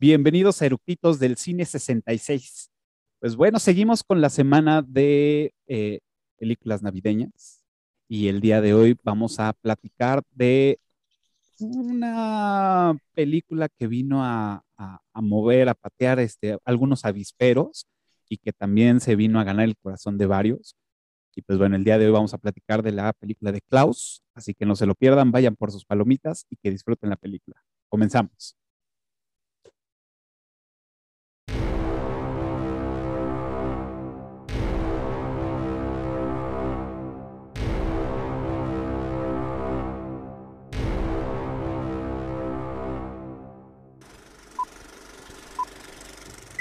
Bienvenidos a Eructitos del Cine 66. Pues bueno, seguimos con la semana de eh, películas navideñas y el día de hoy vamos a platicar de una película que vino a, mover, a patear este, algunos avisperos y que también se vino a ganar el corazón de varios. Y pues bueno, el día de hoy vamos a platicar de la película de Klaus, así que no se lo pierdan, vayan por sus palomitas y que disfruten la película. Comenzamos.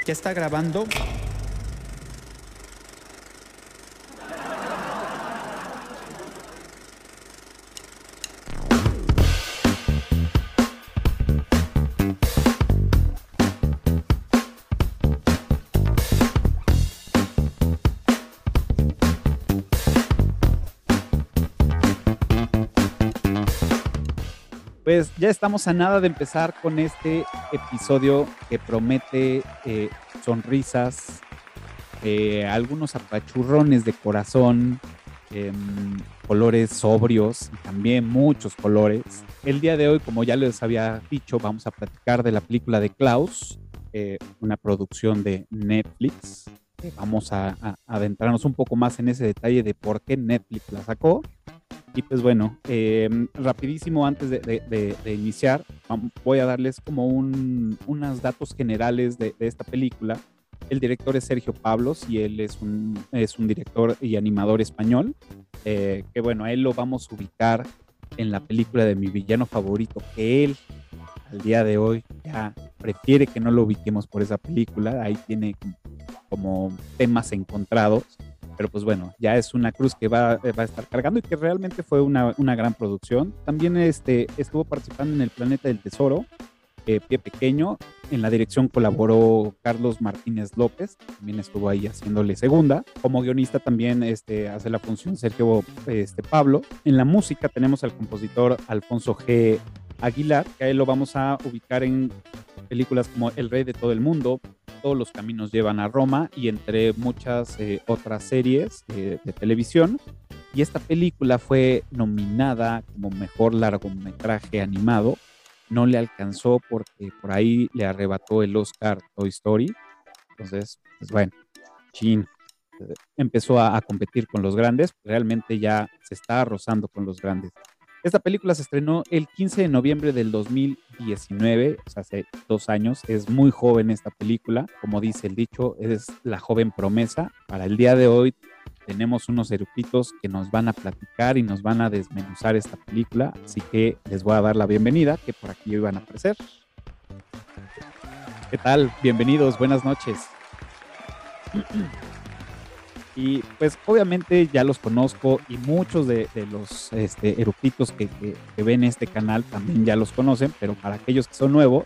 ¿Ya está grabando? Pues ya estamos a nada de empezar con este episodio que promete eh, sonrisas, eh, algunos apachurrones de corazón, em, colores sobrios también muchos colores. El día de hoy, como ya les había dicho, vamos a platicar de la película de Klaus, eh, una producción de Netflix. Vamos a adentrarnos un poco más en ese detalle de por qué Netflix la sacó y pues bueno, em, rapidísimo antes de, iniciar, voy a darles como unos datos generales de, esta película. El director es Sergio Pablos y él es un, un director y animador español, eh, que bueno, él lo vamos a ubicar en la película de mi villano favorito, que él al día de hoy ya prefiere que no lo ubiquemos por esa película, ahí tiene como temas encontrados pero pues bueno, ya es una cruz que va, eh, a estar cargando y que realmente fue una, una, gran producción. También este, estuvo participando en El Planeta del Tesoro, eh, Pie Pequeño. En la dirección colaboró Carlos Martínez López, también estuvo ahí haciéndole segunda. Como guionista también este, hace la función Sergio este, Pablo. En la música tenemos al compositor Alfonso G. Aguilar, que a él lo vamos a ubicar en películas como El Rey de todo el mundo, Todos los caminos llevan a Roma y entre muchas eh, otras series eh, de televisión. Y esta película fue nominada como mejor largometraje animado. No le alcanzó porque por ahí le arrebató el Oscar Toy Story. Entonces, pues bueno, chin. Empezó a, a competir con los grandes. Realmente ya se está rozando con los grandes. Esta película se estrenó el 15 de noviembre del 2019, o sea, hace dos años. Es muy joven esta película, como dice el dicho, es la joven promesa. Para el día de hoy tenemos unos erupitos que nos van a platicar y nos van a desmenuzar esta película, así que les voy a dar la bienvenida, que por aquí iban a aparecer. ¿Qué tal? Bienvenidos, buenas noches. Y pues obviamente ya los conozco y muchos de, los este, eructitos que, ven este canal también ya los conocen, pero para aquellos que son nuevos,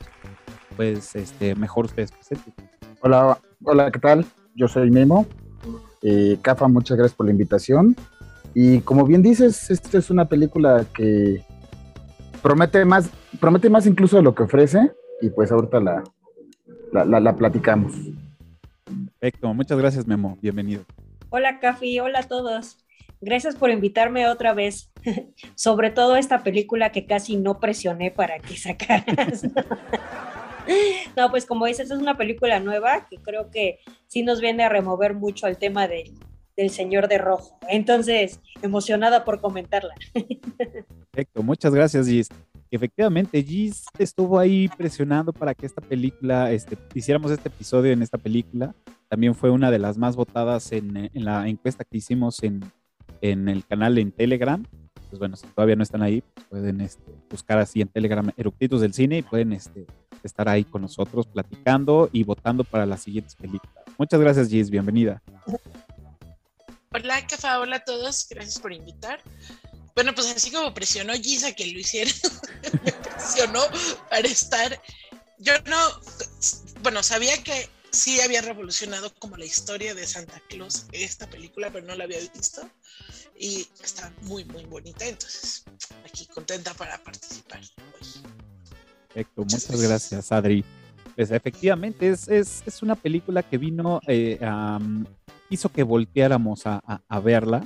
pues este, mejor ustedes presenten. Hola, hola, ¿qué tal? Yo soy Memo. Eh, Cafa, muchas gracias por la invitación. Y como bien dices, esta es una película que promete más, promete más incluso de lo que ofrece, y pues ahorita la, la, la platicamos. Perfecto, muchas gracias Memo, bienvenido. Hola, Cafi, hola a todos. Gracias por invitarme otra vez, sobre todo esta película que casi no presioné para que sacaras. no, pues como dices, es una película nueva que creo que sí nos viene a remover mucho el tema del, del Señor de Rojo. Entonces, emocionada por comentarla. Perfecto, muchas gracias, Gis. Efectivamente, Gis estuvo ahí presionando para que esta película, este, hiciéramos este episodio en esta película también fue una de las más votadas en, la encuesta que hicimos en, el canal en Telegram. Pues bueno, si todavía no están ahí, pues pueden este, buscar así en Telegram Eructitos del Cine y pueden este, estar ahí con nosotros platicando y votando para las siguientes películas. Muchas gracias, Gis. Bienvenida. Hola, Cafa. Hola a todos. Gracias por invitar. Bueno, pues así como presionó Gis a que lo hiciera, me presionó para estar. Yo no, bueno, sabía que sí había revolucionado como la historia de Santa Claus esta película, pero no la había visto y está muy, muy bonita. Entonces, aquí contenta para participar Perfecto, muchas, gracias, Adri. Pues efectivamente, es, es, es una película que vino, eh, hizo que volteáramos a, a, verla.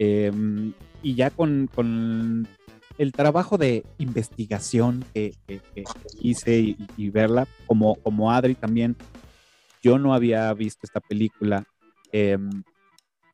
Em, y ya con, con, el trabajo de investigación que, que, hice y, verla, como, como Adri también, yo no había visto esta película. Eh,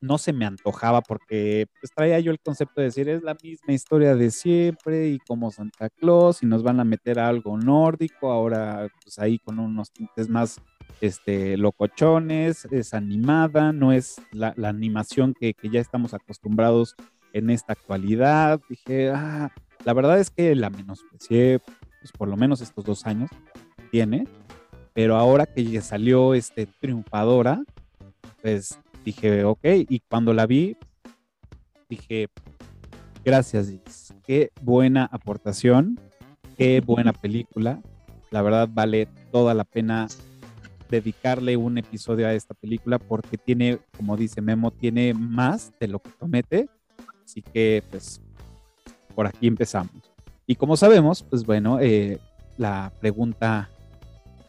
no se me antojaba porque pues, traía yo el concepto de decir es la misma historia de siempre y como Santa Claus y nos van a meter algo nórdico, ahora pues ahí con unos tintes más este, locochones, es animada, no es la, animación que, ya estamos acostumbrados en esta actualidad. Dije, ah, la verdad es que la menosprecié, pues por lo menos estos dos años tiene, pero ahora que ya salió este triunfadora, pues dije, ok, y cuando la vi, dije, gracias, qué buena aportación, qué buena película, la verdad vale toda la pena dedicarle un episodio a esta película porque tiene, como dice Memo, tiene más de lo que promete, así que pues por aquí empezamos. Y como sabemos, pues bueno, eh, la pregunta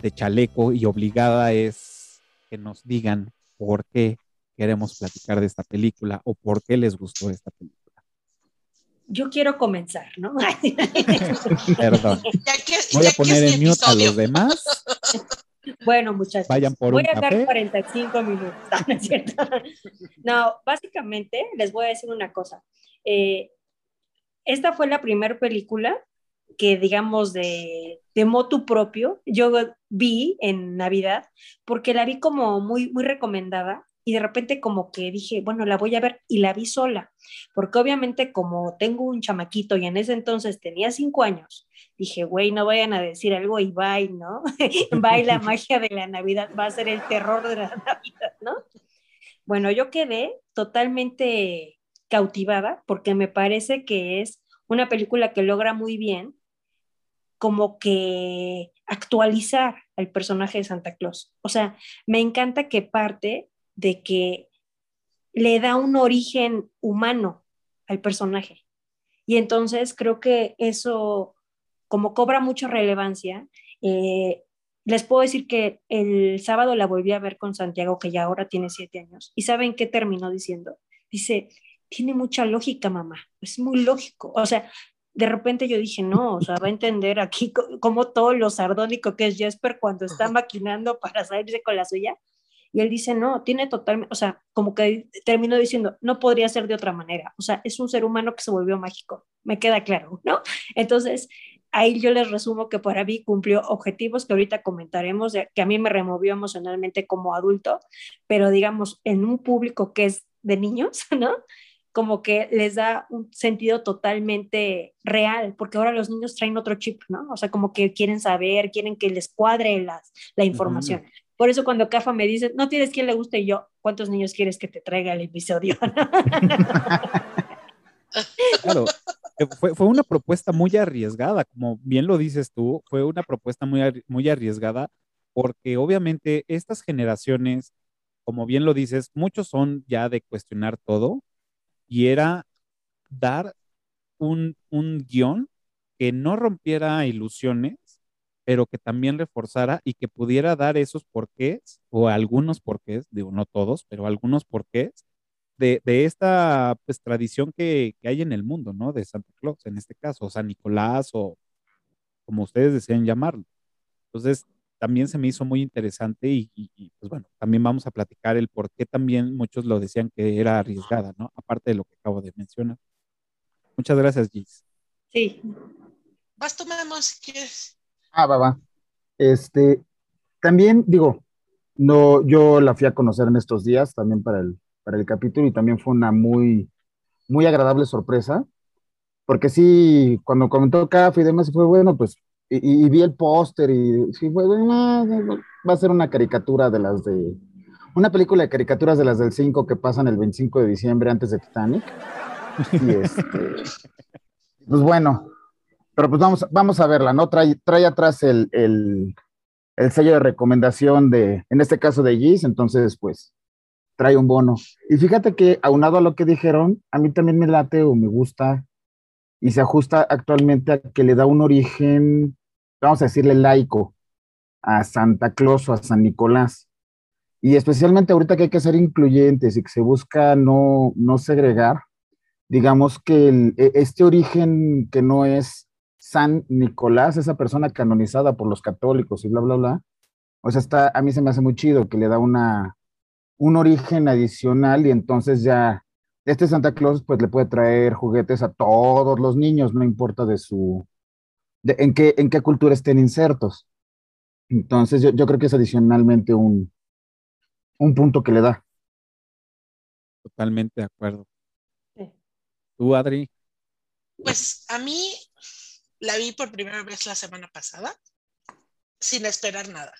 de chaleco y obligada es que nos digan por qué queremos platicar de esta película o por qué les gustó esta película. Yo quiero comenzar, ¿no? Perdón. Voy a poner en mute a los demás. Bueno, muchachos, Vayan por voy a dar 45 minutos, ¿no es cierto? No, básicamente les voy a decir una cosa. Eh, esta fue la primera película que, digamos, de, de motu propio, yo vi en Navidad, porque la vi como muy, muy recomendada y de repente como que dije, bueno, la voy a ver y la vi sola, porque obviamente como tengo un chamaquito y en ese entonces tenía cinco años, dije, güey, no vayan a decir algo y bye, ¿no? bye, la magia de la Navidad va a ser el terror de la Navidad, ¿no? Bueno, yo quedé totalmente cautivada porque me parece que es una película que logra muy bien como que actualizar al personaje de Santa Claus. O sea, me encanta que parte de que le da un origen humano al personaje. Y entonces creo que eso, como cobra mucha relevancia, eh, les puedo decir que el sábado la volví a ver con Santiago, que ya ahora tiene siete años. ¿Y saben qué terminó diciendo? Dice, tiene mucha lógica, mamá. Es muy lógico. O sea, de repente yo dije, no, o sea, va a entender aquí como todo lo sardónico que es Jesper cuando está maquinando para salirse con la suya. Y él dice, no, tiene totalmente, o sea, como que terminó diciendo, no podría ser de otra manera. O sea, es un ser humano que se volvió mágico, me queda claro, ¿no? Entonces, ahí yo les resumo que para mí cumplió objetivos que ahorita comentaremos, que a mí me removió emocionalmente como adulto, pero digamos, en un público que es de niños, ¿no? Como que les da un sentido totalmente real, porque ahora los niños traen otro chip, ¿no? O sea, como que quieren saber, quieren que les cuadre las, la información. Por eso cuando Cafa me dice, no tienes quien le guste, y yo, ¿cuántos niños quieres que te traiga el episodio? claro, eh, fue, fue, una propuesta muy arriesgada, como bien lo dices tú, fue una propuesta muy, muy arriesgada, porque obviamente estas generaciones, como bien lo dices, muchos son ya de cuestionar todo, y era dar un, un guion que no rompiera ilusiones, pero que también reforzara y que pudiera dar esos porqués, o algunos porqués, digo no todos, pero algunos porqués, de, de esta pues, tradición que, que, hay en el mundo, ¿no? De Santa Claus, en este caso, o San Nicolás, o como ustedes desean llamarlo. Entonces, también se me hizo muy interesante y, y, pues bueno, también vamos a platicar el por qué también muchos lo decían que era arriesgada, ¿no? Aparte de lo que acabo de mencionar. Muchas gracias, Gis. Sí. Vas, tomamos si quieres. Ah, va, va. Este, también digo, no, yo la fui a conocer en estos días también para el, para el capítulo y también fue una muy, muy agradable sorpresa, porque sí, cuando comentó Café y demás, fue bueno, pues, y, vi el póster y sí, va a ser una caricatura de las de, una película de caricaturas de las del 5 que pasan el 25 de diciembre antes de Titanic. Y este, pues bueno, pero pues vamos, vamos a verla, ¿no? Trae, trae atrás el, el, el sello de recomendación de, en este caso de Gis, entonces pues trae un bono. Y fíjate que aunado a lo que dijeron, a mí también me late o me gusta y se ajusta actualmente a que le da un origen, vamos a decirle laico, a Santa Claus o a San Nicolás. Y especialmente ahorita que hay que ser incluyentes y que se busca no, no segregar, digamos que e, este origen que no es San Nicolás, esa persona canonizada por los católicos y bla, bla, bla, o sea, está, a mí se me hace muy chido que le da una, un origen adicional y entonces ya este Santa Claus pues le puede traer juguetes a todos los niños, no importa de su, de, en, qué, en qué cultura estén insertos. Entonces yo, yo creo que es adicionalmente un, un punto que le da. Totalmente de acuerdo. ¿Tú, Adri? Pues a mí la vi por primera vez la semana pasada, sin esperar nada.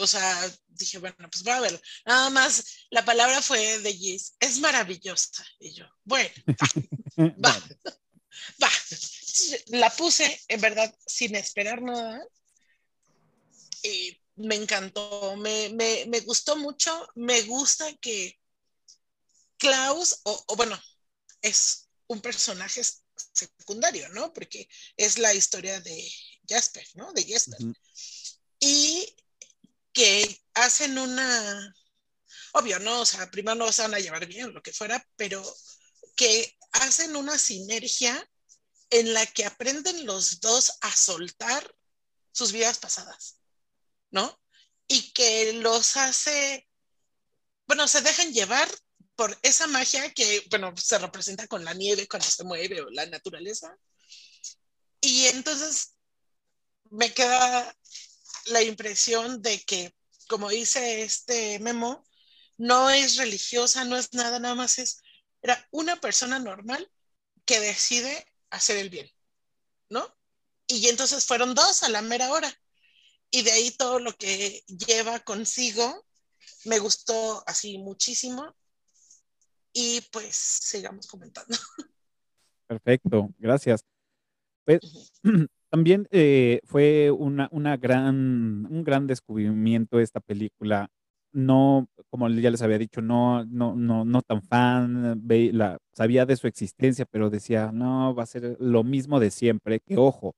O sea, dije, bueno, pues voy a ver. Nada más la palabra fue de Gis, es maravillosa. Y yo, bueno, va, va, La puse, en verdad, sin esperar nada. Y me encantó, me, me, me gustó mucho. Me gusta que Klaus, o, o bueno, es un personaje secundario, ¿no? Porque es la historia de Jasper, ¿no? De Jasper. Que hacen una, obvio, ¿no? O sea, primero no se van a llevar bien, lo que fuera, pero que hacen una sinergia en la que aprenden los dos a soltar sus vidas pasadas, ¿no? Y que los hace, bueno, se dejan llevar por esa magia que, bueno, se representa con la nieve cuando se mueve o la naturaleza. Y entonces me queda la impresión de que, como dice este memo, no es religiosa, no es nada, nada más es, era una persona normal que decide hacer el bien, ¿no? Y entonces fueron dos a la mera hora. Y de ahí todo lo que lleva consigo me gustó así muchísimo. Y pues sigamos comentando. Perfecto, gracias. Pues, También eh, fue una, una gran, un gran descubrimiento esta película. No, como ya les había dicho, no, no, no, no tan fan, la, sabía de su existencia, pero decía, no, va a ser lo mismo de siempre, que ojo,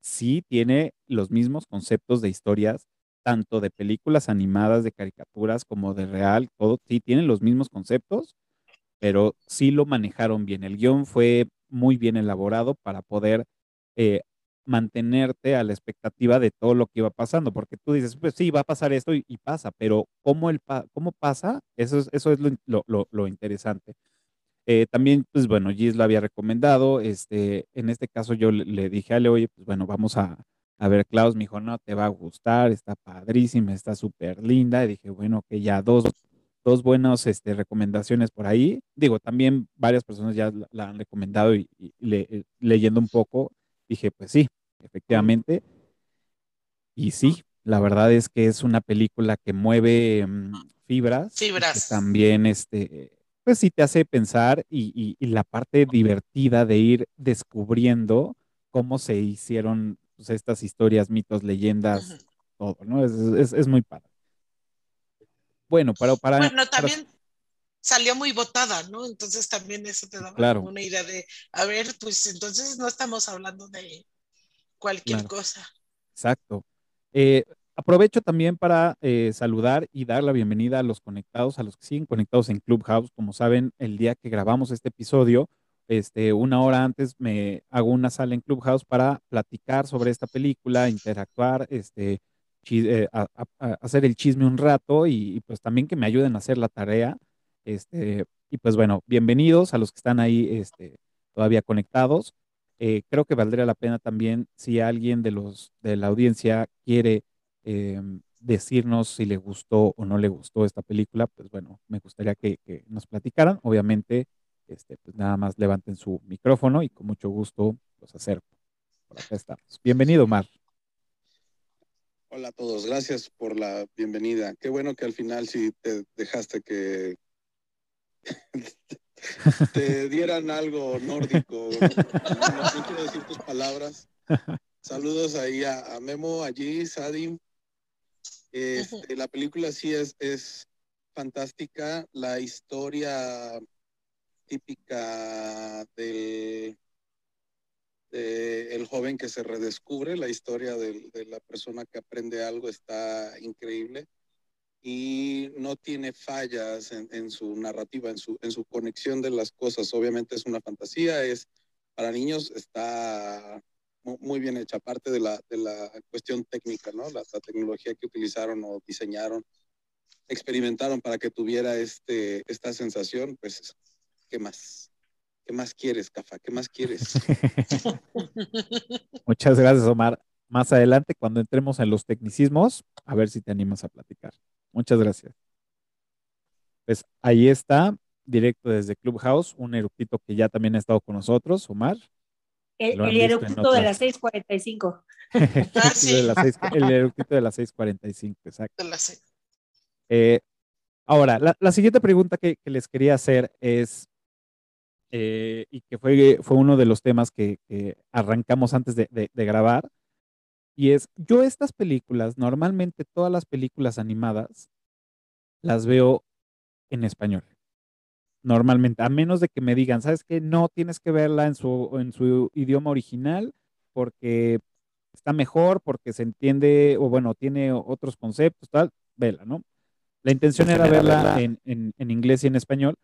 sí tiene los mismos conceptos de historias, tanto de películas animadas, de caricaturas, como de real, todo, sí tienen los mismos conceptos, pero sí lo manejaron bien. El guion fue muy bien elaborado para poder eh, mantenerte a la expectativa de todo lo que iba pasando, porque tú dices, pues sí, va a pasar esto y, pasa, pero ¿cómo, el cómo pasa? Eso es, eso es lo, lo, lo interesante. Eh, también, pues bueno, Gis lo había recomendado, este, en este caso yo le, dije a Ale, oye, pues bueno, vamos a, a ver, Klaus, me dijo, no, te va a gustar, está padrísima, está súper linda, y dije, bueno, que ya dos, dos buenas este, recomendaciones por ahí. Digo, también varias personas ya la, han recomendado y, eh, leyendo un poco, dije, pues sí, efectivamente. Y sí, la verdad es que es una película que mueve mm, fibras. Fibras. también, este, pues sí te hace pensar y, la parte divertida de ir descubriendo cómo se hicieron pues, estas historias, mitos, leyendas, todo, ¿no? Es, muy padre. Bueno, para... para bueno, también salió muy votada, ¿no? Entonces también eso te da una idea de, a ver, pues entonces no estamos hablando de cualquier cosa. Exacto. Eh, aprovecho también para eh, saludar y dar la bienvenida a los conectados, a los que siguen conectados en Clubhouse. Como saben, el día que grabamos este episodio, este, una hora antes me hago una sala en Clubhouse para platicar sobre esta película, interactuar, este, eh, hacer el chisme un rato y, y, pues también que me ayuden a hacer la tarea. Este, y pues bueno, bienvenidos a los que están ahí este, todavía conectados. Eh, creo que valdría la pena también si alguien de los de la audiencia quiere em, decirnos si le gustó o no le gustó esta película, pues bueno, me gustaría que, nos platicaran. Obviamente, este, pues nada más levanten su micrófono y con mucho gusto los acerco. Por. Bienvenido, Mar. Hola a todos, gracias por la bienvenida. Qué bueno que al final sí te dejaste que te dieran algo nórdico. No, quiero decir tus palabras. Saludos ahí a, Memo, allí, Sadim. Este, la película sí es, es fantástica. La historia típica del el joven que se redescubre, la historia de, la persona que aprende algo está increíble y no tiene fallas en, en, su narrativa, en su, en su conexión de las cosas. Obviamente es una fantasía, es para niños, está muy bien hecha, aparte de la, de la cuestión técnica, ¿no? La, la, tecnología que utilizaron o diseñaron, experimentaron para que tuviera este, esta sensación, pues, ¿qué más? ¿Qué más quieres, Cafa? ¿Qué más quieres? Muchas gracias, Omar. Más adelante, cuando entremos en los tecnicismos, a ver si te animas a platicar. Muchas gracias. Pues ahí está, directo desde Clubhouse, un eructito que ya también ha estado con nosotros, Omar. El, el eructito de las 6:45. ah, sí. de las seis, el eructito de las 6:45, exacto. De las seis. Eh, ahora, la, la, siguiente pregunta que, que, les quería hacer es, eh, y que fue, fue uno de los temas que, que arrancamos antes de, de, de, grabar, y es, yo estas películas, normalmente todas las películas animadas, las veo en español. Normalmente, a menos de que me digan, ¿sabes qué? No tienes que verla en su, en su idioma original porque está mejor, porque se entiende, o bueno, tiene otros conceptos, tal, vela, ¿no? La intención era verla en, en, en inglés y en español,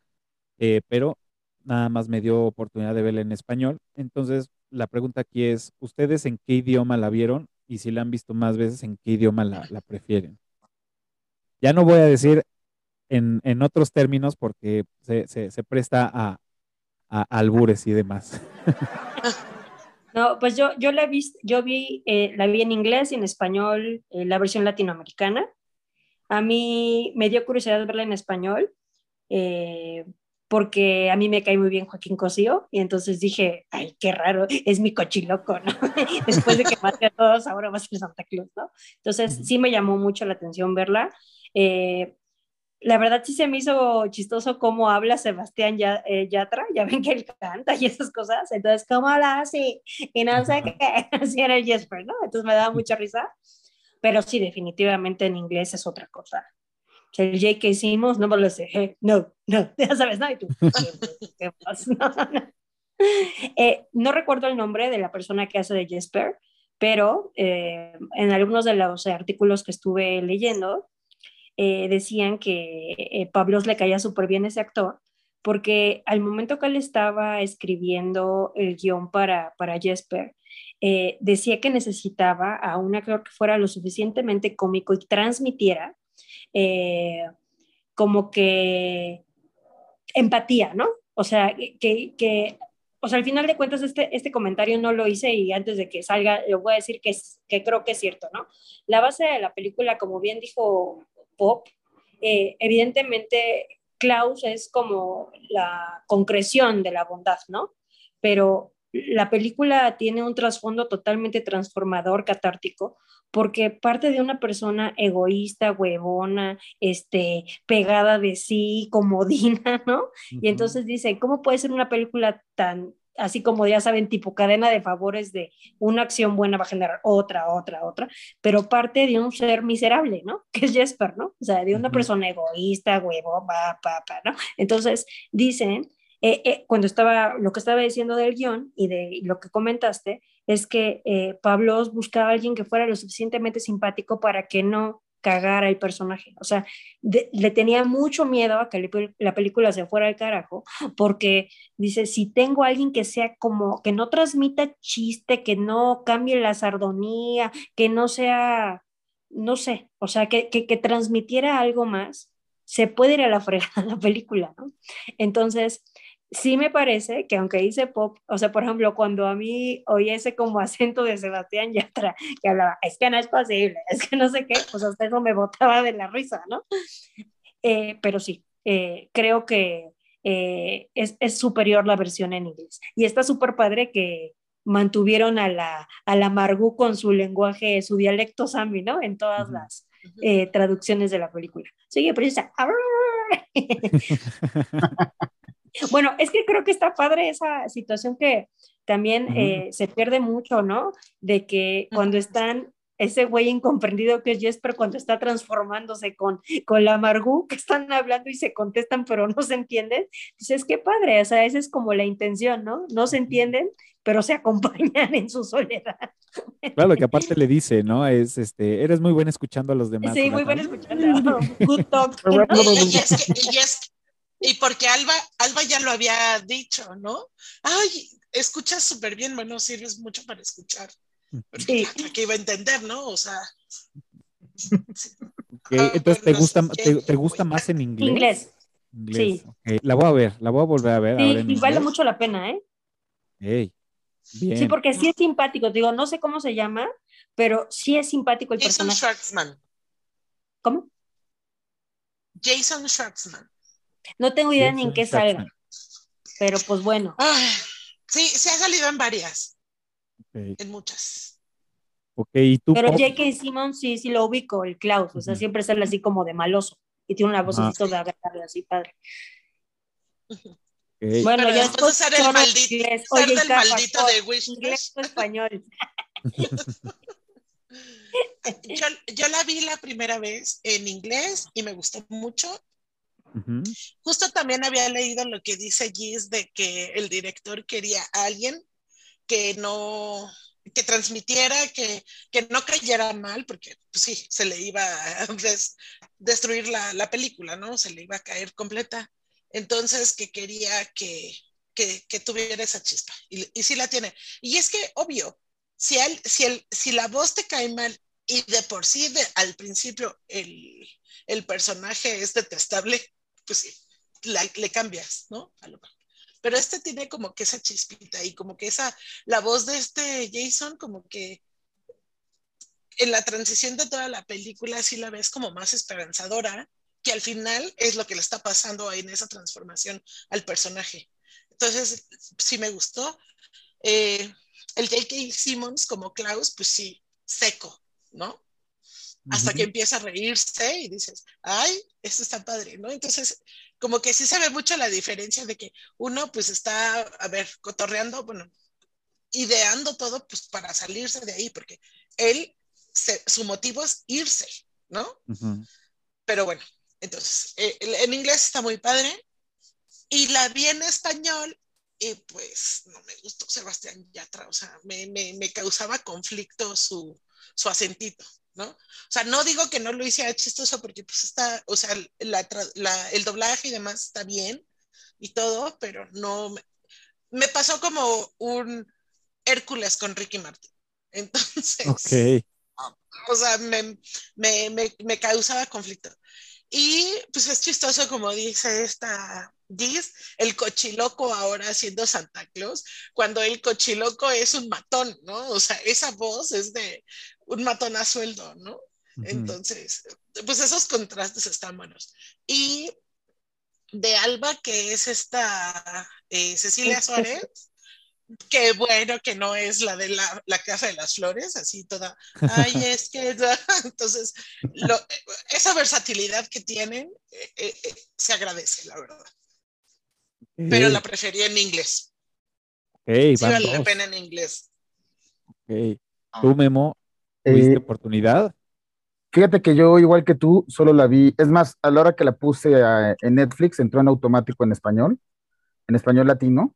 eh, pero nada más me dio oportunidad de verla en español. Entonces, la pregunta aquí es, ¿ustedes en qué idioma la vieron? Y si la han visto más veces, ¿en qué idioma la, la prefieren? Ya no voy a decir en, en otros términos porque se, se, se presta a, a, albures y demás. No, pues yo, yo la vi, yo vi, eh, la vi en inglés y en español, eh, la versión latinoamericana. A mí me dio curiosidad verla en español, eh, porque a mí me cae muy bien Joaquín Cosío, y entonces dije, ay, qué raro, es mi cochiloco, ¿no? Después de que mate a todos, ahora va a ser Santa Claus, ¿no? Entonces sí me llamó mucho la atención verla. Eh, la verdad sí se me hizo chistoso cómo habla Sebastián eh, Yatra, ya ven que él canta y esas cosas, entonces cómo habla así, y no sé qué, así era el Jesper, ¿no? Entonces me daba mucha risa, pero sí, definitivamente en inglés es otra cosa. El J que hicimos, no me lo sé, no, no, ya sabes, ¿no? Y tú, ¿qué pasa? No, no. Eh, no recuerdo el nombre de la persona que hace de Jesper, pero eh, en algunos de los artículos que estuve leyendo, eh, decían que eh, Pablos le caía súper bien ese actor, porque al momento que él estaba escribiendo el guion para, para Jesper, eh, decía que necesitaba a un actor que fuera lo suficientemente cómico y transmitiera eh, como que empatía, ¿no? O sea, que, que, o sea, al final de cuentas este, este comentario no lo hice y antes de que salga, le voy a decir que, que creo que es cierto, ¿no? La base de la película, como bien dijo pop, eh, evidentemente Klaus es como la concreción de la bondad, ¿no? Pero la película tiene un trasfondo totalmente transformador, catártico, porque parte de una persona egoísta, huevona, este, pegada de sí, comodina, ¿no? Uh -huh. Y entonces dice, ¿cómo puede ser una película tan así como ya saben, tipo cadena de favores de una acción buena va a generar otra, otra, otra, pero parte de un ser miserable, ¿no? Que es Jesper, ¿no? O sea, de una uh -huh. persona egoísta, huevo, pa, pa, pa, ¿no? Entonces, dicen, eh, eh, cuando estaba, lo que estaba diciendo del guion y de lo que comentaste, es que eh, Pablo buscaba a alguien que fuera lo suficientemente simpático para que no cagara el personaje. O sea, le tenía mucho miedo a que la película se fuera al carajo, porque dice, si tengo alguien que sea como, que no transmita chiste, que no cambie la sardonía, que no sea, no sé, o sea, que, que, que transmitiera algo más, se puede ir a la fregada la película, ¿no? Entonces, sí me parece que aunque dice pop, o sea, por ejemplo, cuando a mí oí ese como acento de Sebastián Yatra, que hablaba, es que no es posible, es que no sé qué, pues hasta eso me botaba de la risa, ¿no? Eh, pero sí, eh, creo que eh, es, es, superior la versión en inglés. Y está súper padre que mantuvieron a la, a la Margot con su lenguaje, su dialecto sami, ¿no? En todas uh -huh. las traducciones de la película. Sigue, pero está... Bueno, es que creo que está padre esa situación que también uh -huh. eh, se pierde mucho, ¿no? De que cuando están ese güey incomprendido que es Jesper cuando está transformándose con, con la Margu, que están hablando y se contestan, pero no se entienden. Dices, qué padre, o sea, esa es como la intención, ¿no? No se entienden, pero se acompañan en su soledad. Claro, que aparte le dice, ¿no? Es este, eres muy buena escuchando a los demás. Sí, muy buena escuchando. Good talk. Y, es que, y, es, y porque Alba, Alba ya lo había dicho, ¿no? Ay, escuchas súper bien, bueno, sirves mucho para escuchar. Sí. Que iba a entender, ¿no? O sea. Okay. Entonces, ¿te gusta, te, te, gusta más en inglés? Inglés. inglés. Sí. Okay. La voy a ver, la voy a volver a ver. Sí, ahora y vale mucho la pena, ¿eh? Hey, bien. Sí, porque sí es simpático. Digo, no sé cómo se llama, pero sí es simpático el Jason personaje. Schwartzman. ¿Cómo? Jason Schwartzman. No tengo idea ni en qué salga. Pero pues bueno. Ay, sí, se ha salido en varias. Okay. En muchas. Ok, ¿y tú? Pero J.K. Simmons sí, sí lo ubico, el Klaus. O sea, siempre sale así como de maloso. Y tiene una voz uh -huh. de agarrarle así, padre. Okay. Bueno, Pero ya después de ser el maldito, inglés. ser Oye, del Cafa, maldito por de Wish. Inglés o español. yo, yo la vi la primera vez en inglés y me gustó mucho. Justo también había leído lo que dice Giz de que el director quería a alguien que no, que transmitiera, que, que no cayera mal, porque pues, sí, se le iba a des, destruir la, la, película, ¿no? Se le iba a caer completa. Entonces, que quería que, que, que tuviera esa chispa. Y, y, sí la tiene. Y es que, obvio, si, él, si, el, si la voz te cae mal y de por sí de, al principio el, el personaje es detestable, pues sí, le cambias, ¿no? A lo pero este tiene como que esa chispita y como que esa, la voz de este Jason como que en la transición de toda la película sí la ves como más esperanzadora, que al final es lo que le está pasando en esa transformación al personaje. Entonces, sí me gustó. Eh, el J.K. Simmons como Klaus, pues sí, seco, ¿no? Hasta uh -huh. que empieza a reírse y dices, ay, esto está padre, ¿no? Entonces, como que sí se ve mucho la diferencia de que uno pues está, a ver, cotorreando, bueno, ideando todo pues para salirse de ahí, porque él, se, su motivo es irse, ¿no? Uh -huh. Pero bueno, entonces, eh, en inglés está muy padre y la vi en español y pues no me gustó Sebastián Yatra, o sea, me, me, me causaba conflicto su, su acentito. ¿No? O sea, no digo que no lo hiciera chistoso porque pues está, o sea, la, la, el doblaje y demás está bien y todo, pero no, me, me pasó como un Hércules con Ricky Martin. Entonces, okay. o sea, me, me, me, me causaba conflicto. Y pues es chistoso, como dice esta Giz, el cochiloco ahora siendo Santa Claus, cuando el cochiloco es un matón, ¿no? O sea, esa voz es de un matón a sueldo, ¿no? Uh -huh. Entonces, pues esos contrastes están buenos. Y de Alba, que es esta eh, Cecilia Suárez, que bueno que no es la de la, la, casa de las flores, así toda, ay, es que, entonces, lo, esa versatilidad que tienen eh, eh, se agradece, la verdad. Pero la preferí en inglés. Okay, sí vale la pena en inglés. Okay. ¿Tú, Memo, tuviste eh, oportunidad? Fíjate que yo, igual que tú, solo la vi. Es más, a la hora que la puse a, en Netflix, entró en automático en español, en español latino.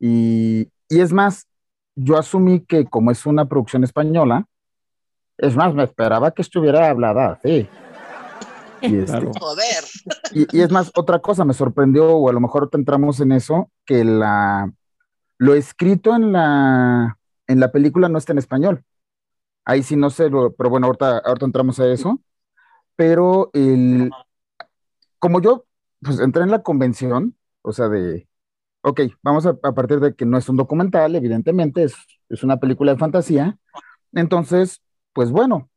Y, y es más, yo asumí que como es una producción española, es más, me esperaba que estuviera hablada así. Y, este, claro. Joder. Y, y, es más, otra cosa me sorprendió, o a lo mejor te entramos en eso, que la, lo escrito en la, en la película no está en español. Ahí sí no sé, pero bueno, ahorita, ahorita entramos a eso. Pero el, como yo pues entré en la convención, o sea, de, ok, vamos a, a partir de que no es un documental, evidentemente, es, es una película de fantasía. Entonces, pues bueno,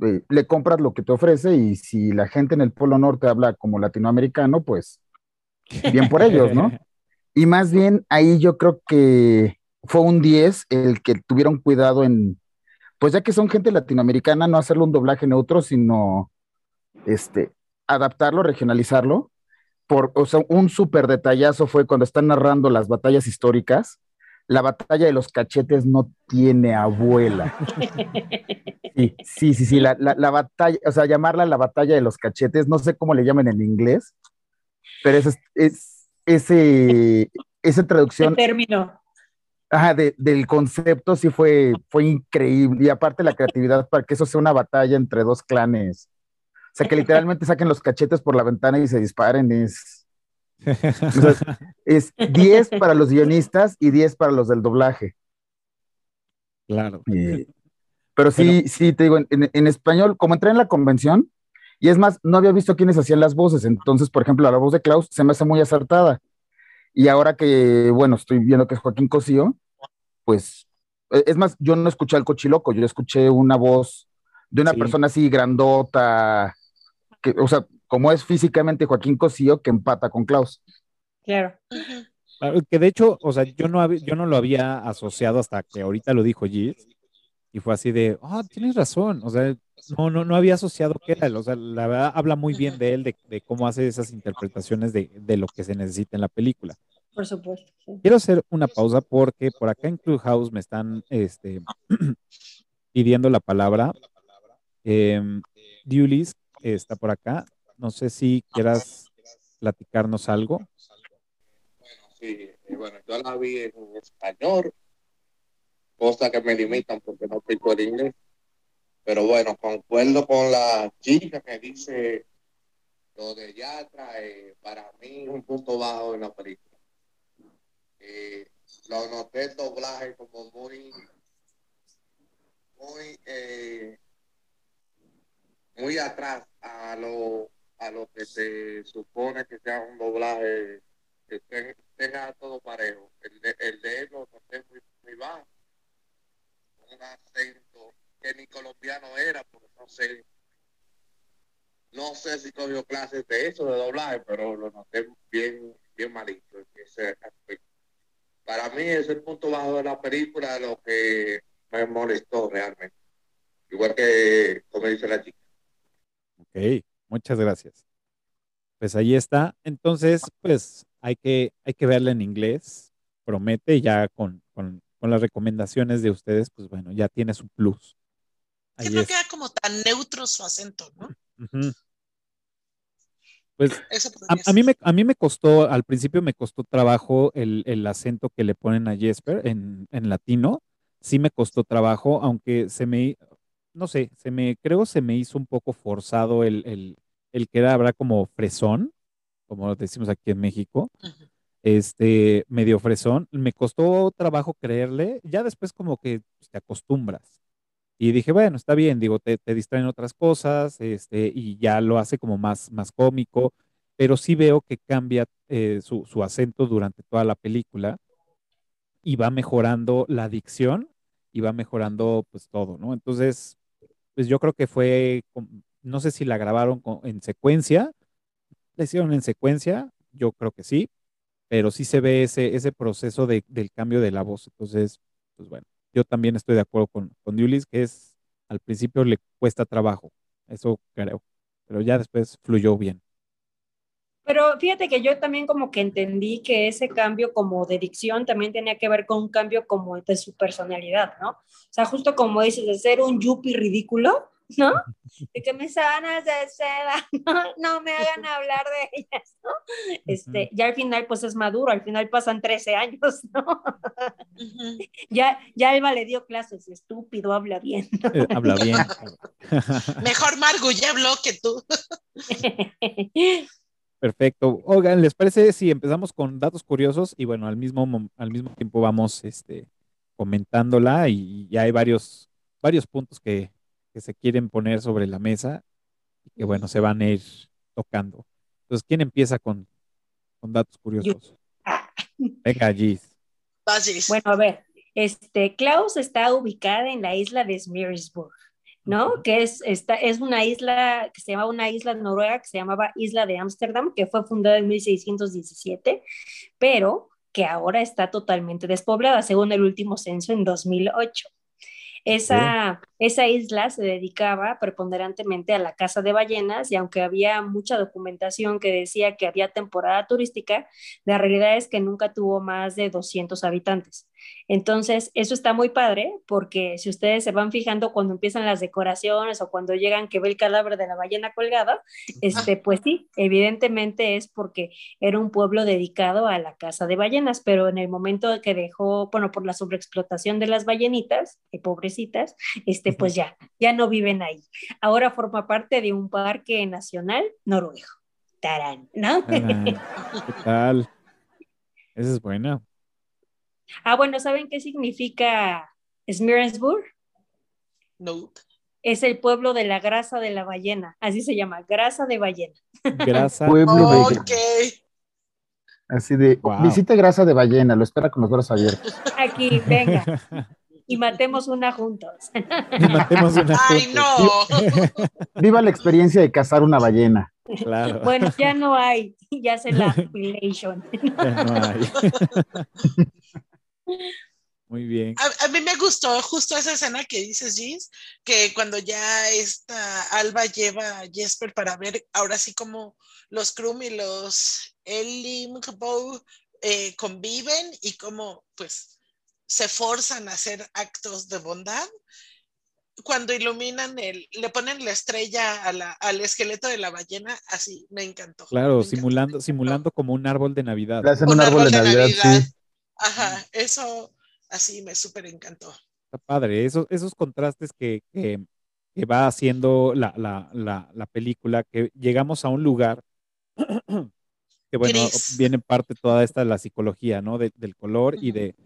eh, le compras lo que te ofrece y si la gente en el Polo Norte habla como latinoamericano, pues bien por ellos, ¿no? Y más bien ahí yo creo que fue un 10 el que tuvieron cuidado en, pues ya que son gente latinoamericana, no hacerle un doblaje neutro, sino este, adaptarlo, regionalizarlo. Por, o sea, un súper detallazo fue cuando están narrando las batallas históricas. La batalla de los cachetes no tiene abuela. Sí, sí, sí, sí la, la, la, batalla, o sea, llamarla la batalla de los cachetes, no sé cómo le llaman en inglés, pero es, es ese, esa traducción. El término. Ajá, de- del concepto sí fue, fue increíble. Y aparte la creatividad para que eso sea una batalla entre dos clanes. O sea, que literalmente saquen los cachetes por la ventana y se disparen. Es, es 10 para los guionistas y 10 para los del doblaje. Claro. Pero sí, sí, te digo, en, en- en español, como entré en la convención, y es más, no había visto quiénes hacían las voces, entonces, por ejemplo, la voz de Klaus se me hace muy acertada. Y ahora que, bueno, estoy viendo que es Joaquín Cosío, pues, eh, es más, yo no escuché al cochiloco, yo escuché una voz de una Sí. persona así grandota, que, o sea, como es físicamente Joaquín Cosío, que empata con Klaus. Claro. Que de hecho, o sea, yo no, yo no lo había asociado hasta que ahorita lo dijo Gis y fue así de, ah, tienes razón, o sea, no, no, no había asociado que era él, o sea, la verdad habla muy bien de él, de, de cómo hace esas interpretaciones de, de lo que se necesita en la película. Por supuesto. sí. Quiero hacer una pausa porque por acá en Clubhouse me están este, pidiendo la palabra. Eh, Diulis está por acá. No sé si quieras platicarnos algo. Bueno, sí, eh, bueno, yo la vi en español, cosa que me limitan porque no pico el inglés. Pero bueno, concuerdo con la chica que dice lo de Yatra, eh, para mí es un punto bajo en la película. Eh, lo noté el doblaje como muy, muy, eh, muy atrás a lo, a lo que se supone que sea un doblaje que ten- tenga todo parejo. El de, el de él lo noté muy, muy bajo. Un acento que ni colombiano era, porque no sé, no sé si cogió clases de eso, de doblaje, pero lo noté bien, bien malito en ese aspecto. Para mí es el punto bajo de la película lo que me molestó realmente. Igual que, como dice la chica. Ok, muchas gracias. Pues ahí está. Entonces, pues hay que, hay que verla en inglés. Promete ya con, con, con las recomendaciones de ustedes, pues bueno, ya tienes un plus. Que Ahí no es. queda como tan neutro su acento, ¿no? Pues A, mí me, a mí me costó, al principio me costó trabajo el, el acento que le ponen a Jesper en, en latino. Sí me costó trabajo, aunque se me, no sé, se me, creo se me hizo un poco forzado el, el, el que era, habrá como fresón, como decimos aquí en México, este, medio fresón. Me costó trabajo creerle, ya después como que te acostumbras. Y dije, bueno, está bien, digo, te, distraen otras cosas, este, y ya lo hace como más, más cómico, pero sí veo que cambia eh, su, acento durante toda la película y va mejorando la dicción y va mejorando pues todo, ¿no? Entonces, pues yo creo que fue, no sé si la grabaron con- en secuencia, la hicieron en secuencia, yo creo que sí, pero sí se ve ese, ese proceso de- del cambio de la voz. Entonces, pues bueno, yo también estoy de acuerdo con, con que es, al principio le cuesta trabajo, eso creo, pero ya después fluyó bien. Pero fíjate que yo también como que entendí que ese cambio como de dicción también tenía que ver con un cambio como de su personalidad, ¿no? O sea, justo como dices, de ser un yuppie ridículo, ¿no? De que mis sábanas de seda, no, no me hagan hablar de ellas, ¿no? Este, ya al final pues es maduro, al final pasan 13 años, ¿no? Ya, ya Alba le dio clases, estúpido, habla bien. ¿no? Eh, habla bien. Mejor Margo ya habló que tú. Perfecto. Oigan, ¿les parece si empezamos con datos curiosos? Y bueno, al mismo, al mismo tiempo vamos este, comentándola y ya hay varios, varios puntos que, que se quieren poner sobre la mesa y que bueno, se van a ir tocando. Entonces, ¿quién empieza con, con datos curiosos? Venga, Gis. Bueno, a ver, este, Klaus está ubicada en la isla de Smearsburg, ¿no? Que es, esta, es una isla que se llama una isla noruega que se llamaba Isla de Ámsterdam, que fue fundada en 1617, pero que ahora está totalmente despoblada, según el último censo en 2008. Esa, esa isla se dedicaba preponderantemente a la caza de ballenas y aunque había mucha documentación que decía que había temporada turística, la realidad es que nunca tuvo más de 200 habitantes. Entonces, eso está muy padre porque si ustedes se van fijando cuando empiezan las decoraciones o cuando llegan que ve el cadáver de la ballena colgada, este, pues sí, evidentemente es porque era un pueblo dedicado a la caza de ballenas, pero en el momento que dejó, bueno, por la sobreexplotación de las ballenitas, eh, pobrecitas, este, pues ya, ya no viven ahí. Ahora forma parte de un parque nacional noruego. Tarán, ¿no? ¿Qué tal? Esa es buena. Ah, bueno, ¿saben qué significa Smearensburg? No. Es el pueblo de la grasa de la ballena, así se llama, grasa de ballena. Grasa. Pueblo de- Ok. Así de, Wow. visite grasa de ballena, lo espera con los brazos abiertos. Aquí, venga, y matemos una juntos. Y matemos una Ay, juntos. no. Viva la experiencia de cazar una ballena. Claro. Bueno, ya no hay, ya se la affiliation. Ya no hay. Muy bien. A, a mí me gustó justo esa escena que dices, Gis, que cuando ya esta Alba lleva a Jesper para ver ahora sí como los Krum y los Elimbo eh, conviven y cómo pues se forzan a hacer actos de bondad. Cuando iluminan el, le ponen la estrella a la- al esqueleto de la ballena, así me encantó. Claro, me encantó. simulando, simulando como un árbol de Navidad. Le hacen Un un árbol de Navidad, sí. Ajá, eso así me súper encantó. Está padre. Esos, esos contrastes que, que, que va haciendo la, la, la, la película, que llegamos a un lugar que, bueno, Gris. viene parte toda esta de la psicología, ¿no? De- del color y de,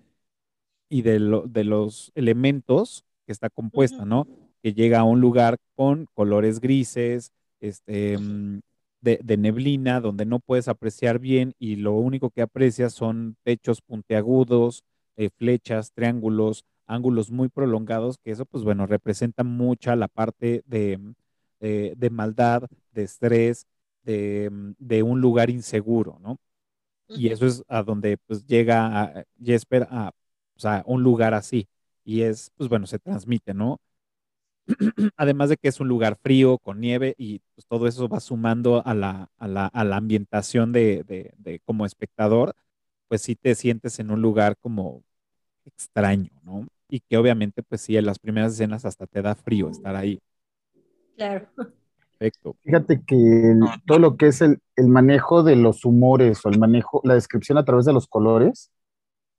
y de, lo- de los elementos que está compuesta. ¿no? Que llega a un lugar con colores grises, este, mm, de, de neblina, donde no puedes apreciar bien y lo único que aprecias son techos puntiagudos, eh, flechas, triángulos, ángulos muy prolongados, que eso, pues bueno, representa mucha la parte de, de- de maldad, de estrés, de, mm, de un lugar inseguro, ¿no? Y eso es a donde pues llega a, Jesper a, un lugar así. Y es, pues bueno, se transmite, ¿no? Además de que es un lugar frío, con nieve, y pues todo eso va sumando a la, a la, a la ambientación de, de, de como espectador, pues sí te sientes en un lugar como extraño, ¿no? Y que obviamente, pues sí, en las primeras escenas hasta te da frío estar ahí. Claro. Perfecto. Fíjate que el- todo lo que es el, el manejo de los humores o el manejo, la descripción a través de los colores,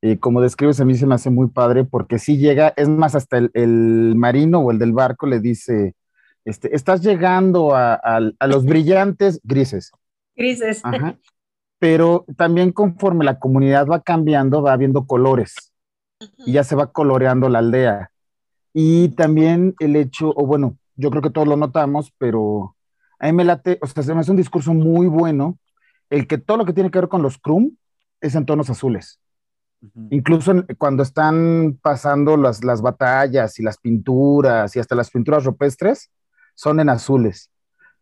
eh, como describes, a mí se me hace muy padre porque sí llega, es más, hasta el, el marino o el del barco le dice, este, estás llegando a los brillantes grises. Grises. Ajá. Pero también conforme la comunidad va cambiando, va habiendo colores y ya se va coloreando la aldea. Y también el hecho, o bueno, yo creo que todos lo notamos, pero a mí me late, o sea, se me hace un discurso muy bueno, el que todo lo que tiene que ver con los Krum es en tonos azules. Incluso en- cuando están pasando las, las batallas y las pinturas y hasta las pinturas rupestres son en azules.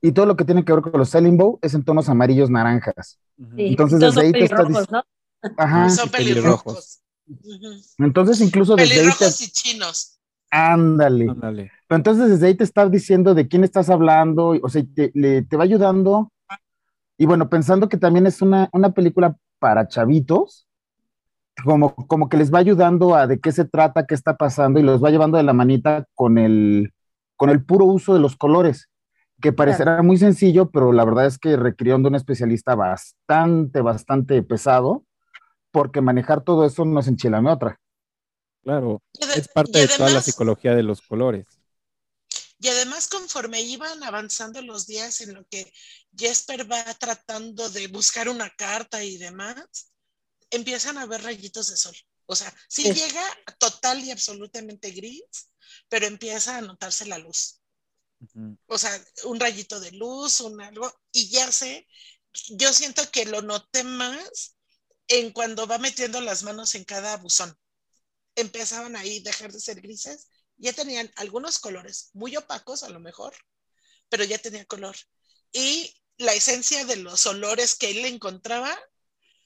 Y todo lo que tiene que ver con los Selling Bow es en tonos amarillos naranjas. Sí, Entonces, desde ahí te está ¿no? Ajá. Son pelirrojos. Entonces, incluso desde ahí te... Pelirrojos y chinos. Ándale. Ándale. Pero entonces desde ahí te está diciendo de quién estás hablando, o sea, te, le- te va ayudando. Y bueno, pensando que también es una, una película para chavitos, como, como que les va ayudando a de qué se trata, qué está pasando, y los va llevando de la manita con el, con el puro uso de los colores, que parecerá muy sencillo, pero la verdad es que requirió de un especialista bastante, bastante pesado, porque manejar todo eso no es enchilame otra. Claro. Es parte de toda la psicología de los colores. Y además, conforme iban avanzando los días en lo que Jesper va tratando de buscar una carta y demás, empiezan a ver rayitos de sol. O sea, sí Sí. llega total y absolutamente gris, pero empieza a notarse la luz. O sea, un rayito de luz, un algo, y ya sé, yo siento que lo noté más en cuando va metiendo las manos en cada buzón. Empezaban ahí a dejar de ser grises, ya tenían algunos colores muy opacos a lo mejor, pero ya tenía color. Y la esencia de los olores que él encontraba,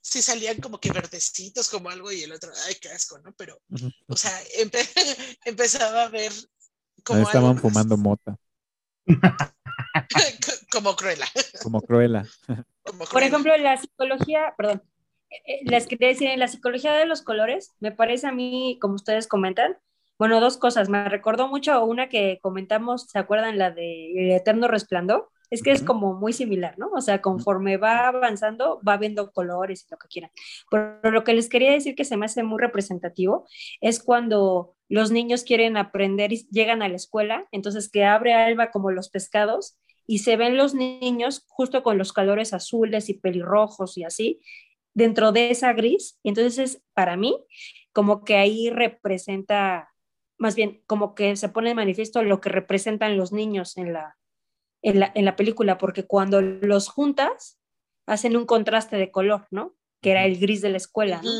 sí salían como que verdecitos, como algo, y el otro, ay, qué asco, ¿no? Pero, o sea, empe- empezaba a ver Ahí como estaban algo más- fumando mota, como cruela. como Cruella. como Por ejemplo, la psicología, perdón, eh, les quería decir, en la psicología de los colores, me parece a mí, como ustedes comentan, bueno, dos cosas. Me recordó mucho una que comentamos, ¿se acuerdan? La de El Eterno Resplandor. Es que es como muy similar, ¿no? O sea, conforme va avanzando, va viendo colores y lo que quieran. Pero lo que les quería decir que se me hace muy representativo es cuando los niños quieren aprender y llegan a la escuela, entonces que abre Alba como los pescados y se ven los niños justo con los colores azules y pelirrojos y así, dentro de esa gris. Entonces, para mí, como que ahí representa, más bien, como que se pone de manifiesto lo que representan los niños en la, en la, en la película, porque cuando los juntas, hacen un contraste de color, ¿no? Que era el gris de la escuela, ¿no?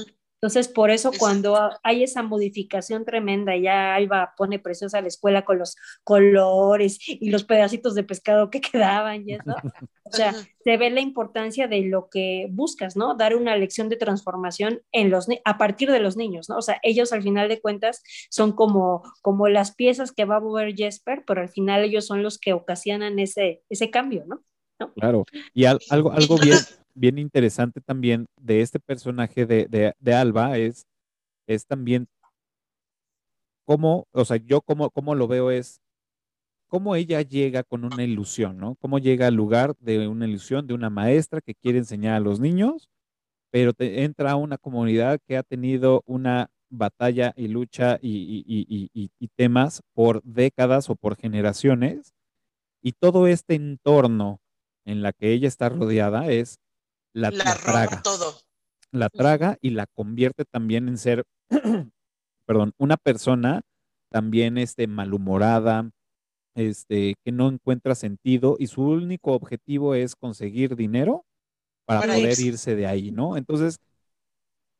Entonces, por eso cuando hay esa modificación tremenda, ya Alba pone preciosa la escuela con los colores y los pedacitos de pescado que quedaban y eso. O sea, se ve la importancia de lo que buscas, ¿no? Dar una lección de transformación en los a partir de los niños, ¿no? O sea, ellos al final de cuentas son como, como las piezas que va a mover Jesper, pero al final ellos son los que ocasionan ese, ese cambio, ¿no? Claro, y algo, algo bien, bien interesante también de este personaje de, de, Alba es, es también cómo, o sea, yo como, como lo veo es cómo ella llega con una ilusión, ¿no? Cómo llega al lugar de una ilusión de una maestra que quiere enseñar a los niños, pero te entra a una comunidad que ha tenido una batalla y lucha y, y, y, y, temas por décadas o por generaciones, y todo este entorno en la que ella está rodeada es la, traga. todo. La traga y la convierte también en ser, perdón, una persona también este, malhumorada, este, que no encuentra sentido y su único objetivo es conseguir dinero para, poder irse. de ahí, ¿no? Entonces,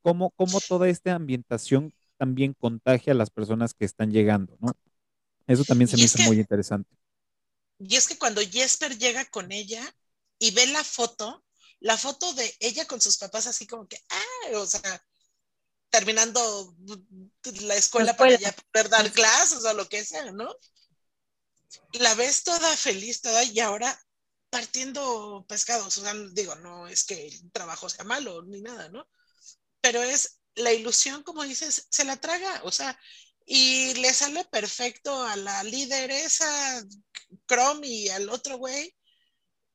¿cómo, ¿cómo, toda esta ambientación también contagia a las personas que están llegando, ¿no? Eso también se me hizo muy interesante. Y es que cuando Jesper llega con ella y ve la foto, la foto de ella con sus papás así como que, ah, o sea, terminando la escuela, para ya poder dar clases o lo que sea, ¿no? La ves toda feliz, toda, y ahora partiendo pescados, o sea, digo, no es que el trabajo sea malo ni nada, ¿no? Pero es la ilusión, como dices, se la traga, o sea, y le sale perfecto a la líder esa, Chrome y al otro güey,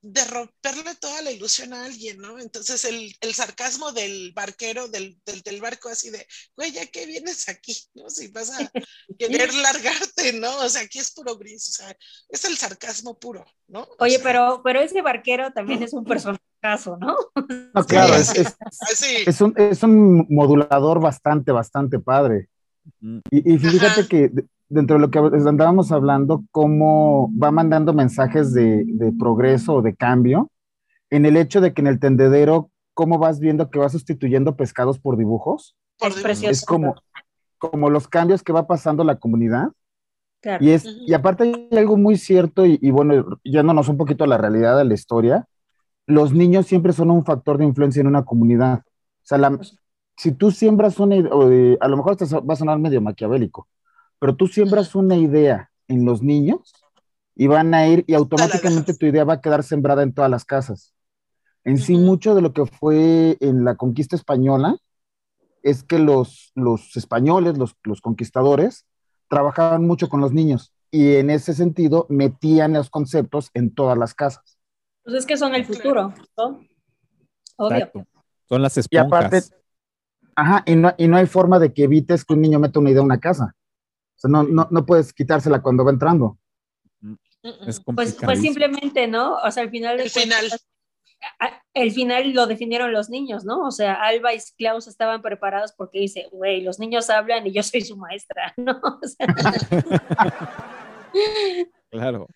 de romperle toda la ilusión a alguien, ¿no? Entonces el, sarcasmo del barquero, del, del, barco así de, güey, ¿ya qué vienes aquí? ¿No? Si vas a querer largarte, ¿no? O sea, aquí es puro gris, o sea, es el sarcasmo puro, ¿no? Oye, pero, pero ese barquero también es un personajazo, ¿no? No, claro, es, es, es, un, es un modulador bastante, bastante padre. Y, y fíjate que dentro de lo que andábamos hablando, cómo va mandando mensajes de, progreso o de cambio, en el hecho de que en el tendedero, cómo vas viendo que va sustituyendo pescados por dibujos. es Es como, como los cambios que va pasando la comunidad. Y, es, y aparte hay algo muy cierto, y, y bueno, yéndonos un poquito a la realidad de la historia, los niños siempre son un factor de influencia en una comunidad. O sea, si tú siembras una, a lo mejor esto va a sonar medio maquiavélico, pero tú siembras una idea en los niños y van a ir y automáticamente tu idea va a quedar sembrada en todas las casas. En sí, mucho de lo que fue en la conquista española es que los, los españoles, los, los conquistadores, trabajaban mucho con los niños y en ese sentido metían los conceptos en todas las casas. Pues es que son el futuro, ¿no? Obvio. Son las esponjas. Y aparte, ajá, y no, y no hay forma de que evites que un niño meta una idea en una casa sea, no, no, no puedes quitársela cuando va entrando. Es pues, pues simplemente, ¿no? O sea, al final... El final. el final lo definieron los niños, ¿no? O sea, Alba y Klaus estaban preparados porque dice, güey, los niños hablan y yo soy su maestra, ¿no? claro.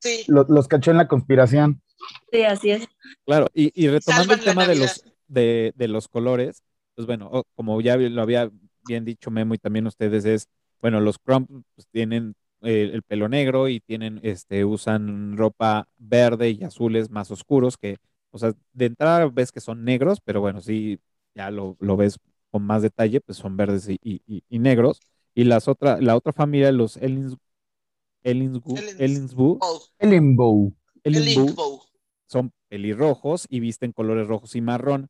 Sí. Los, los, cachó en la conspiración. Sí, así es. Claro, y, y retomando el tema de los, de, de, los colores, pues bueno, como ya lo había bien dicho Memo y también ustedes, es bueno, los Crump pues, tienen el, pelo negro y tienen, este, usan ropa verde y azules más oscuros que, o sea, de entrada ves que son negros, pero bueno, sí, ya lo, ves con más detalle, pues son verdes y, y, negros. Y las otra, la otra familia, los Ellins, Ellinsbu, son pelirrojos y visten colores rojos y marrón.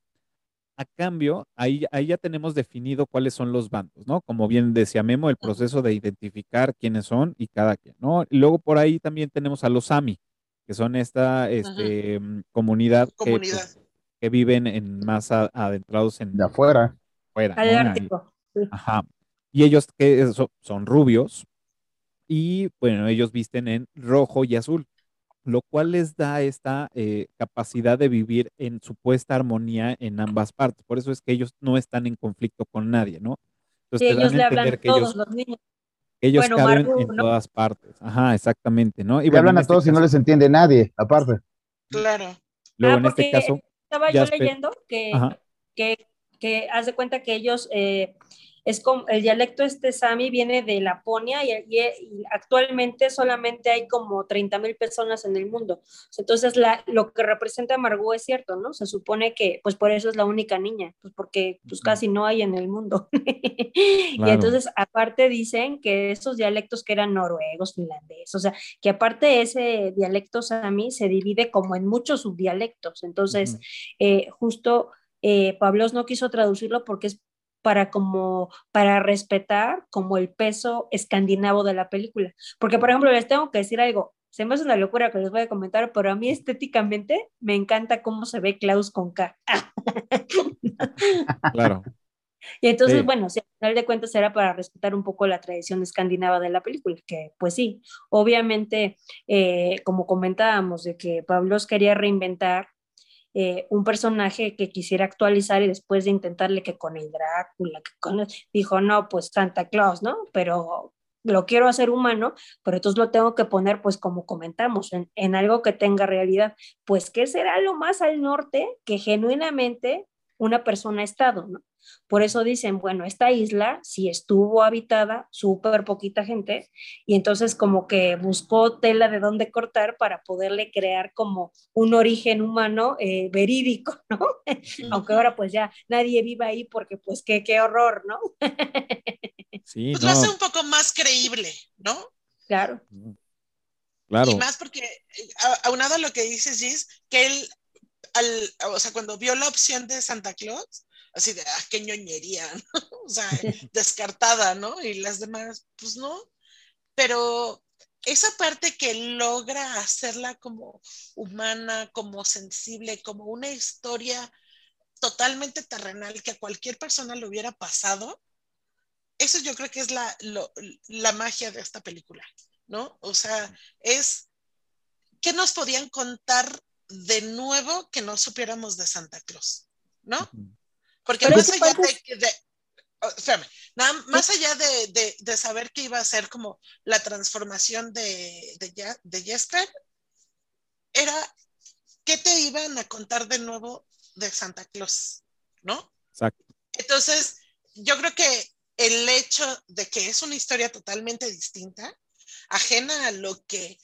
A cambio, ahí, ahí ya tenemos definido cuáles son los bandos, ¿no? Como bien decía Memo, el proceso de identificar quiénes son y cada quien, ¿no? Y luego por ahí también tenemos a los Sami, que son esta este, mm, comunidad, Que, pues, que, viven en más adentrados en... De afuera. Fuera, Ajá. Y ellos que son rubios y bueno, ellos visten en rojo y azul lo cual les da esta eh, capacidad de vivir en supuesta armonía en ambas partes. Por eso es que ellos no están en conflicto con nadie, ¿no? Entonces, ellos le hablan a todos los niños. Ellos caben en todas partes. Ajá, exactamente, ¿no? Y hablan a este todos y no les entiende nadie, aparte. Claro. Luego, ah, en este caso. Estaba yo leyendo que, que, que, haz de cuenta que ellos eh, es como el dialecto este sami viene de Laponia y, y, actualmente solamente hay como 30 mil personas en el mundo. Entonces, la, lo que representa Margot es cierto, ¿no? Se supone que, pues por eso es la única niña, pues porque pues casi no hay en el mundo. Y entonces, aparte dicen que esos dialectos que eran noruegos, finlandeses, o sea, que aparte ese dialecto sami se divide como en muchos subdialectos. Entonces, eh, justo... Eh, Pablos no quiso traducirlo porque es para como para respetar como el peso escandinavo de la película. Porque, por ejemplo, les tengo que decir algo, se me hace una locura que les voy a comentar, pero a mí estéticamente me encanta cómo se ve Klaus con K. claro. Y entonces, bueno, si al final de cuentas era para respetar un poco la tradición escandinava de la película, que pues sí, obviamente, eh, como comentábamos, de que Pablos quería reinventar eh, un personaje que quisiera actualizar y después de intentarle que con el Drácula, que con dijo, no, pues Santa Claus, ¿no? Pero lo quiero hacer humano, pero entonces lo tengo que poner, pues como comentamos, en, en algo que tenga realidad. Pues, ¿qué será lo más al norte que genuinamente una persona ha estado, ¿no? Por eso dicen, bueno, esta isla si estuvo habitada, súper poquita gente, y entonces como que buscó tela de dónde cortar para poderle crear como un origen humano eh, verídico, ¿no? Aunque ahora pues ya nadie viva ahí porque pues qué, qué horror, ¿no? sí, pues lo hace un poco más creíble, ¿no? Claro. Claro. Y más porque, aunado a lo que dices, Gis, que él, al, o sea, cuando vio la opción de Santa Claus, así de, ah, qué ñoñería, ¿no? O sea, descartada, ¿no? Y las demás, pues no. Pero esa parte que logra hacerla como humana, como sensible, como una historia totalmente terrenal que a cualquier persona le hubiera pasado, eso yo creo que es la, la magia de esta película, ¿no? O sea, es, ¿qué nos podían contar de nuevo que no supiéramos de Santa Claus? ¿No? Porque más allá de, oh, más allá de, saber que iba a ser como la transformación de, de, Jesper, era qué te iban a contar de nuevo de Santa Claus, ¿no? Exacto. Entonces, yo creo que el hecho de que es una historia totalmente distinta, ajena a lo que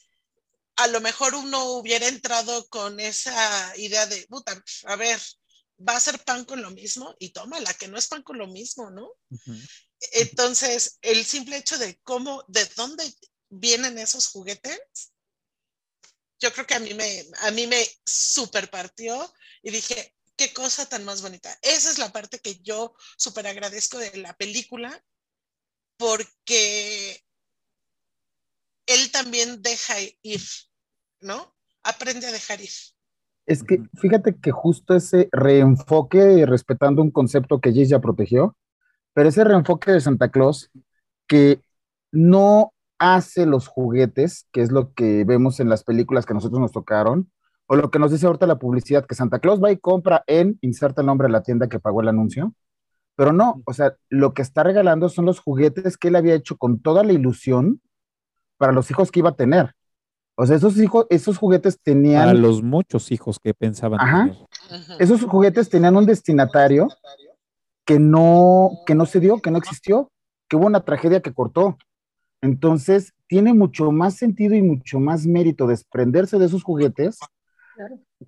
a lo mejor uno hubiera entrado con esa idea de, puta, a ver, va a ser pan con lo mismo y tómala, que no es pan con lo mismo, ¿no? Entonces, el simple hecho de cómo, de dónde vienen esos juguetes, yo creo que a mí me, a mí me super partió y dije, qué cosa tan más bonita. Esa es la parte que yo súper agradezco de la película, porque él también deja ir, ¿no? Aprende a dejar ir. Es que fíjate que justo ese reenfoque, respetando un concepto que Jace ya protegió, pero ese reenfoque de Santa Claus que no hace los juguetes, que es lo que vemos en las películas que nosotros nos tocaron, o lo que nos dice ahorita la publicidad, que Santa Claus va y compra en, inserta el nombre de la tienda que pagó el anuncio, pero no, o sea, lo que está regalando son los juguetes que él había hecho con toda la ilusión para los hijos que iba a tener. O sea, esos hijos, esos juguetes tenían. A los muchos hijos que pensaban. Ajá. Esos juguetes tenían un destinatario que no, que no se dio, que no existió, que hubo una tragedia que cortó. Entonces, tiene mucho más sentido y mucho más mérito desprenderse de esos juguetes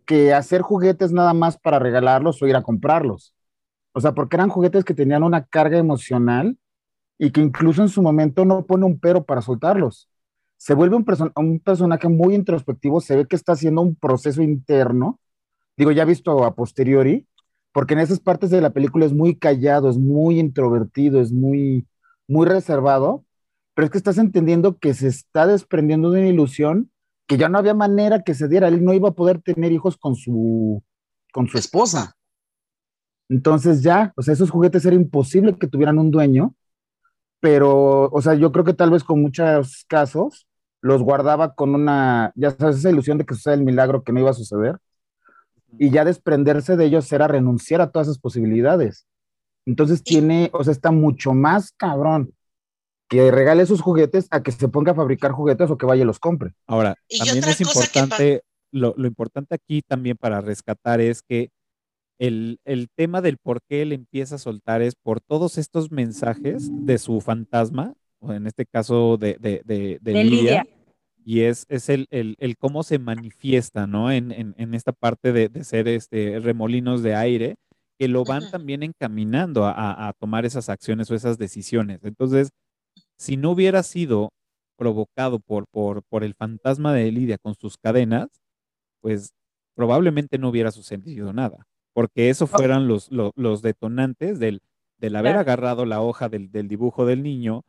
que hacer juguetes nada más para regalarlos o ir a comprarlos. O sea, porque eran juguetes que tenían una carga emocional y que incluso en su momento no pone un pero para soltarlos se vuelve un, un personaje muy introspectivo, se ve que está haciendo un proceso interno, digo, ya visto a posteriori, porque en esas partes de la película es muy callado, es muy introvertido, es muy, muy reservado, pero es que estás entendiendo que se está desprendiendo de una ilusión que ya no había manera que se diera, él no iba a poder tener hijos con su, con su esposa. Entonces ya, o sea, esos juguetes era imposible que tuvieran un dueño, pero, o sea, yo creo que tal vez con muchos casos los guardaba con una, ya sabes, esa ilusión de que sucede el milagro que no iba a suceder, y ya desprenderse de ellos era renunciar a todas esas posibilidades. Entonces tiene, o sea, está mucho más cabrón que regale sus juguetes a que se ponga a fabricar juguetes o que vaya y los compre. Ahora, también es importante, lo, lo, importante aquí también para rescatar es que el, el, tema del por qué él empieza a soltar es por todos estos mensajes de su fantasma, o en este caso de, de, de, de Lidia, y es, es el, el, el, cómo se manifiesta, ¿no? En, en, en esta parte de, de, ser este, remolinos de aire, que lo van también encaminando a, a, tomar esas acciones o esas decisiones. Entonces, si no hubiera sido provocado por, por, por el fantasma de Lidia con sus cadenas, pues probablemente no hubiera sucedido nada, porque eso oh. fueran los, los, los detonantes del, del haber agarrado la hoja del, del, dibujo del niño,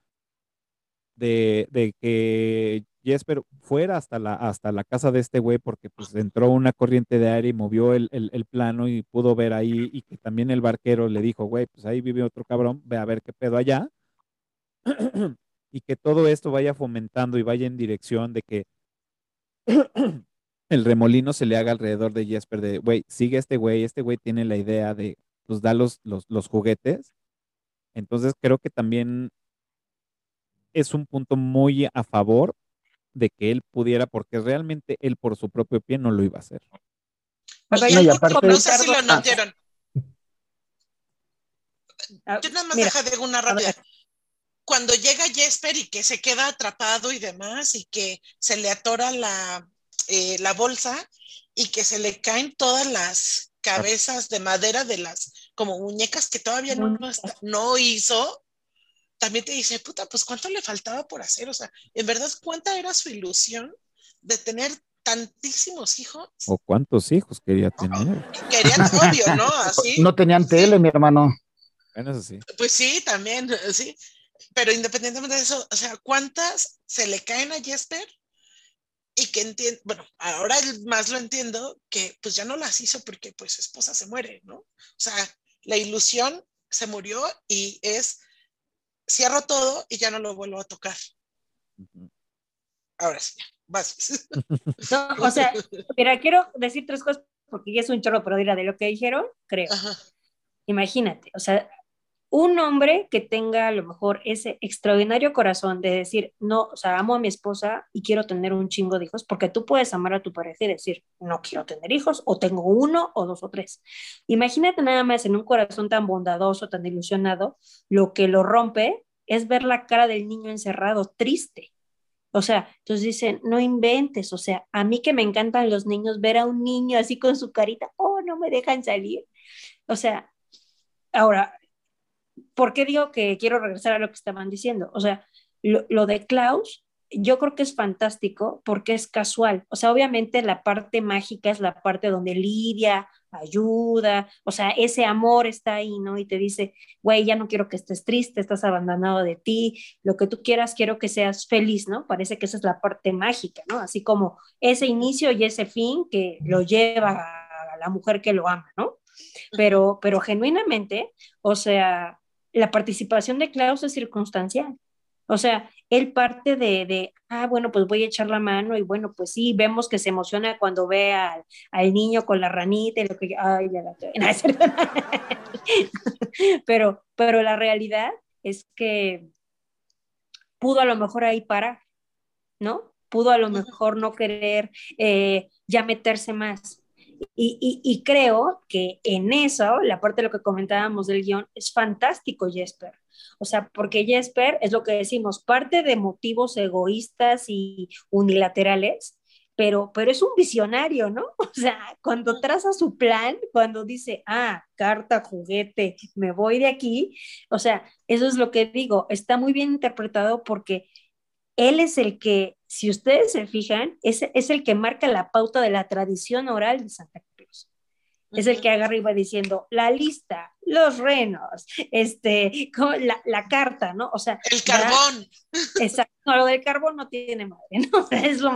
de, de que Jesper fuera hasta la, hasta la casa de este güey porque pues entró una corriente de aire y movió el, el, plano y pudo ver ahí y que también el barquero le dijo, güey, pues ahí vive otro cabrón, ve a ver qué pedo allá. y que todo esto vaya fomentando y vaya en dirección de que el remolino se le haga alrededor de Jesper de, güey, sigue este güey, este güey tiene la idea de, pues da los, los, los juguetes. Entonces creo que también es un punto muy a favor de que él pudiera, porque realmente él por su propio pie no lo iba a hacer. Pero no, y aparte, no sé si lo notieron. Ah, Yo nada más deja de una rápida cuando llega Jesper y que se queda atrapado y demás, y que se le atora la, eh, la bolsa y que se le caen todas las cabezas de madera de las como muñecas que todavía no, no hizo, también te dice, puta, pues cuánto le faltaba por hacer, o sea, en verdad, ¿cuánta era su ilusión de tener tantísimos hijos? ¿O cuántos hijos quería tener? Querían, obvio, ¿no? Así. No tenían tele, sí. mi hermano. Bueno, eso sí. Pues sí, también, sí pero independientemente de eso, o sea, ¿cuántas se le caen a Jesper? Y que entiende, bueno, ahora más lo entiendo, que pues ya no las hizo porque pues su esposa se muere, ¿no? O sea, la ilusión se murió y es, cierro todo y ya no lo vuelvo a tocar. Ahora sí, vas. No, o sea, mira, quiero decir tres cosas porque ya es un chorro, pero dirá de lo que dijeron, creo. Ajá. Imagínate, o sea, un hombre que tenga a lo mejor ese extraordinario corazón de decir, no, o sea, amo a mi esposa y quiero tener un chingo de hijos, porque tú puedes amar a tu pareja y decir, no quiero tener hijos, o tengo uno, o dos, o tres. Imagínate nada más en un corazón tan bondadoso, tan ilusionado, lo que lo rompe es ver la cara del niño encerrado, triste. O sea, entonces dicen, no inventes, o sea, a mí que me encantan los niños, ver a un niño así con su carita, oh, no me dejan salir. O sea, ahora, ¿por qué digo que quiero regresar a lo que estaban diciendo? O sea, lo, lo, de Klaus, yo creo que es fantástico porque es casual. O sea, obviamente la parte mágica es la parte donde Lidia ayuda, o sea, ese amor está ahí, ¿no? Y te dice, güey, ya no quiero que estés triste, estás abandonado de ti, lo que tú quieras, quiero que seas feliz, ¿no? Parece que esa es la parte mágica, ¿no? Así como ese inicio y ese fin que lo lleva a la mujer que lo ama, ¿no? Pero, pero genuinamente, o sea, la participación de Klaus es circunstancial. O sea, él parte de, de, ah, bueno, pues voy a echar la mano y bueno, pues sí, vemos que se emociona cuando ve al, al niño con la ranita y lo que, ay, ya la pero, pero la realidad es que pudo a lo mejor ahí parar, ¿no? Pudo a lo mejor no querer eh, ya meterse más. Y, y, y, creo que en eso, la parte de lo que comentábamos del guion, es fantástico Jesper. O sea, porque Jesper es lo que decimos, parte de motivos egoístas y unilaterales, pero, pero es un visionario, ¿no? O sea, cuando traza su plan, cuando dice, ah, carta, juguete, me voy de aquí, o sea, eso es lo que digo, está muy bien interpretado porque él es el que si ustedes se fijan, es, es el que marca la pauta de la tradición oral de Santa Cruz. es el que agarra y va diciendo la lista, los renos, este, la, la carta, ¿no? O sea, el carbón. exacto, no, lo del carbón no tiene madre, ¿no? Es lo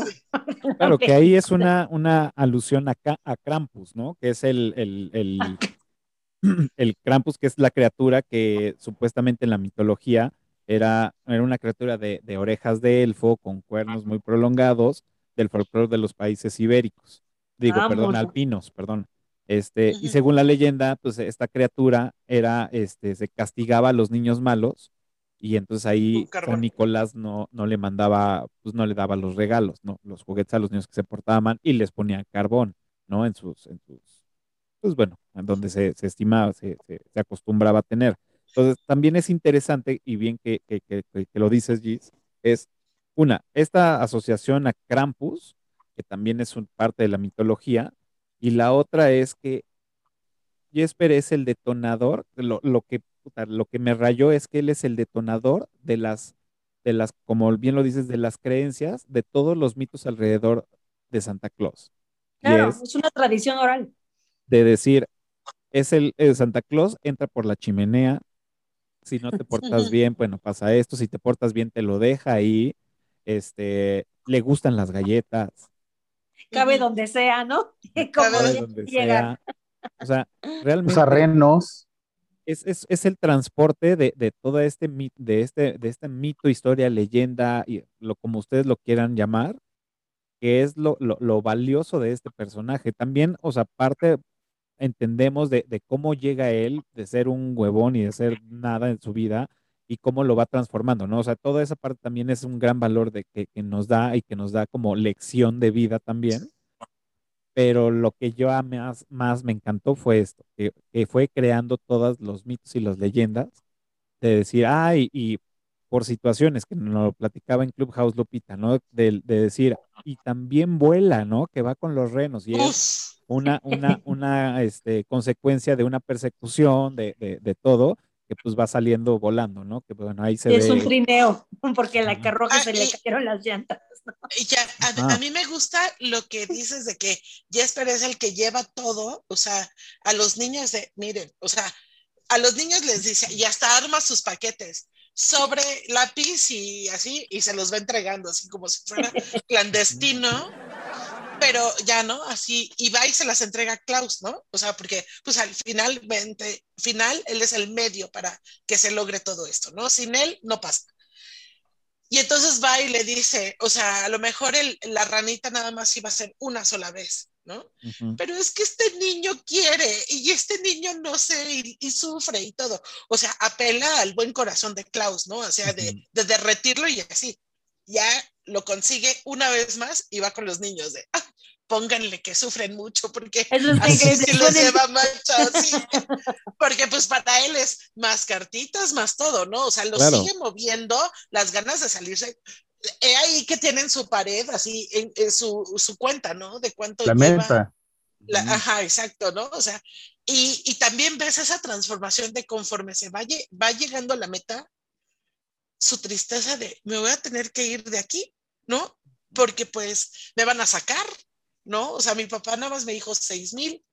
Claro, que ahí es una, una alusión a, a Krampus, ¿no? Que es el, el, el, el Krampus, que es la criatura que supuestamente en la mitología era, era una criatura de, de orejas de elfo con cuernos muy prolongados del folclore de los países ibéricos. Digo, perdón, alpinos, perdón. Este, y según la leyenda, pues esta criatura era, este, se castigaba a los niños malos y entonces ahí San Nicolás no, no le mandaba, pues no le daba los regalos, ¿no? Los juguetes a los niños que se portaban y les ponía carbón, ¿no? En sus, en sus, pues bueno, en donde se, se estimaba, se, se, acostumbraba a tener. Entonces, también es interesante y bien que, que, que, que lo dices, Gis, es una, esta asociación a Krampus, que también es un, parte de la mitología, y la otra es que Jesper es el detonador, lo, lo que, lo que me rayó es que él es el detonador de las, de las, como bien lo dices, de las creencias, de todos los mitos alrededor de Santa Claus. Claro, es, una tradición oral. De decir, es el, el, Santa Claus, entra por la chimenea, si no te portas bien, bueno, pasa esto, si te portas bien, te lo deja ahí, este, le gustan las galletas, cabe donde sea, ¿no? cabe donde sea. O sea, realmente. Los arrenos. Es, es, es, el transporte de, de todo este, de este, de este mito, historia, leyenda, y lo como ustedes lo quieran llamar, que es lo, lo, lo valioso de este personaje. También, o sea, parte, entendemos de, cómo llega él de ser un huevón y de ser nada en su vida y cómo lo va transformando, ¿no? O sea, toda esa parte también es un gran valor de que, nos da y que nos da como lección de vida también. Pero lo que yo más, más me encantó fue esto, que, fue creando todos los mitos y las leyendas de decir, ay, y por situaciones que nos lo platicaba en Clubhouse Lupita, ¿no? De, de, decir, y también vuela, ¿no? Que va con los renos y es una, una, una este, consecuencia de una persecución, de, de, de todo, que pues va saliendo volando, ¿no? Que bueno, ahí se es un trineo, porque a la carroza se le cayeron las llantas. ¿no? Ya, a, a, mí me gusta lo que dices de que Jesper es el que lleva todo, o sea, a los niños de, miren, o sea, a los niños les dice, y hasta arma sus paquetes sobre lápiz y así, y se los va entregando, así como si fuera clandestino pero ya no, así, y va y se las entrega a Klaus, ¿no? O sea, porque pues al finalmente, final, él es el medio para que se logre todo esto, ¿no? Sin él no pasa. Y entonces va y le dice, o sea, a lo mejor el, la ranita nada más iba a ser una sola vez, ¿no? Uh -huh. Pero es que este niño quiere y este niño no sé y, y, sufre y todo. O sea, apela al buen corazón de Klaus, ¿no? O sea, de, uh -huh. de derretirlo y así. Ya lo consigue una vez más y va con los niños de, ah, pónganle que sufren mucho porque Eso es así sí les lleva mancha, así. porque pues para él es más cartitas, más todo, ¿no? O sea, lo claro. sigue moviendo las ganas de salirse. He ahí que tienen su pared así en, en su, su, cuenta, ¿no? De cuánto la lleva. meta. La, ajá, exacto, ¿no? O sea, y, y, también ves esa transformación de conforme se va, va llegando a la meta, su tristeza de me voy a tener que ir de aquí, ¿no? Porque pues me van a sacar, ¿no? O sea, mi papá nada más me dijo seis mil,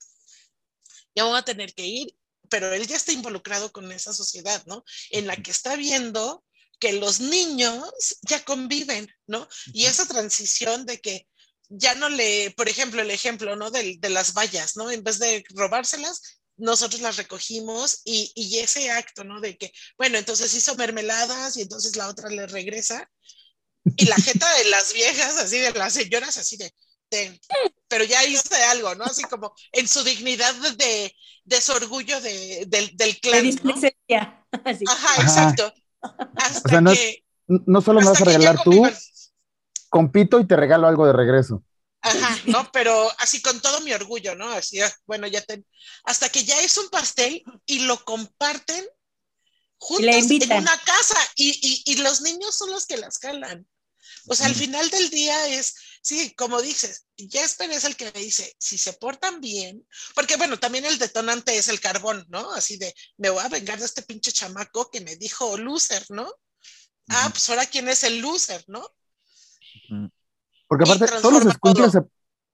ya voy a tener que ir, pero él ya está involucrado con esa sociedad, ¿no? En la que está viendo que los niños ya conviven, ¿no? Y esa transición de que ya no le, por ejemplo, el ejemplo, ¿no? De, de las vallas, ¿no? En vez de robárselas, nosotros las recogimos y, y, ese acto, ¿no? De que, bueno, entonces hizo mermeladas y entonces la otra le regresa. Y la jeta de las viejas, así de las señoras, así de, de pero ya hice algo, ¿no? Así como en su dignidad de, de su orgullo de, de, del clan. ¿no? Así. Ajá, exacto. Hasta o sea, no, que, no solo me vas a regalar tú, compito y te regalo algo de regreso. Ajá, ¿no? Pero así con todo mi orgullo, ¿no? Así, ah, bueno, ya te... Hasta que ya es un pastel y lo comparten juntos en una casa y, y, y, los niños son los que las jalan. O sea, al final del día es, sí, como dices, Jesper es el que me dice, si se portan bien, porque bueno, también el detonante es el carbón, ¿no? Así de, me voy a vengar de este pinche chamaco que me dijo loser, ¿no? Uh -huh. Ah, pues ahora quién es el loser, ¿no? Uh -huh. Porque aparte, todos los, se,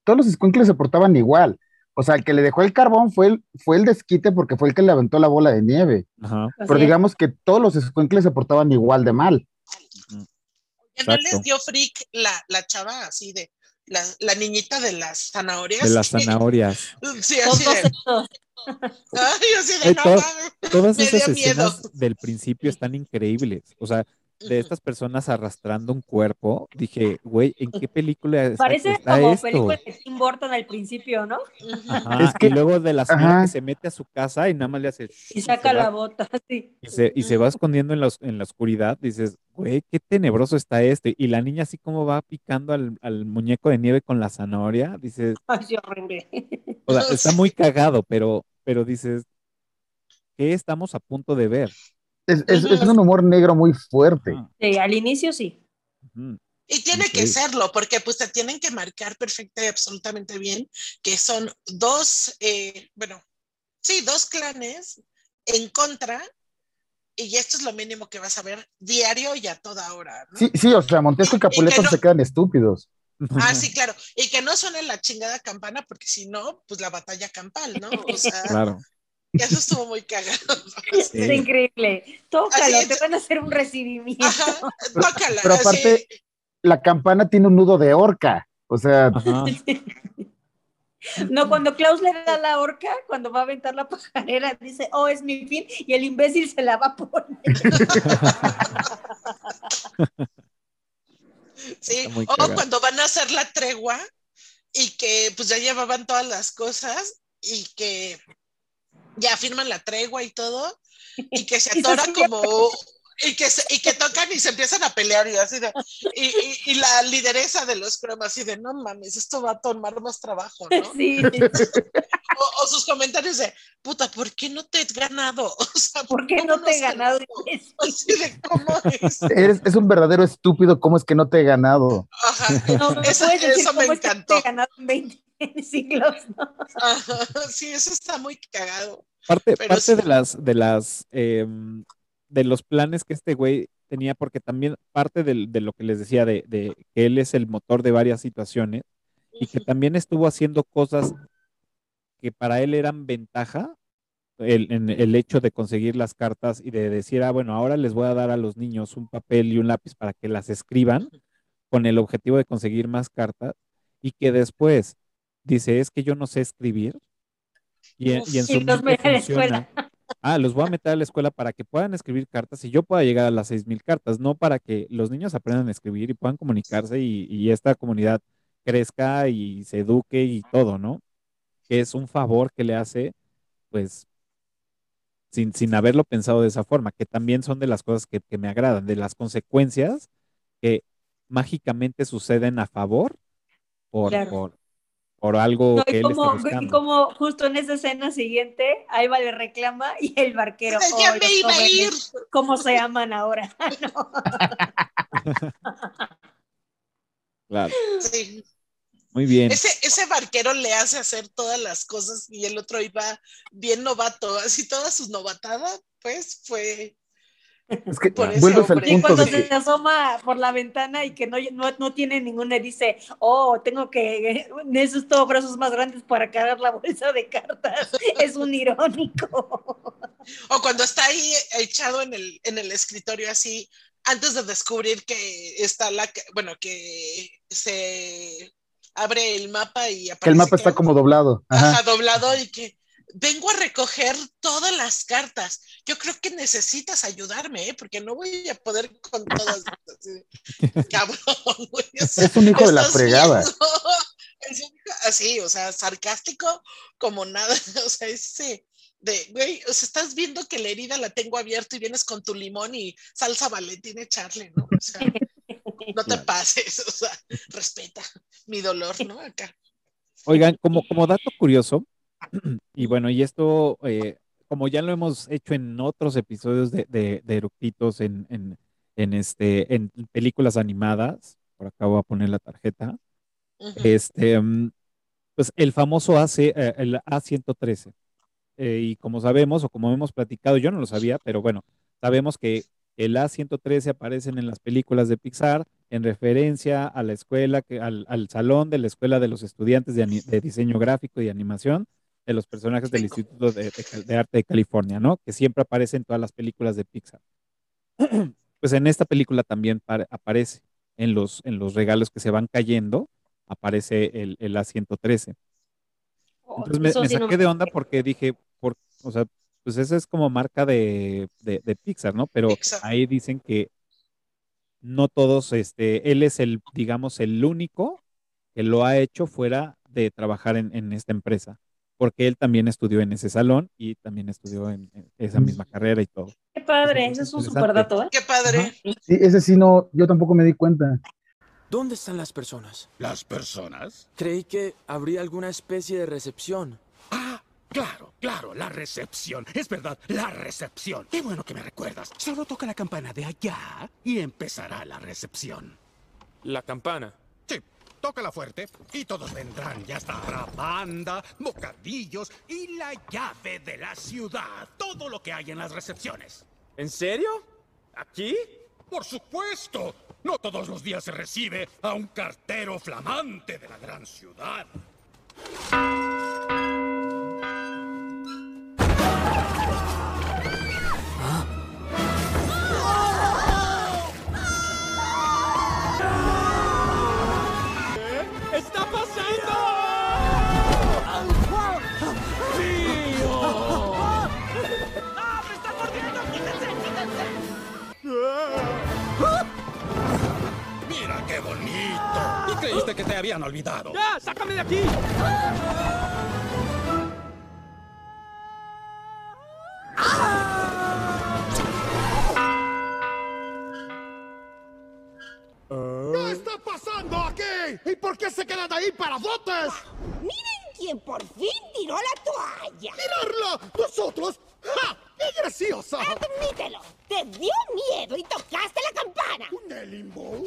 todos los escuincles se portaban igual. O sea, el que le dejó el carbón fue el, fue el desquite porque fue el que le aventó la bola de nieve. Ajá. Pero digamos que todos los escuincles se portaban igual de mal. Ya no les dio freak la, la chava así de la, la niñita de las zanahorias. De las zanahorias. Sí, así de. Ay, así de Ay, no. Todas esas escenas del principio están increíbles. O sea, de estas personas arrastrando un cuerpo, dije, güey, ¿en qué película está, Parece está como esto? película de Tim Burton al principio, ¿no? Ajá, Es que- y luego de la señora ajá. que se mete a su casa y nada más le hace Y saca va- la bota, sí. y se, y se va escondiendo en la, en la oscuridad, dices, güey, qué tenebroso está este. Y la niña así como va picando al, al muñeco de nieve con la zanahoria, dices, Ay, horrible. o sea, está muy cagado, pero, pero dices, ¿qué estamos a punto de ver? Es, es- es un humor negro muy fuerte. Sí, al inicio sí. Y tiene que serlo, porque pues te tienen que marcar perfecta y absolutamente bien que son dos, eh, bueno, sí, dos clanes en contra, y esto es lo mínimo que vas a ver diario y a toda hora, ¿no? Sí, sí, o sea, Montesco y Y- y que Capuleto no- se quedan estúpidos. Ah, sí, claro. Y que no suene la chingada campana, porque si no, pues la batalla campal, ¿no? O sea, Claro. Eso estuvo muy cagado. Es Sí. increíble. Tócalo, te van a hacer un recibimiento. Ajá, tócala. Pero así. aparte, la campana tiene un nudo de horca. O sea. No, cuando Klaus le da la horca, cuando va a aventar la pajarera, dice, oh, es mi fin, y el imbécil se la va a poner. Sí, o cuando van a hacer la tregua y que pues ya llevaban todas las cosas y que ya firman la tregua y todo y que se sigue- como y que se- y que tocan y se empiezan a pelear y así de y, y- y la lideresa de los cromas así de no mames esto va a tomar más trabajo ¿no? Sí, o, o sus comentarios de puta ¿por qué no te he ganado? o sea ¿por qué no te he ganado? así de cómo es eres, es un verdadero estúpido. ¿Cómo es que no te he ganado? Ajá, No, no Eso- decir eso me cómo es que encantó. te he ganado en 20 siglos, ¿no? ajá, sí eso está muy cagado Parte, Pero parte sí. de las, de las, em, de los planes que este güey tenía, porque también parte de, lo que les decía de, de que él es el motor de varias situaciones y que también estuvo haciendo cosas que para él eran ventaja, el, en el hecho de conseguir las cartas y de decir, ah, bueno, ahora les voy a dar a los niños un papel y un lápiz para que las escriban con el objetivo de conseguir más cartas y que después dice, es que yo no sé escribir. Y, en- y en su mente funciona. Ah, los voy a meter a la escuela para que puedan escribir cartas y yo pueda llegar a las seis mil cartas, no para que los niños aprendan a escribir y puedan comunicarse y, y esta comunidad crezca y se eduque y todo, ¿no? Que es un favor que le hace, pues, sin, sin haberlo pensado de esa forma, que también son de las cosas que, que me agradan, de las consecuencias que mágicamente suceden a favor por, Claro. por, por algo No, que y él está como, y buscando. como justo en esa escena siguiente, Alba le reclama y el barquero, "Oh, ya me iba a ir ¿Cómo se aman ahora? No. Claro, Sí. muy bien. Ese, ese barquero le hace hacer todas las cosas y el otro iba bien novato, así toda su novatada, pues fue Es que Por vuelves al punto cuando de se que asoma por la ventana y que no, no, no tiene ninguna, y dice, oh, tengo que, necesito brazos más grandes para cargar la bolsa de cartas. Es un irónico. O cuando está ahí echado en el, en el escritorio así, antes de descubrir que está la, bueno, que se abre el mapa y que el aparece mapa está que- como doblado. Ajá. ajá, doblado y que vengo a recoger todas las cartas. Yo creo que necesitas ayudarme, ¿eh? porque no voy a poder con todas. Cabrón, güey, o sea, Es un hijo de la ¿estás fregada. Es un hijo- así, o sea, sarcástico como nada, o sea, ese de, güey, o sea, estás viendo que la herida la tengo abierta y vienes con tu limón y salsa valentín a echarle, ¿no? O sea, no te pases, o sea, respeta mi dolor, ¿no? Acá. Oigan, como, como dato curioso, y bueno, y esto, eh, como ya lo hemos hecho en otros episodios de, de, de Eructitos en, en, en, este, en películas animadas, por acá voy a poner la tarjeta, Ujú. este, mm, pues el famoso AC, eh, el A113. Eh, y como sabemos, o como hemos platicado, yo no lo sabía, pero bueno, sabemos que el A113 aparecen en las películas de Pixar en referencia a la escuela, que, al, al salón de la escuela de los estudiantes de, de diseño gráfico y animación de los personajes del Instituto de, de- de Arte de California, ¿no? Que siempre aparece en todas las películas de Pixar. Pues en esta película también pare- aparece, en los, en los regalos que se van cayendo, aparece el, el A113. Oh, Entonces me, saqué de onda porque dije, por, o sea, pues esa es como marca de, de, de Pixar, ¿no? Pero Pixar. ahí dicen que no todos, este, él es el, digamos, el único que lo ha hecho fuera de trabajar en, en esta empresa, porque él también estudió en ese salón y también estudió en, en esa misma carrera y todo. Qué padre, Eso ese es un super dato, ¿eh? Qué padre. Sí, ese sí no, yo tampoco me di cuenta. ¿Dónde están las personas? ¿Las personas? Creí que habría alguna especie de recepción. Ah, claro, claro, la recepción. Es verdad, la recepción. Qué bueno que me recuerdas. Solo toca la campana de allá y empezará la recepción. La campana. Tócala fuerte y todos vendrán. Ya estará banda, bocadillos y la llave de la ciudad. Todo lo que hay en las recepciones. ¿En serio? ¿Aquí? Por supuesto. No todos los días se recibe a un cartero flamante de la gran ciudad. Creíste que te habían olvidado? ¡Ya! ¡Sácame de aquí! ¿Qué está pasando aquí? ¿Y por qué se quedan ahí paradotes? ¡Miren quién por fin tiró la toalla! ¡Tirarla! ¡Nosotros! ¡Ja! ¡Qué graciosa! ¡Admítelo! ¡Te dio miedo y tocaste la campana! ¿Un limbo?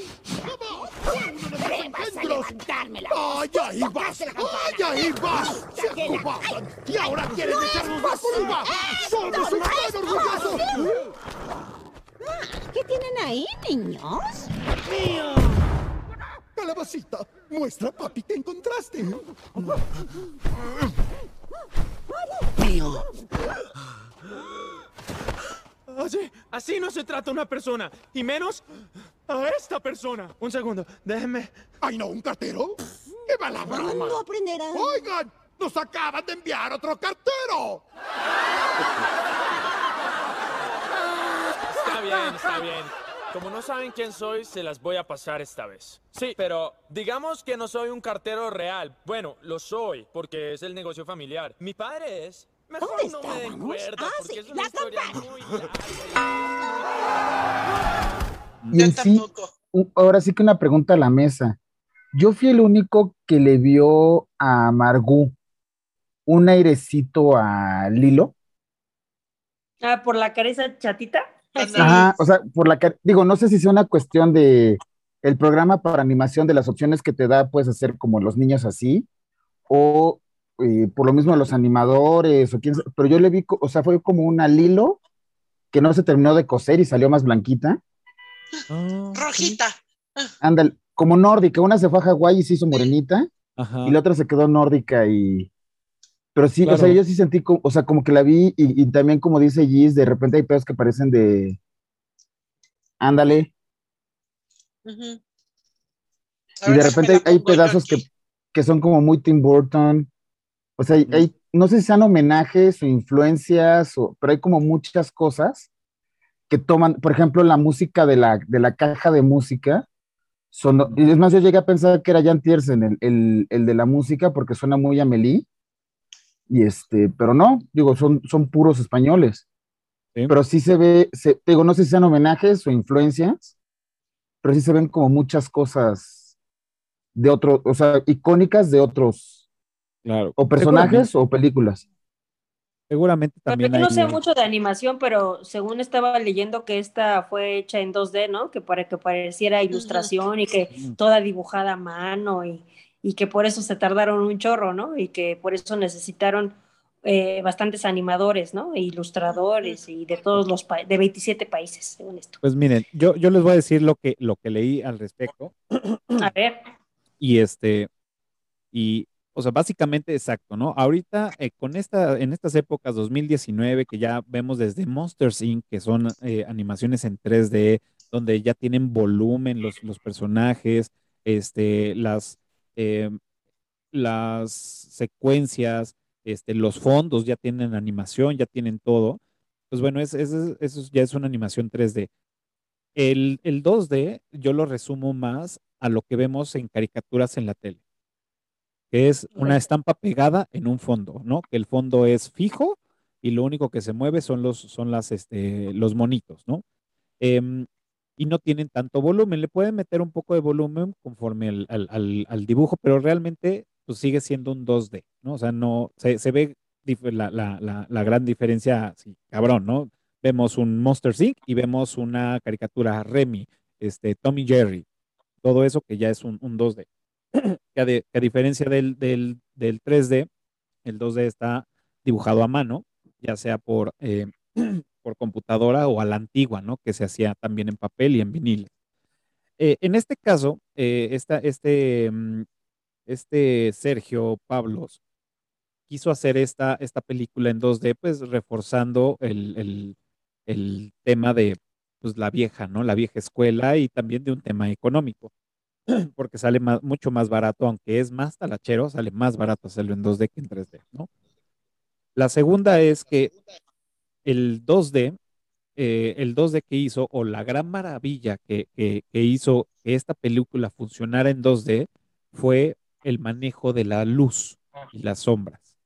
¡Fue uno de ¡Te vas a engendros! levantármela! ¡Ay, ahí vas! La. ¡Ay, ahí vas! ¡Se acobardan! ¡Y ahora quieren no es echarnos más! Esto ¡Somos un no es tan orgulloso! ¿Qué tienen ahí, niños? Calabacita, muestra, papi, que encontraste. Así, así no se trata una persona, y menos a esta persona. Un segundo, déjenme. ¡Ay, no, un cartero! ¡Qué mala broma! ¿Cuándo aprenderán? ¡Oigan! ¡Nos acaban de enviar otro cartero! Está bien, está bien. Como no saben quién soy, se las voy a pasar esta vez. Sí, pero digamos que no soy un cartero real. Bueno, lo soy, porque es el negocio familiar. Mi padre es. Mejor ¿Dónde no me estábamos? Ah, porque sí, es una la campana. Y sí, ahora sí que una pregunta a la mesa. Yo fui el único que le vio a Margot un airecito a Lilo. Ah, por la cabeza chatita. Ajá, o sea, por la digo, no sé si sea una cuestión de el programa para animación de las opciones que te da, puedes hacer como los niños así, o eh, por lo mismo los animadores, o quién pero yo le vi, o sea, fue como una Lilo que no se terminó de coser y salió más blanquita. Ah, Rojita. Ándale, como nórdica, una se fue a Hawái y se hizo morenita, Ajá. y la otra se quedó nórdica y... Pero sí, o sea, yo sí sentí, o sea, como que la vi y, y también como dice Giz, de repente hay pedos que parecen de... Ándale, y de repente hay, pedazos que, que son como muy Tim Burton. O sea, hay, no sé si sean homenajes o influencias, o, pero hay como muchas cosas que toman, por ejemplo, la música de la, de la caja de música. Sonó, y es más, yo llegué a pensar que era Jan Tiersen el, el, el de la música porque suena muy Amelie. Y este, pero no, digo, son, son puros españoles. Sí. Pero sí se ve, se, digo, no sé si sean homenajes o influencias, pero sí se ven como muchas cosas de otros, o sea, icónicas de otros, Claro. o personajes o películas. Seguramente también yo no hay- sé mucho de animación, pero según estaba leyendo que esta fue hecha en 2D, ¿no? Que para que pareciera ilustración y que toda dibujada a mano y, y que por eso se tardaron un chorro, ¿no? Y que por eso necesitaron eh, bastantes animadores, ¿no? E ilustradores y de todos los países, de 27 países, según esto. Pues miren, yo, yo les voy a decir lo que, lo que leí al respecto. A ver. Y este, y, o sea, básicamente exacto, ¿no? Ahorita, eh, con esta, en estas épocas 2019, que ya vemos desde Monsters Inc., que son eh, animaciones en 3D, donde ya tienen volumen los, los personajes, este, las, eh, las secuencias, este, los fondos ya tienen animación, ya tienen todo. Pues bueno, es, eso ya es una animación 3D. El, el 2D yo lo resumo más a lo que vemos en caricaturas en la tele, que es una estampa pegada en un fondo, ¿no? Que el fondo es fijo y lo único que se mueve son los, son las, este, los monitos, ¿no? Em, y no tienen tanto volumen. Le pueden meter un poco de volumen conforme al, al, al, dibujo, pero realmente pues sigue siendo un 2D, ¿no? O sea, no, se, se ve la, la, la, gran diferencia, sí, cabrón, ¿no? Vemos un Monster Inc. y vemos una caricatura Remy, este, Tommy Jerry, todo eso que ya es un, un 2D. Que, a diferencia del, del, del, 3D, el 2D está dibujado a mano, ya sea por, eh, por computadora o a la antigua, ¿no? Que se hacía también en papel y en vinil. Eh, en este caso, eh, esta, este, mm, este Sergio Pablos quiso hacer esta, esta película en 2D, pues reforzando el, tema de pues, la vieja, ¿no? La vieja escuela y también de un tema económico, porque sale mucho más barato, aunque es más talachero, sale más barato hacerlo en 2D que en 3D, ¿no? La segunda es que el 2D, eh, el 2D que hizo, o la gran maravilla que, hizo que esta película funcionara en 2D, fue el manejo de la luz y las sombras.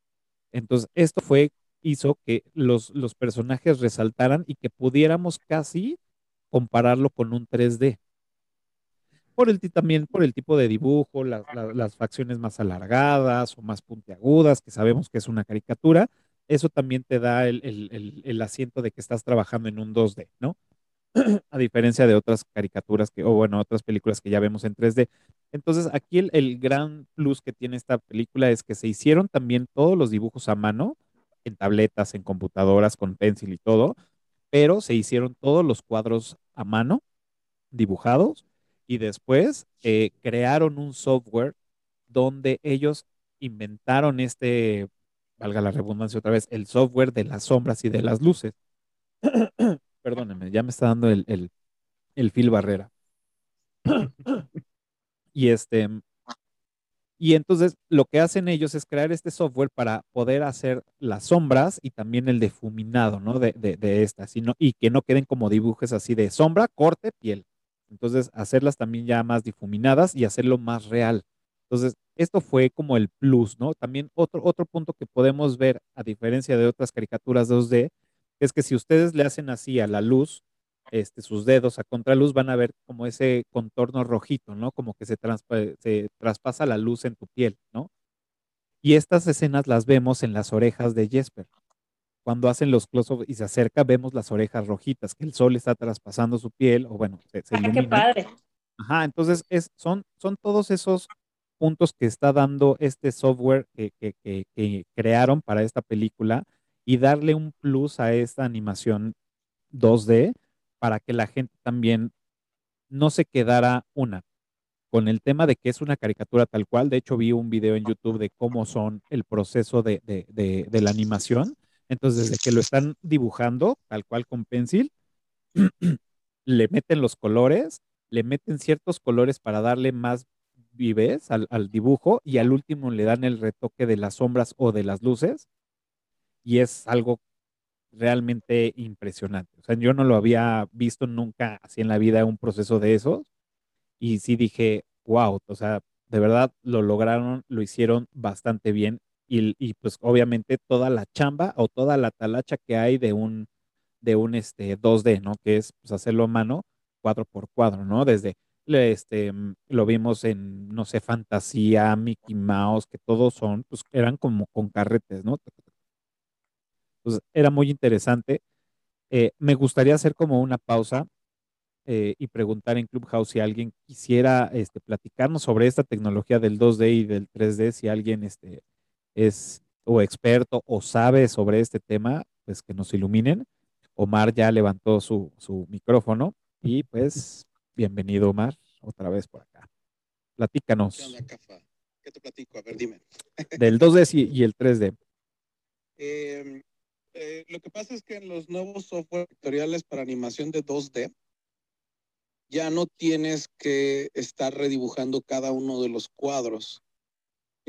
Entonces, esto fue, hizo que los, los personajes resaltaran y que pudiéramos casi compararlo con un 3D. Por el, también por el tipo de dibujo, las facciones más alargadas o más puntiagudas, que sabemos que es una caricatura, eso también te da el, el, el asiento de que estás trabajando en un 2D, ¿no? a diferencia de otras caricaturas que, o bueno, otras películas que ya vemos en 3D. Entonces, aquí el, gran plus que tiene esta película es que se hicieron también todos los dibujos a mano, en tabletas, en computadoras, con pencil y todo, pero se hicieron todos los cuadros a mano, dibujados, y después eh, crearon un software donde ellos inventaron este, valga la redundancia otra vez, el software de las sombras y de las luces. Perdónenme, ya me está dando el, el, el fil barrera. y este, y entonces lo que hacen ellos es crear este software para poder hacer las sombras y también el difuminado, ¿no? De, de, de estas, y que no queden como dibujos así de sombra, corte, piel. Entonces, hacerlas también ya más difuminadas y hacerlo más real. Entonces, esto fue como el plus, ¿no? También otro, otro punto que podemos ver, a diferencia de otras caricaturas 2D, es que si ustedes le hacen así a la luz, este, sus dedos a contraluz, van a ver como ese contorno rojito, ¿no? Como que se, se traspasa la luz en tu piel, ¿no? Y estas escenas las vemos en las orejas de Jesper. Cuando hacen los close y se acerca, vemos las orejas rojitas, que el sol está traspasando su piel, o bueno, se, ah, qué padre. Ajá, entonces es, son, son todos esos puntos que está dando este software que, que, que crearon para esta película y darle un plus a esta animación 2D para que la gente también no se quedara una con el tema de que es una caricatura tal cual. De hecho, vi un video en YouTube de cómo son el proceso de, la animación. Entonces, desde que lo están dibujando tal cual con pencil, le meten los colores, le meten ciertos colores para darle más vivez al, al dibujo y al último le dan el retoque de las sombras o de las luces. Y es algo realmente impresionante. O sea, yo no lo había visto nunca así en la vida, un proceso de esos, y sí dije, wow, o sea, de verdad lo lograron, lo hicieron bastante bien, y, pues obviamente toda la chamba o toda la talacha que hay de un, de un este, 2D, ¿no? Que es pues, hacerlo a mano, cuadro por cuadro, ¿no? Desde este, mm, lo vimos en, no sé, Fantasía, Mickey Mouse, que todos son, pues eran como con carretes, ¿no? Entonces, era muy interesante. Eh, me gustaría hacer como una pausa eh, y preguntar en Clubhouse si alguien quisiera este, platicarnos sobre esta tecnología del 2D y del 3D, si alguien este, es o experto o sabe sobre este tema, pues que nos iluminen. Omar ya levantó su, su micrófono y pues bienvenido Omar otra vez por acá. Platícanos. ¿Qué te platico? A ver, dime. Del 2D y, y el 3D. Eh, eh, lo que pasa es que en los nuevos software vectoriales para animación de 2D, ya no tienes que estar redibujando cada uno de los cuadros.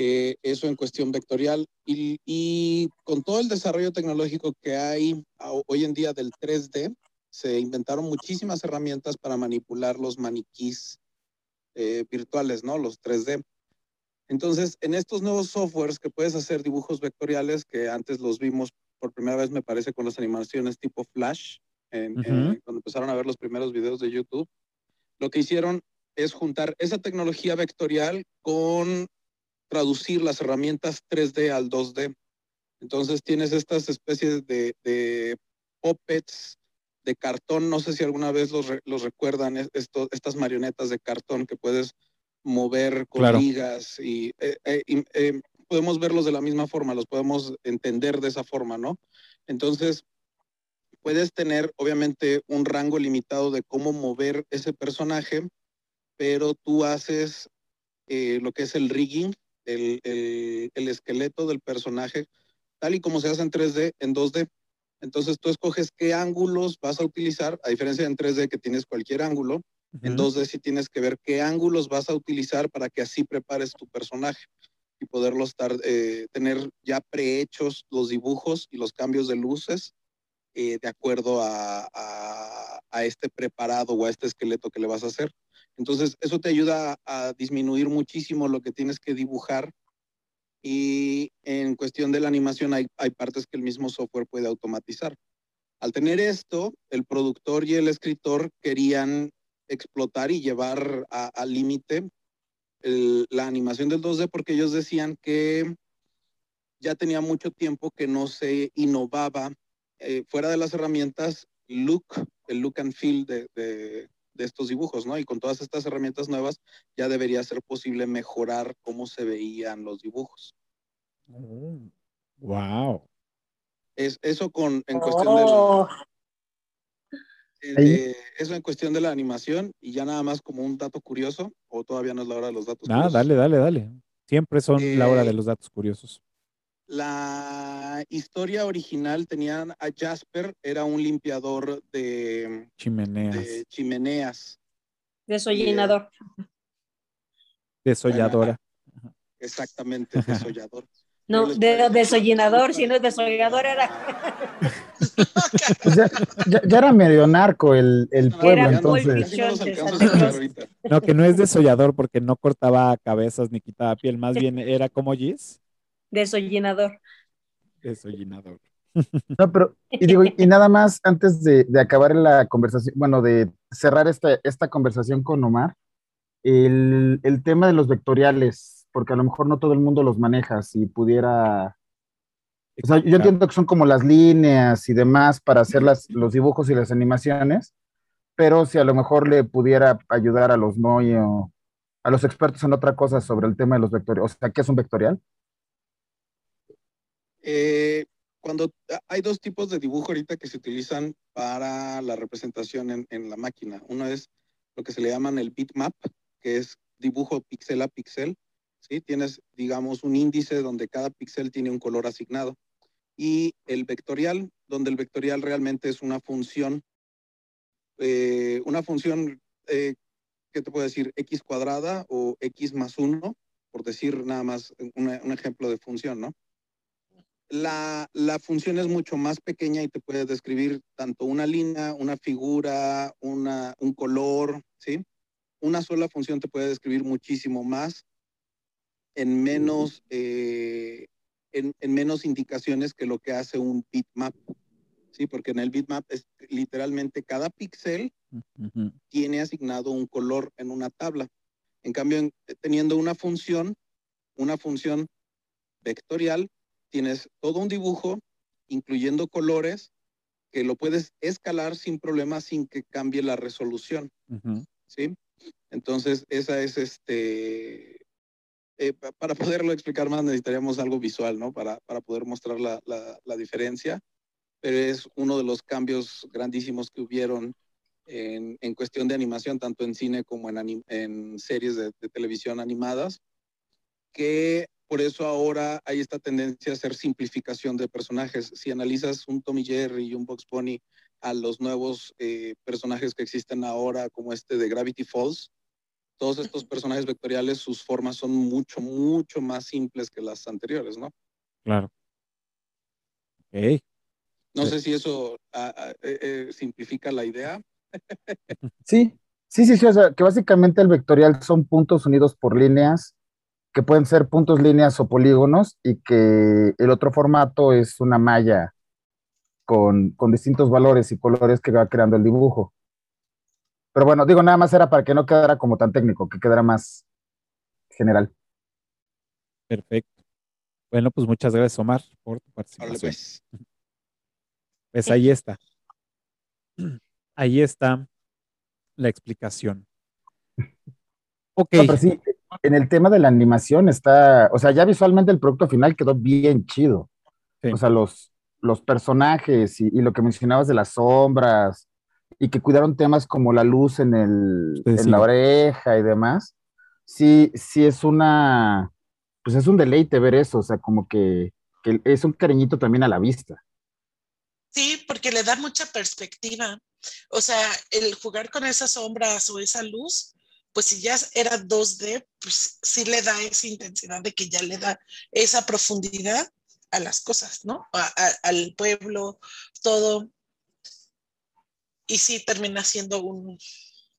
Eh, eso en cuestión vectorial. Y, y, con todo el desarrollo tecnológico que hay hoy en día del 3D, se inventaron muchísimas herramientas para manipular los maniquís eh, virtuales, ¿no? Los 3D. Entonces, en estos nuevos softwares que puedes hacer dibujos vectoriales, que antes los vimos por primera vez, me parece, con las animaciones tipo Flash, en, uh -huh. eh, cuando empezaron a ver los primeros videos de YouTube, lo que hicieron es juntar esa tecnología vectorial con traducir las herramientas 3D al 2D. Entonces tienes estas especies de, de puppets de cartón, no sé si alguna vez los, los recuerdan, esto, estas marionetas de cartón que puedes mover con claro. ligas y, eh, eh, eh, podemos verlos de la misma forma, los podemos entender de esa forma, ¿no? Entonces, puedes tener obviamente un rango limitado de cómo mover ese personaje, pero tú haces lo que es el rigging, el, el, el, esqueleto del personaje, tal y como se hace en 3D, en 2D. Entonces tú escoges qué ángulos vas a utilizar, a diferencia de en 3D que tienes cualquier ángulo, uh -huh. en 2D sí tienes que ver qué ángulos vas a utilizar para que así prepares tu personaje y poderlo estar, eh, tener ya prehechos los dibujos y los cambios de luces eh, de acuerdo a, a, a, este preparado o a este esqueleto que le vas a hacer. Entonces, eso te ayuda a, disminuir muchísimo lo que tienes que dibujar y en cuestión de la animación hay, hay partes que el mismo software puede automatizar. Al tener esto, el productor y el escritor querían explotar y llevar al límite la animación del 2D porque ellos decían que ya tenía mucho tiempo que no se innovaba eh, fuera de las herramientas look, el look and feel de, de, estos dibujos, ¿no? Y con todas estas herramientas nuevas ya debería ser posible mejorar cómo se veían los dibujos. Oh, wow. Es, eso con, en cuestión oh. de, de, eso en cuestión de la animación y ya nada más como un dato curioso, o todavía no es la hora de los datos Ah, curiosos. dale, dale, dale. Siempre son Eh, la hora de los datos curiosos. La historia original tenían a Jasper, era un limpiador de, Chimeneas. de chimeneas. Desollinador. Desolladora. Exactamente, desollador. No, de, desollinador, si no es desollador era. Pues ya, ya- ya era medio narco el, el pueblo, Era entonces. No, que no es desollador porque no cortaba cabezas ni quitaba piel, más bien era como Gis, Desollinador. desollinador. No, pero, y digo, y nada más antes de, de acabar la conversación, bueno, de cerrar esta, esta conversación con Omar, el, el tema de los vectoriales, porque a lo mejor no todo el mundo los maneja, si pudiera, o sea, yo entiendo que son como las líneas y demás para hacer las, los dibujos y las animaciones, pero si a lo mejor le pudiera ayudar a los NOI o a los expertos en otra cosa sobre el tema de los vectoriales, o sea, ¿qué es un vectorial? Eh, cuando hay dos tipos de dibujo ahorita que se utilizan para la representación en, en la máquina. Uno es lo que se le llaman el bitmap, que es dibujo píxel a píxel. ¿sí? Tienes, digamos, un índice donde cada píxel tiene un color asignado. Y el vectorial, donde el vectorial realmente es una función, eh, una función, eh, ¿qué te puedo decir? X cuadrada o X más uno, por decir nada más un ejemplo de función, ¿no? La, la función es mucho más pequeña y te puede describir tanto una línea, una figura, una, un color, ¿sí? Una sola función te puede describir muchísimo más en menos, eh, en, en menos indicaciones que lo que hace un bitmap, ¿sí? Porque en el bitmap es literalmente cada píxel Ujú. tiene asignado un color en una tabla. En cambio, en- teniendo una función, una función vectorial, tienes todo un dibujo, incluyendo colores, que lo puedes escalar sin problema, sin que cambie la resolución. ¿sí? Entonces, esa es este, eh, para poderlo explicar más necesitaríamos algo visual, ¿no? Para, para poder mostrar la, la, la diferencia, pero es uno de los cambios grandísimos que hubieron en, en cuestión de animación, tanto en cine como en, en series de, de televisión animadas, que por eso ahora hay esta tendencia a hacer simplificación de personajes. Si analizas un Tommy Jerry y un Box Bunny a los nuevos eh, personajes que existen ahora, como este de Gravity Falls, todos estos personajes vectoriales, sus formas son mucho, mucho más simples que las anteriores, ¿no? Claro. Ok. No sé si eso ah, ah, eh, eh, simplifica la idea. Sí, sí, sí, sí, o sea, que básicamente el vectorial son puntos unidos por líneas que pueden ser puntos, líneas o polígonos y que el otro formato es una malla con, con distintos valores y colores que va creando el dibujo. Pero bueno, digo, nada más era para que no quedara como tan técnico, que quedara más general. Perfecto. Bueno, pues muchas gracias, Omar, por tu participación. Pues. pues ahí está. Ahí está la explicación. Ok. No, pero sí, en el tema de la animación está, o sea, ya visualmente el producto final quedó bien chido. Sí. O sea, los, los personajes y, y lo que mencionabas de las sombras y que cuidaron temas como la luz en, el, Sí, en sí. la oreja y demás. Sí, sí es una, pues es un deleite ver eso, o sea, como que, que es un cariñito también a la vista. Sí, porque le da mucha perspectiva. O sea, el jugar con esas sombras o esa luz, pues si ya era 2D, pues sí le da esa intensidad de que ya le da esa profundidad a las cosas, ¿no? A- a- al pueblo, todo. Y sí termina siendo un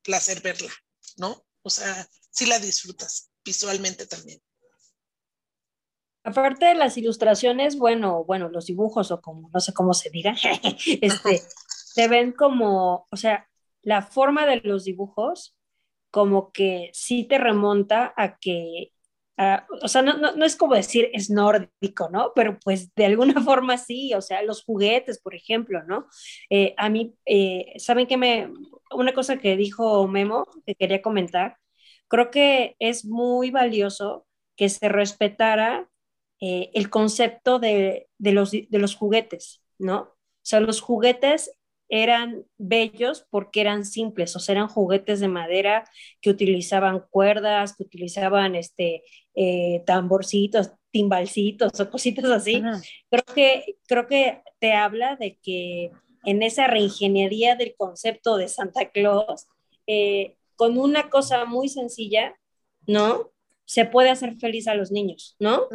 placer verla, ¿no? O sea, sí la disfrutas visualmente también. Aparte de las ilustraciones, bueno, bueno, los dibujos o como, no sé cómo se diga, este, se ven como, o sea, la forma de los dibujos como que sí te remonta a que, o sea, no, no, no es como decir es nórdico, ¿no? Pero pues de alguna forma sí, o sea, los juguetes, por ejemplo, ¿no? Eh, a mí, eh, ¿saben qué me, una cosa que dijo Memo, que quería comentar, creo que es muy valioso que se respetara eh, el concepto de, de, los, de los juguetes, ¿no? O sea, los juguetes eran bellos porque eran simples, o sea, eran juguetes de madera que utilizaban cuerdas, que utilizaban este, eh, tamborcitos, timbalcitos o cositas así. Ajá. Creo que, creo que te habla de que en esa reingeniería del concepto de Santa Claus, eh, con una cosa muy sencilla, ¿no? Se puede hacer feliz a los niños, ¿no?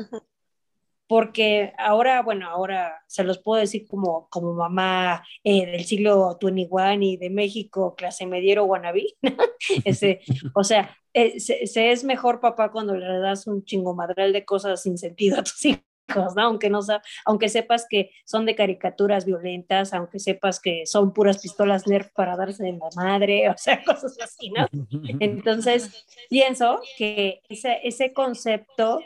Porque ahora, bueno, ahora se los puedo decir como, como mamá eh, del siglo XXI y de México, clase mediero Ese, o sea, eh, se, se, es mejor papá cuando le das un chingomadral de cosas sin sentido a tus hijos. ¿no? Aunque, no, aunque sepas que son de caricaturas violentas, aunque sepas que son puras pistolas Nerf para darse en la madre, o sea, cosas así, ¿no? Entonces, pienso que ese, ese concepto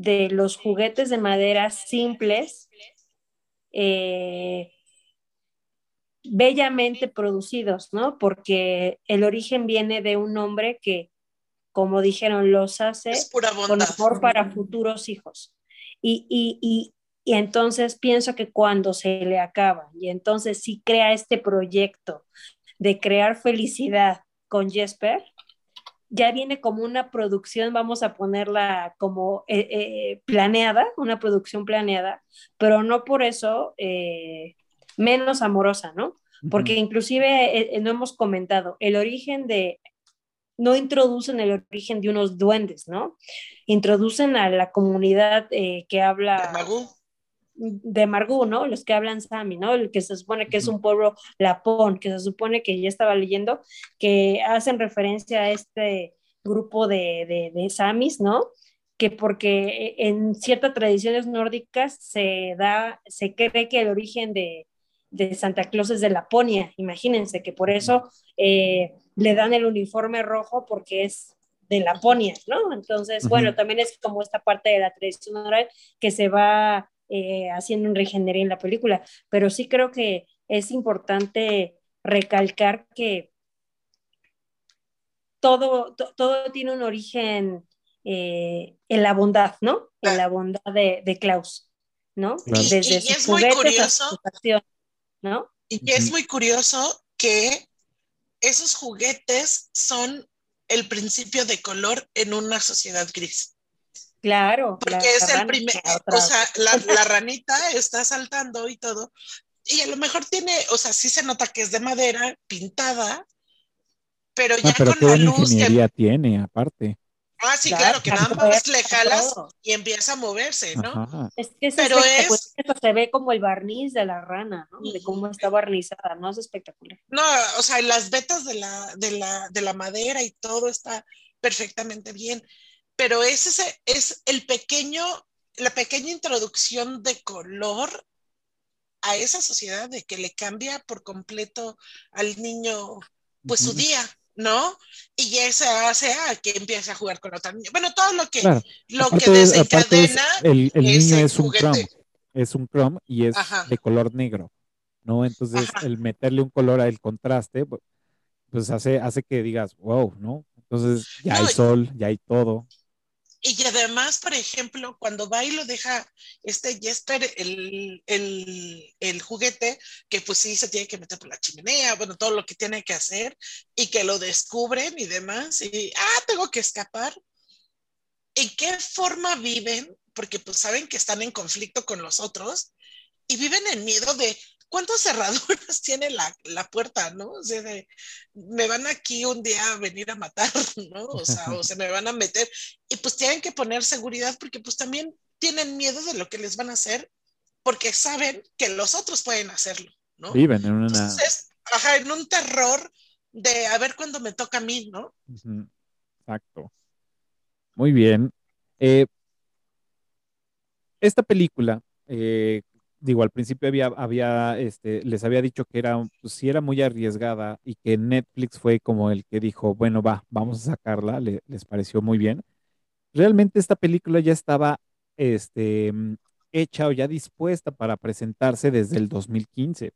de los juguetes de madera simples, eh, bellamente producidos, ¿no? Porque el origen viene de un hombre que, como dijeron, los hace con amor para futuros hijos. Y, y, y, y, entonces pienso que cuando se le acaba, y entonces sí crea este proyecto de crear felicidad con Jesper, ya viene como una producción, vamos a ponerla como eh, eh, planeada, una producción planeada, pero no por eso eh, menos amorosa, ¿no? Porque inclusive eh, no hemos comentado, el origen de, no introducen el origen de unos duendes, ¿no? Introducen a la comunidad eh, que habla... De Magú. De Margú, ¿no? Los que hablan Sami, ¿no? El que se supone que es un pueblo lapón, que se supone que ya estaba leyendo, que hacen referencia a este grupo de, de, de Samis, ¿no? Que porque en ciertas tradiciones nórdicas se da, se cree que el origen de, de Santa Claus es de Laponia, imagínense que por eso eh, le dan el uniforme rojo porque es de Laponia, ¿no? Entonces, uh -huh. bueno, también es como esta parte de la tradición oral que se va eh, haciendo un regenería en la película, pero sí creo que es importante recalcar que todo, to, todo tiene un origen eh, en la bondad, ¿no? En la bondad de, de Klaus, ¿no? Y, Desde y sus es muy a curioso, ¿no? y que es muy curioso que esos juguetes son el principio de color en una sociedad gris. Claro. Porque la es el primer, o sea, la, la ranita está saltando y todo. Y a lo mejor tiene, o sea, sí se nota que es de madera, pintada, pero ya Ah, pero con la luz que ingeniería tiene, aparte. Ah, sí, Claro, claro, que nada más es le jalas todo. y empieza a moverse, ¿no? Ajá. Es que es Pero espectacular, es- se ve como el barniz de la rana, ¿no? De cómo está barnizada, ¿no? Es espectacular. No, o sea, las vetas de la, de la, de la madera y todo está perfectamente bien. Pero es ese, es el pequeño, la pequeña introducción de color a esa sociedad de que le cambia por completo al niño, pues su día, ¿no? Y eso hace a que empiece a jugar con otra niña. Bueno, todo lo que, Claro. lo Aparte que es- aparte es- desencadena el, el niño es un juguete. Chrome, es un Chrome y es Ajá. de color negro, ¿no? Entonces, Ajá. el meterle un color al contraste, pu- pues hace, hace que digas, wow, ¿no? Entonces, ya No, hay sol, ya hay todo. Y además, por ejemplo, cuando va y lo deja este Jesper, el, el, el juguete, que pues sí se tiene que meter por la chimenea, bueno, todo lo que tiene que hacer, y que lo descubren y demás, y, ah, tengo que escapar. ¿En qué forma viven? Porque pues saben que están en conflicto con los otros, y viven en miedo de cuántas cerraduras tiene la, la puerta, ¿no? O sea, de, me van aquí un día a venir a matar, ¿no? O sea, o se me van a meter y pues tienen que poner seguridad porque pues también tienen miedo de lo que les van a hacer porque saben que los otros pueden hacerlo, ¿no? Viven en una... Entonces, ajá, en un terror de a ver cuándo me toca a mí, ¿no? Exacto. Muy bien. Eh, esta película, eh, digo, al principio había, había, este, les había dicho que era, pues, sí era muy arriesgada y que Netflix fue como el que dijo, bueno, va, vamos a sacarla, le- les pareció muy bien. Realmente esta película ya estaba, este, mm, hecha o ya dispuesta para presentarse desde el 2015.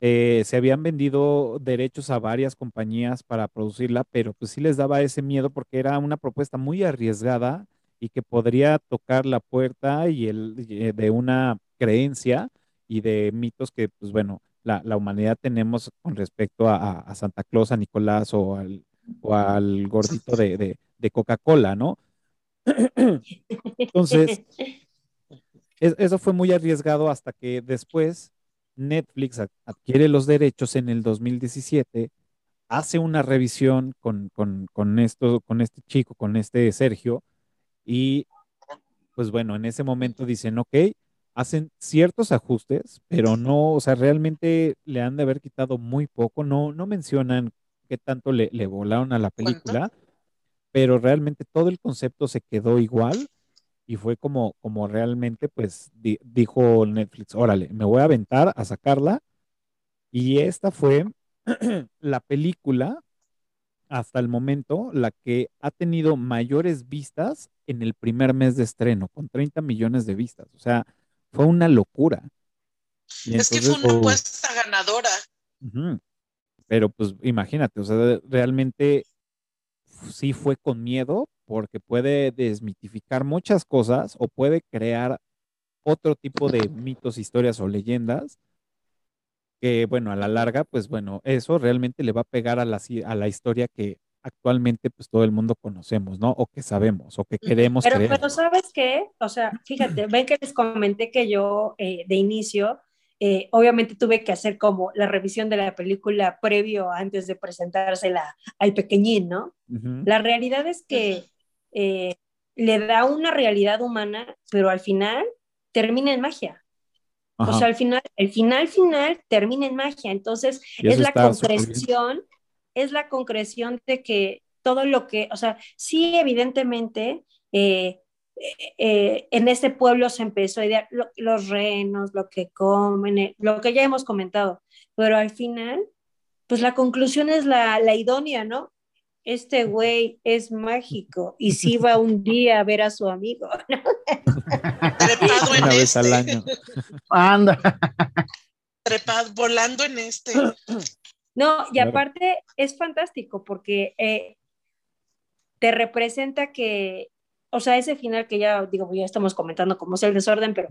Eh, se habían vendido derechos a varias compañías para producirla, pero pues sí les daba ese miedo porque era una propuesta muy arriesgada y que podría tocar la puerta y el, eh, de una creencia y de mitos que, pues bueno, la, la humanidad tenemos con respecto a, Santa Claus, a Nicolás o al, o al gordito de, de- Coca-Cola, ¿no? Entonces, es- eso fue muy arriesgado hasta que después Netflix ad- adquiere los derechos en el 2017, hace una revisión con, con, con esto, con este chico, con este Sergio, y pues bueno, en ese momento dicen, ok, hacen ciertos ajustes, pero no, o sea, realmente le han de haber quitado muy poco, no, no mencionan qué tanto le, le volaron a la película, pero realmente todo el concepto se quedó igual y fue como, como realmente, pues, di- dijo Netflix, órale, me voy a aventar a sacarla. Y esta fue la película, hasta el momento, la que ha tenido mayores vistas en el primer mes de estreno, con 30 millones de vistas. O sea, fue una locura. Y es que fue una apuesta ganadora. Pero pues imagínate, o sea, realmente sí fue con miedo porque puede desmitificar muchas cosas o puede crear otro tipo de mitos, historias o leyendas que, bueno, a la larga, pues bueno, eso realmente le va a pegar a la, a la historia que actualmente pues todo el mundo conocemos, ¿no? O que sabemos o que queremos Pero, creer. pero ¿sabes qué? O sea, fíjate, ven que les comenté que yo eh, de inicio, eh, obviamente tuve que hacer como la revisión de la película previo antes de presentársela al pequeñín, ¿no? Ujú. La realidad es que eh, le da una realidad humana, pero al final termina en magia. O sea, al final, el final final termina en magia. Entonces, es la súper bien. Es la concreción de que todo lo que, o sea, sí, evidentemente, eh, eh, en este pueblo se empezó a idear lo- los renos, lo que comen, eh, lo que ya hemos comentado, pero al final, pues la conclusión es la, la idónea, ¿no? Este güey es mágico y sí va un día a ver a su amigo. ¿no? Trepado en Una vez al este. año. Anda. Trepado, volando en este. No, y Claro. aparte es fantástico porque eh, te representa que, o sea, ese final que ya, digo, ya estamos comentando cómo es el desorden, pero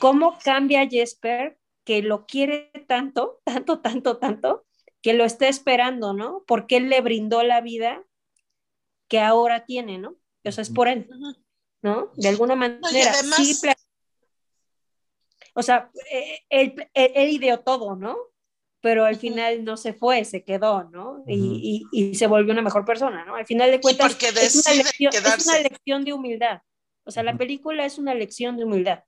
cómo cambia Jesper, que lo quiere tanto, tanto, tanto, tanto, que lo está esperando, ¿no? Porque él le brindó la vida que ahora tiene, ¿no? O sea, es por él, ¿no? De alguna manera, sí, o sea, eh, él, él, ideó todo, ¿no? Pero al final no se fue, se quedó, ¿no? y, y, se volvió una mejor persona, ¿no? Al final de cuentas, es, una lección, es, una lección, de humildad. O sea, la película es una lección de humildad.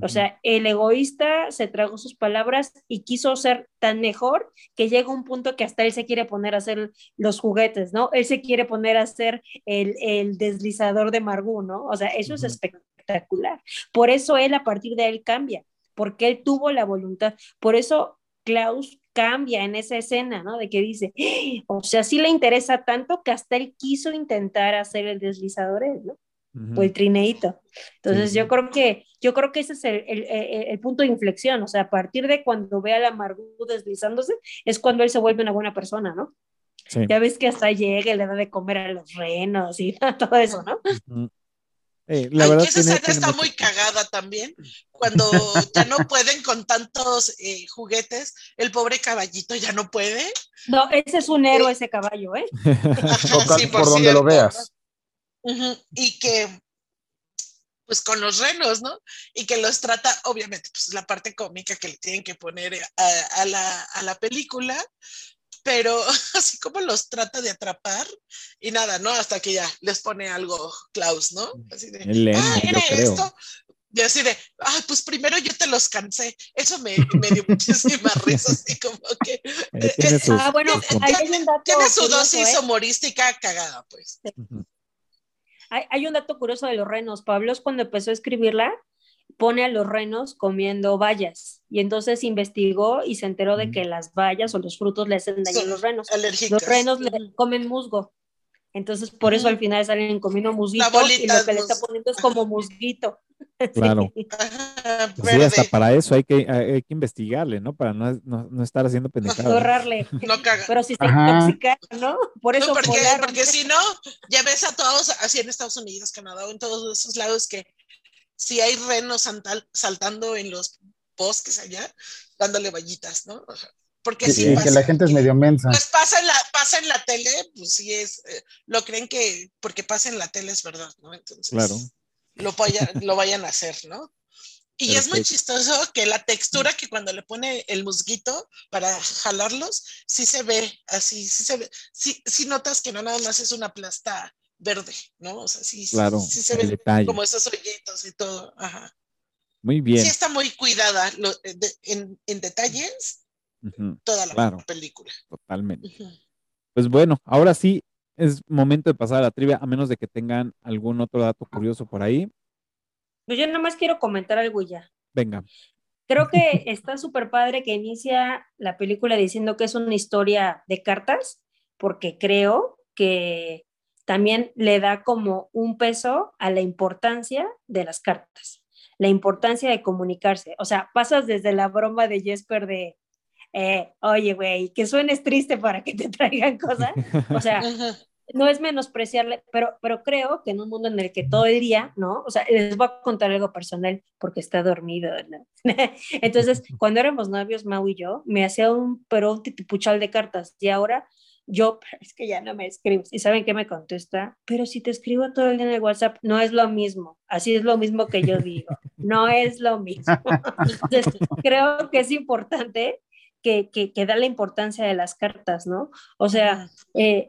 O sea, el egoísta se tragó sus palabras y quiso ser tan mejor que llega un punto que hasta él se quiere poner a hacer los juguetes, ¿no? Él se quiere poner a hacer el, el deslizador de Margú, ¿no? O sea, eso es espectacular. Por eso él a partir de él cambia, porque él tuvo la voluntad. Por eso Klaus cambia en esa escena, ¿no? De que dice, o sea, sí le interesa tanto que hasta él quiso intentar hacer el deslizador, ¿no? o el trineito. Entonces yo creo que yo creo que ese es el, el, el, punto de inflexión, o sea, a partir de cuando ve a la Margot deslizándose, es cuando él se vuelve una buena persona, ¿no? Ya ves que hasta llega y le da de comer a los renos y todo eso, ¿no? Eh, la verdad esa escena está muy cagada también. Cuando ya no pueden con tantos eh, juguetes, el pobre caballito ya no puede. No, ese es un héroe, ese caballo, ¿eh? por donde lo veas. Y que, pues con los renos, ¿no? Y que los trata, obviamente, pues la parte cómica que le tienen que poner a, la, a la película, pero así como los trata de atrapar y nada, ¿no? Hasta que ya les pone algo Klaus, ¿no? Así de, ah, era esto. Y así de, ah, pues primero yo te los cansé. Eso me, me dio muchísima risa, así como que. tiene, ah, bueno, tiene, su dosis ¿eh? humorística cagada, pues. Hay, un dato curioso de los renos. Pablo cuando empezó a escribirla, pone a los renos comiendo bayas y entonces investigó y se enteró de que las bayas o los frutos le hacen daño a los renos. Los renos le comen musgo. Entonces, por eso al final salen comiendo musguito y lo que le está poniendo es como musguito. Claro. Pues sí, hasta para eso hay que, hay que investigarle, ¿no? Para no, no, no estar haciendo pendejadas. Ahorrarle. No caga. Pero si se intoxica, ¿no? Por eso. No, porque, porque si no, ya ves a todos, así en Estados Unidos, Canadá, en todos esos lados que si hay renos saltando en los bosques allá, dándole vallitas, ¿no? Porque sí, que la gente es medio mensa. Pues pasa en la, pasa en la tele, pues sí es, eh, lo creen que porque pasa en la tele es verdad, ¿no? Entonces, claro. lo, lo vayan a hacer, ¿no? Y es muy chistoso que la textura que cuando le pone el musguito para jalarlos, sí se ve así, sí se ve, sí, sí notas que no nada más es una plasta verde, ¿no? O sea, sí, sí, se ve como esos hoyitos y todo. Ajá. Muy bien. Sí está muy cuidada en, en, detalles toda la película. Totalmente. Pues bueno, ahora sí es momento de pasar a la trivia, a menos de que tengan algún otro dato curioso por ahí. Pues yo nada más quiero comentar algo ya. Venga. Creo que está súper padre que inicia la película diciendo que es una historia de cartas, porque creo que también le da como un peso a la importancia de las cartas, la importancia de comunicarse. O sea, pasas desde la broma de Jesper de, eh, oye, güey, que suenes triste para que te traigan cosas. O sea, no es menospreciarle, pero, pero creo que en un mundo en el que todo el día, ¿no? O sea, les voy a contar algo personal porque está dormido, ¿no? Entonces, cuando éramos novios, Mau y yo, me hacía un, pero un titipuchal de cartas y ahora yo, es que ya no me escribes. ¿Y saben qué me contesta? Pero si te escribo todo el día en el WhatsApp, no es lo mismo. Así es lo mismo que yo digo. No es lo mismo. Entonces, creo que es importante que, que, que da la importancia de las cartas, ¿no? O sea, eh,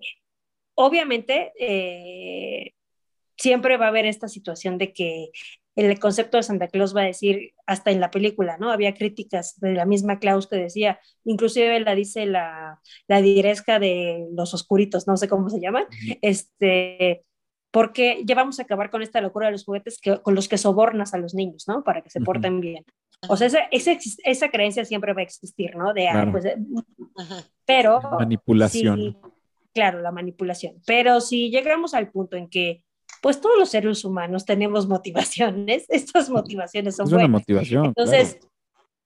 obviamente, eh, siempre va a haber esta situación de que el concepto de Santa Claus va a decir, hasta en la película, ¿no? Había críticas de la misma Claus que decía, inclusive la dice la, la diresca de los oscuritos, no sé cómo se llaman, este, porque ya vamos a acabar con esta locura de los juguetes que, con los que sobornas a los niños, ¿no? Para que se porten bien. O sea, esa, esa, esa, creencia siempre va a existir, ¿no? De, ah, pues, pero... Manipulación. claro, la manipulación. Pero si llegamos al punto en que pues todos los seres humanos tenemos motivaciones, estas motivaciones son es buenas. Una motivación, Entonces,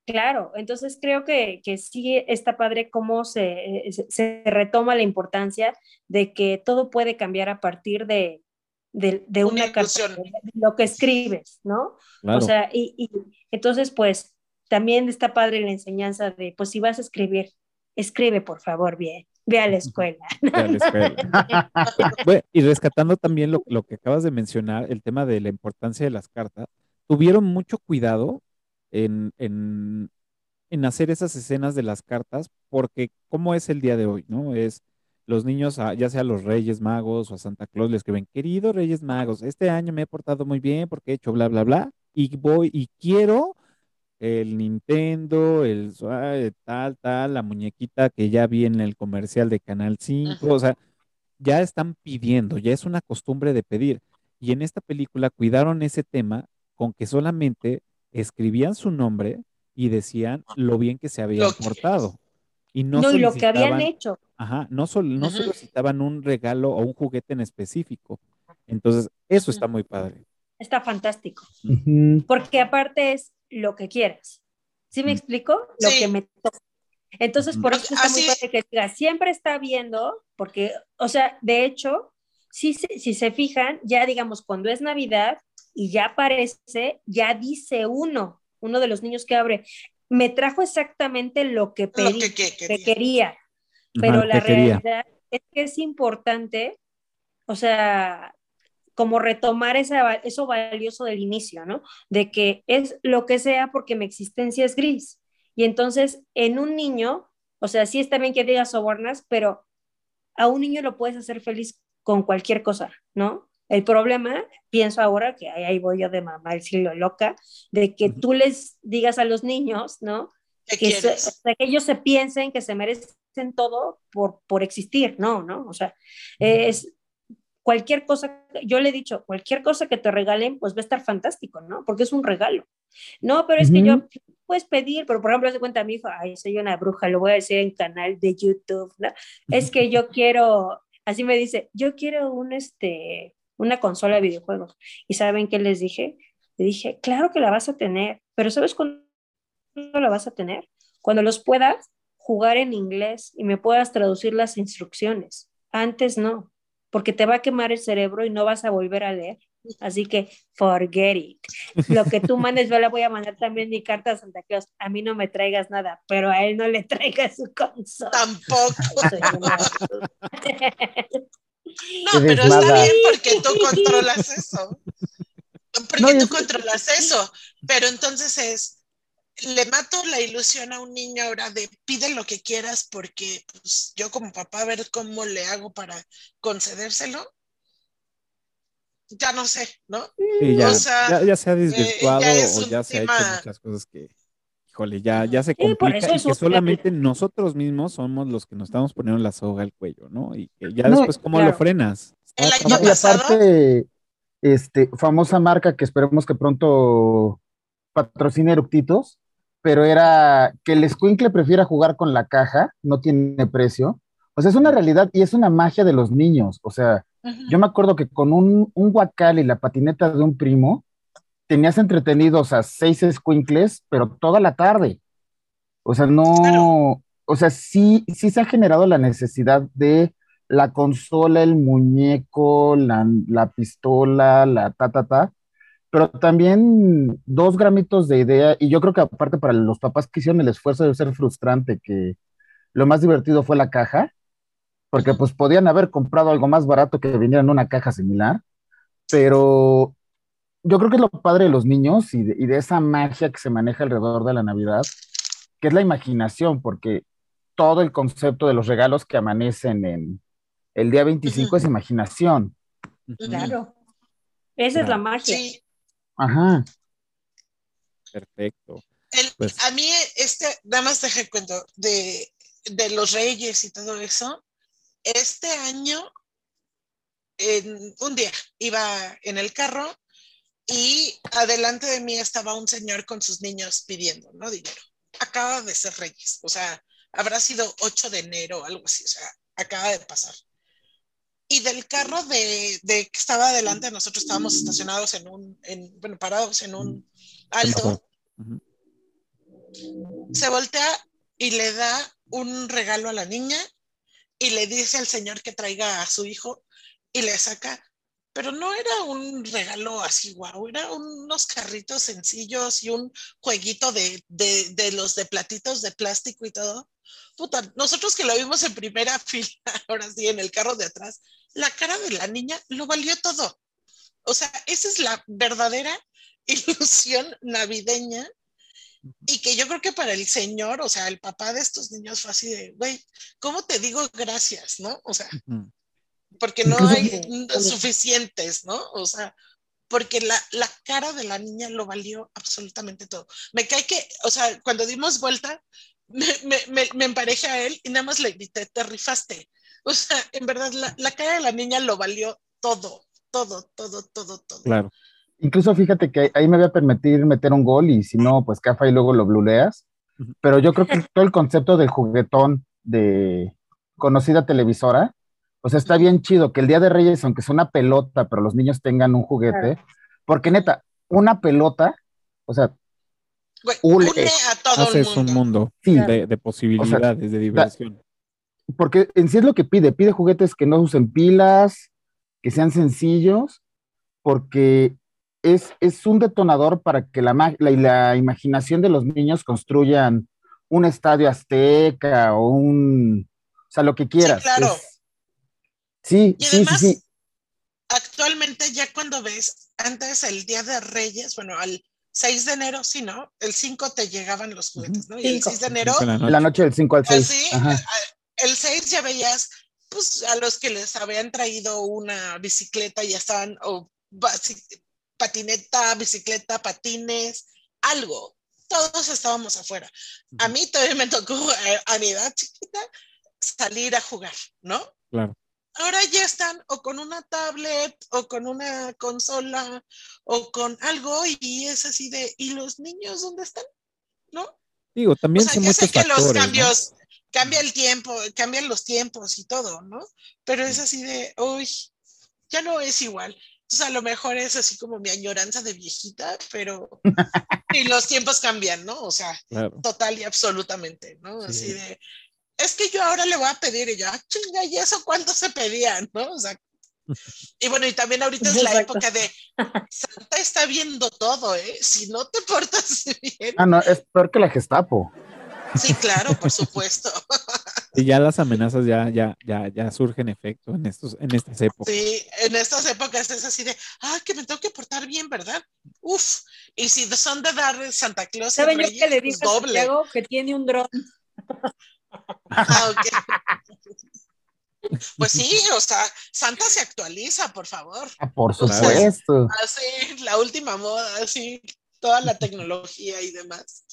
Claro, entonces creo que, que sí está padre cómo se, se, se retoma la importancia de que todo puede cambiar a partir de, de, de una, Una carta, de lo que escribes, ¿no? Claro. O sea, y, y entonces pues también está padre la enseñanza de, pues si vas a escribir, escribe por favor bien, ve a la escuela. de la escuela. Bueno, y rescatando también lo, lo que acabas de mencionar, el tema de la importancia de las cartas, tuvieron mucho cuidado en, en, en hacer esas escenas de las cartas, porque ¿cómo es el día de hoy? ¿No? Es los niños, a- ya sea a los Reyes Magos o a Santa Claus, le escriben, querido Reyes Magos, este año me he portado muy bien porque he hecho bla, bla, bla, y voy y quiero el Nintendo, el tal, tal, la muñequita que ya vi en el comercial de Canal 5, o sea, ya están pidiendo, ya es una costumbre de pedir. Y en esta película cuidaron ese tema con que solamente escribían su nombre y decían lo bien que se habían portado. Y no, No, y lo que habían solicitaban- hecho. Ajá, no, sol- no solicitaban un regalo o un juguete en específico. Entonces, eso está muy padre. Está fantástico. Porque aparte es lo que quieras. ¿Sí me Mm. explico? Lo Sí. que me toca. Entonces, por eso está muy padre que diga, siempre está viendo, porque, o sea, de hecho, si, se- si se fijan, ya digamos, cuando es Navidad y ya aparece, ya dice uno, uno de los niños que abre, me trajo exactamente lo que Lo pedí, que, que- que quería. Ajá, Pero lo la que quería. realidad es que es importante, o sea, como retomar esa, eso valioso del inicio, ¿no? De que es lo que sea porque mi existencia es gris. Y entonces, en un niño, o sea, sí está bien que digas sobornas, pero a un niño lo puedes hacer feliz con cualquier cosa, ¿no? El problema, pienso ahora, que ahí voy yo de mamá, el siglo loca, de que tú les digas a los niños, ¿no? ¿Qué que, se- quieres? o sea, que ellos se piensen que se merecen todo por, por existir, no, ¿no? O sea, es cualquier cosa, yo le he dicho, cualquier cosa que te regalen, pues va a estar fantástico, ¿no? Porque es un regalo. No, pero es que yo puedes pedir, pero por ejemplo, se cuenta a mi hijo, ay, soy una bruja, lo voy a decir en canal de YouTube, ¿no? Es que yo quiero, así me dice, yo quiero un, este, una consola de videojuegos. ¿Y saben qué les dije? Le dije, claro que la vas a tener, pero ¿sabes cuándo la vas a tener? Cuando los puedas jugar en inglés y me puedas traducir las instrucciones. Antes no, porque te va a quemar el cerebro y no vas a volver a leer. Así que forget it. Lo que tú mandes, yo le voy a mandar también mi carta a Santa Claus. A mí no me traigas nada, pero a él no le traigas su consola. Tampoco. No, pero está nada. bien porque tú controlas eso. Porque No, tú es- controlas eso. Pero entonces es, le mato la ilusión a un niño ahora de pide lo que quieras porque pues, yo como papá a ver cómo le hago para concedérselo. Ya no sé, ¿no? Sí, ya, O sea, ya, ya se ha desvirtuado ya o ya se ha hecho tema- muchas cosas que, híjole, ya, ya se Sí, complica y que solamente nosotros mismos somos los que nos estamos poniendo la soga al cuello, ¿no? Y que ya No, después, ¿cómo lo frenas? El año y aparte, este, famosa marca que esperemos que pronto patrocine Eructitos, pero era que el escuincle prefiera jugar con la caja, no tiene precio. O sea, es una realidad y es una magia de los niños. O sea, yo me acuerdo que con un, un guacal y la patineta de un primo, tenías entretenidos a seis escuincles, pero toda la tarde. O sea, no, Claro. o sea, sí, sí se ha generado la necesidad de la consola, el muñeco, la, la pistola, la ta, ta, ta, pero también dos gramitos de idea, y yo creo que aparte para los papás que hicieron el esfuerzo de ser frustrante, que lo más divertido fue la caja, porque pues podían haber comprado algo más barato que viniera en una caja similar, pero yo creo que es lo padre de los niños y de, y de esa magia que se maneja alrededor de la Navidad, que es la imaginación, porque todo el concepto de los regalos que amanecen en el día 25 es imaginación. Claro. Esa es la magia. Sí, Ajá. Perfecto. El- Pues- a mí, este, nada más deje cuento de, de los reyes y todo eso. Este año, en un día, iba en el carro y adelante de mí estaba un señor con sus niños pidiendo, ¿no? Dinero. Acaba de ser reyes, o sea, habrá sido 8 de enero, algo así, o sea, acaba de pasar. Y del carro de, de que estaba adelante, nosotros estábamos estacionados en un, en, bueno, parados en un alto. Se voltea y le da un regalo a la niña y le dice al señor que traiga a su hijo y le saca, pero no era un regalo así, guau, era unos carritos sencillos y un jueguito de, de, de los de platitos de plástico y todo. Puta, nosotros que lo vimos en primera fila, ahora sí, en el carro de atrás, la cara de la niña lo valió todo. O sea, esa es la verdadera ilusión navideña y que yo creo que para el señor, o sea, el papá de estos niños fue así de, güey, ¿cómo te digo gracias, no? O sea, Ujú. Porque no hay suficientes, ¿no? O sea, porque la, la cara de la niña lo valió absolutamente todo. Me cae que, o sea, cuando dimos vuelta, me, me, me, me emparejé a él y nada más le grité, te rifaste. O sea, en verdad, la, la cara de la niña lo valió todo, todo, todo, todo, todo. Claro. Incluso fíjate que ahí me voy a permitir meter un gol y si no, pues cafa y luego lo bluleas. Pero yo creo que todo el concepto del juguetón de conocida televisora, o sea, está bien chido que el Día de Reyes, aunque sea una pelota, pero los niños tengan un juguete, porque neta, una pelota, o sea, Güey, Ule. une a todo el Haces mundo. un mundo Sí. de, de posibilidades, de diversión. porque en sí es lo que pide, pide juguetes que no usen pilas, que sean sencillos, porque es, es un detonador para que la, ma- la, la imaginación de los niños construyan un estadio azteca o un, o sea, lo que quieras. claro. Es- sí, Y sí, además, sí. actualmente ya cuando ves antes el Día de Reyes, bueno, al 6 de enero, sí, ¿no? El 5 te llegaban los juguetes, ¿no? Y el Cinco. 6 de enero, la noche. la noche del 5 al 6. así, Ajá. el 6 ya veías, pues, a los que les habían traído una bicicleta y ya estaban, o patineta, bicicleta, patines, algo. Todos estábamos afuera. A mí todavía me tocó, a, a mi edad chiquita, salir a jugar, ¿no? Claro. Ahora ya están o con una tablet o con una consola o con algo y es así de, ¿y los niños dónde están? ¿No? Digo, O también sea, son ya sé que los factores. ¿no? cambios, cambia el tiempo, cambian los tiempos y todo, ¿no? Pero es así de, uy, ya no es igual. Entonces a lo mejor es así como mi añoranza de viejita, pero y los tiempos cambian, ¿no? O sea, Claro. total y absolutamente, ¿no? Sí. Así de, es que yo ahora le voy a pedir y yo, ah, chinga, ¿y eso cuánto se pedían, no? O sea, y bueno, y también ahorita es la época de Santa está viendo todo, ¿eh? Si no te portas bien. Ah, no, es peor que la Gestapo. Sí, claro, por supuesto. Y ya las amenazas ya, ya, ya, ya surgen efecto en estos, en estas épocas. Sí, en estas épocas es así de, ah, que me tengo que portar bien, ¿verdad? Uf, y si son de dar Santa Claus ¿Saben yo que le dije a doble. Santiago que tiene un dron? Ah, ok. Pues sí, o sea, Santa se actualiza, por favor. Ah, por supuesto. Así, la última moda, así, toda la tecnología y demás.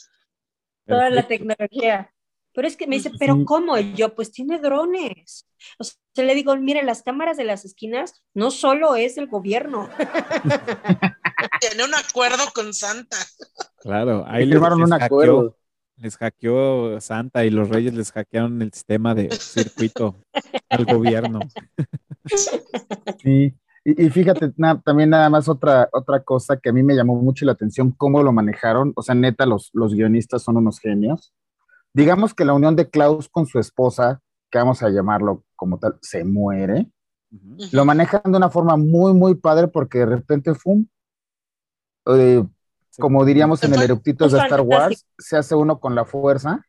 Toda la tecnología. Pero es que me dice, ¿pero cómo? Y yo, pues tiene drones. O sea, le digo, mire, las cámaras de las esquinas no solo es el gobierno. Tiene un acuerdo con Santa. Claro, ahí Y les, firmaron un hackeó, acuerdo. Les hackeó Santa y los reyes les hackearon el sistema de circuito al gobierno. Sí, y, y fíjate, na- también nada más otra, otra cosa que a mí me llamó mucho la atención, cómo lo manejaron. O sea, neta, los, los guionistas son unos genios. Digamos que la unión de Klaus con su esposa, que vamos a llamarlo como tal, se muere. Lo manejan de una forma muy, muy padre porque de repente, ¡fum! eh, como diríamos en el eructitos de Star Wars, se hace uno con la fuerza.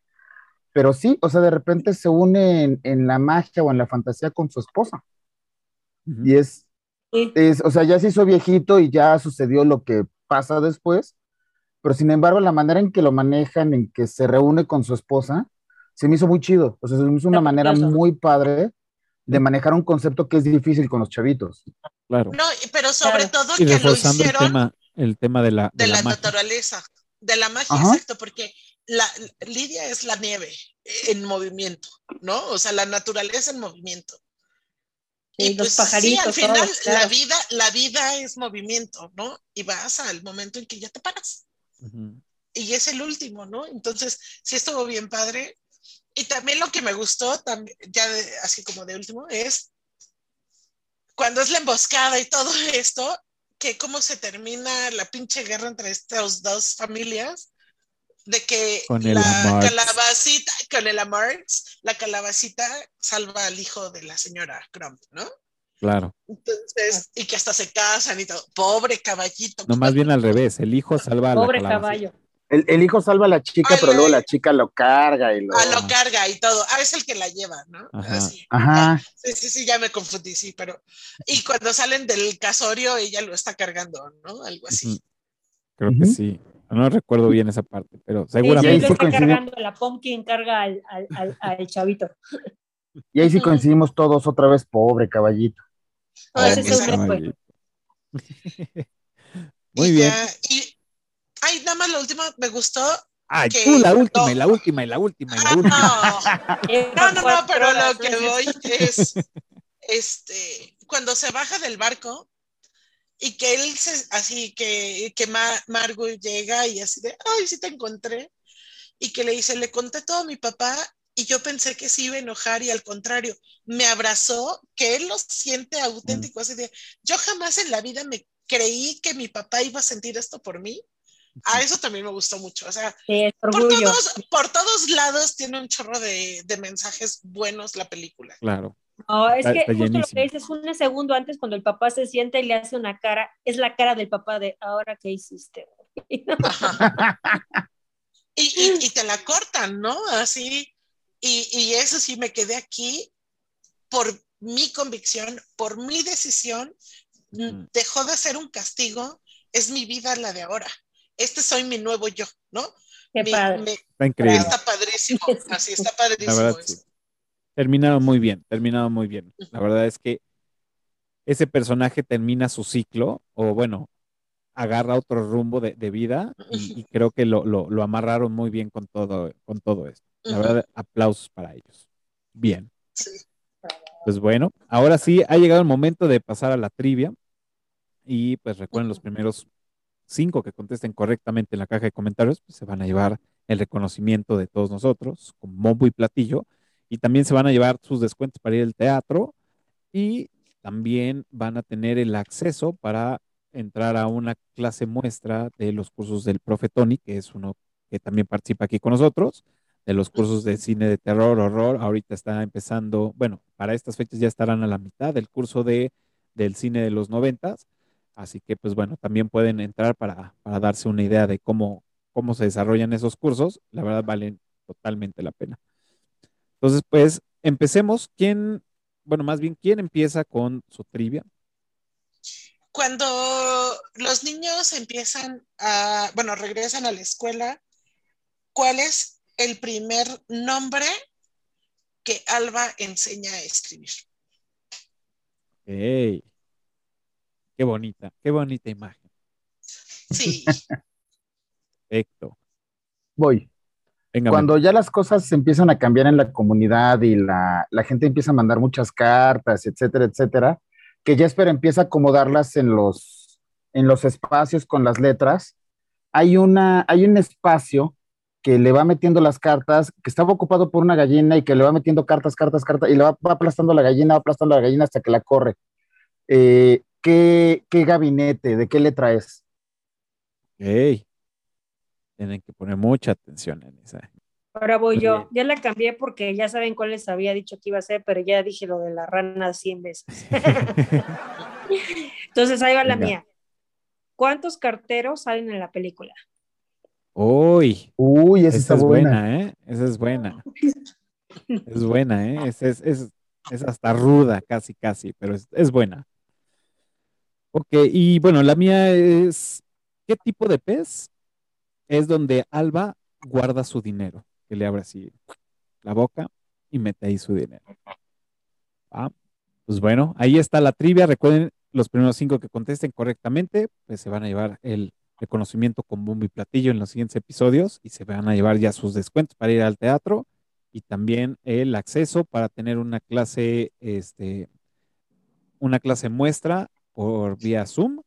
Pero sí, o sea, de repente se une en, en la magia o en la fantasía con su esposa. Y es, Sí. es, o sea, ya se hizo viejito y ya sucedió lo que pasa después, pero sin embargo, la manera en que lo manejan, en que se reúne con su esposa, se me hizo muy chido. O sea, se me hizo una manera muy padre de manejar un concepto que es difícil con los chavitos. Claro. No, pero sobre Claro. todo Y que lo hicieron tema, el tema de la, de de la, la magia. naturaleza, de la magia, Ajá. exacto, porque la Lidia es la nieve en movimiento, ¿no? O sea, la naturaleza en movimiento. Y los pues, pajaritos, sí, al final todos, claro. la vida, la vida es movimiento, ¿no? Y vas al momento en que ya te paras. Y es el último, ¿no? Entonces, sí estuvo bien padre. Y también lo que me gustó, también, ya de- así como de último, es cuando es la emboscada y todo esto, que cómo se termina la pinche guerra entre estas dos familias. de que Con el la Amarts. calabacita, con el Amarts, la calabacita salva al hijo de la señora Crump, ¿no? Claro. Entonces, y que hasta se casan y todo. Pobre caballito. No, más bien al revés. El hijo salva a la Pobre calabacita. caballo. El, el hijo salva a la chica, Ay, pero luego la chica lo carga y lo. Ah, lo carga y todo. Ah, es el que la lleva, ¿no? Ajá. Así. Ajá. Sí, sí, sí, ya me confundí, sí, pero. Y cuando salen del casorio, ella lo está cargando, ¿no? Algo así. Creo que sí. No recuerdo bien esa parte, pero seguramente. ahí siempre sí está coincide. cargando, la pumpkin carga al, al, al, al chavito. Y ahí sí coincidimos todos otra vez, pobre caballito. Exacto. héroe. Muy Y bien. ya, y. Ay, nada más lo último, me gustó. Ay, que- tú la última, y no. la última, y la última, y la Ah, última. no. No, no, no, pero lo que voy es, este, cuando se baja del barco y que él se, así que, que Ma- Margot llega y así de, ay, sí te encontré, y que le dice, le conté todo a mi papá y yo pensé que se iba a enojar y al contrario, me abrazó, que él lo siente auténtico, así de, yo jamás en la vida me creí que mi papá iba a sentir esto por mí. A eso también me gustó mucho, o sea, Sí, por todos, por todos lados tiene un chorro de, de mensajes buenos la película. Claro. No, es Está- que está justo lo que dices, un segundo antes, cuando el papá se sienta y le hace una cara, es la cara del papá de, ¿ahora qué hiciste? Y, y- y te la cortan, ¿no? Así. Y, y eso sí, me quedé aquí por mi convicción, por mi decisión. Mm. Dejó de ser un castigo, es mi vida la de ahora. Este soy mi nuevo yo, ¿no? Qué Mi- padre. me- Está increíble. está padrísimo, así está La padrísimo. verdad, sí. Terminaron muy bien, terminaron muy bien. La verdad es que ese personaje termina su ciclo, o bueno, agarra otro rumbo de, de vida, y, y creo que lo, lo- lo amarraron muy bien con todo, con todo esto. La verdad, aplausos para ellos. Bien. Sí. Pues bueno, ahora sí ha llegado el momento de pasar a la trivia. Y pues recuerden los primeros cinco que contesten correctamente en la caja de comentarios, pues se van a llevar el reconocimiento de todos nosotros con bombo y platillo. Y también se van a llevar sus descuentos para ir al teatro. Y también van a tener el acceso para entrar a una clase muestra de los cursos del profe Tony, que es uno que también participa aquí con nosotros, de los cursos de cine de terror, horror. Ahorita está empezando, bueno, para estas fechas ya estarán a la mitad del curso de, del cine de los noventas. Así que, pues bueno, también pueden entrar para, para darse una idea de cómo, cómo se desarrollan esos cursos. La verdad, valen totalmente la pena. Entonces, pues, empecemos. ¿Quién, bueno, más bien, quién empieza con su trivia? Cuando los niños empiezan a, bueno, regresan a la escuela, ¿cuál es el primer nombre que Alba enseña a escribir? ¡Ey! Qué bonita, qué bonita imagen. Sí, Perfecto. Voy. Venga, Cuando ya las cosas empiezan a cambiar en la comunidad y la, la gente empieza a mandar muchas cartas, etcétera, etcétera, que Jesper empieza a acomodarlas en los, en los espacios con las letras, hay, una, hay un espacio que le va metiendo las cartas, que estaba ocupado por una gallina y que le va metiendo cartas, cartas, cartas, y le va, va aplastando la gallina, va aplastando la gallina hasta que la corre. Eh, ¿qué, ¿Qué gabinete? ¿De qué letra es? Ok. Tienen que poner mucha atención en esa. Ahora voy yo. Ya la cambié porque ya saben cuál les había dicho que iba a ser, pero ya dije lo de la rana 100 veces. Entonces ahí va la Venga. mía. ¿Cuántos carteros salen en la película? Uy, Uy, esa, esa está es buena. buena, ¿eh? Esa es buena. Es buena, ¿eh? Es, es, es, es hasta ruda, casi, casi, pero es, es buena. Ok, y bueno, la mía es, ¿qué tipo de pez es donde Alba guarda su dinero? Que le abre así la boca y mete ahí su dinero. ¿Va? Pues bueno, ahí está la trivia. Recuerden, los primeros cinco que contesten correctamente, pues se van a llevar el reconocimiento con bombo y platillo en los siguientes episodios y se van a llevar ya sus descuentos para ir al teatro y también el acceso para tener una clase, este, una clase muestra por vía Zoom.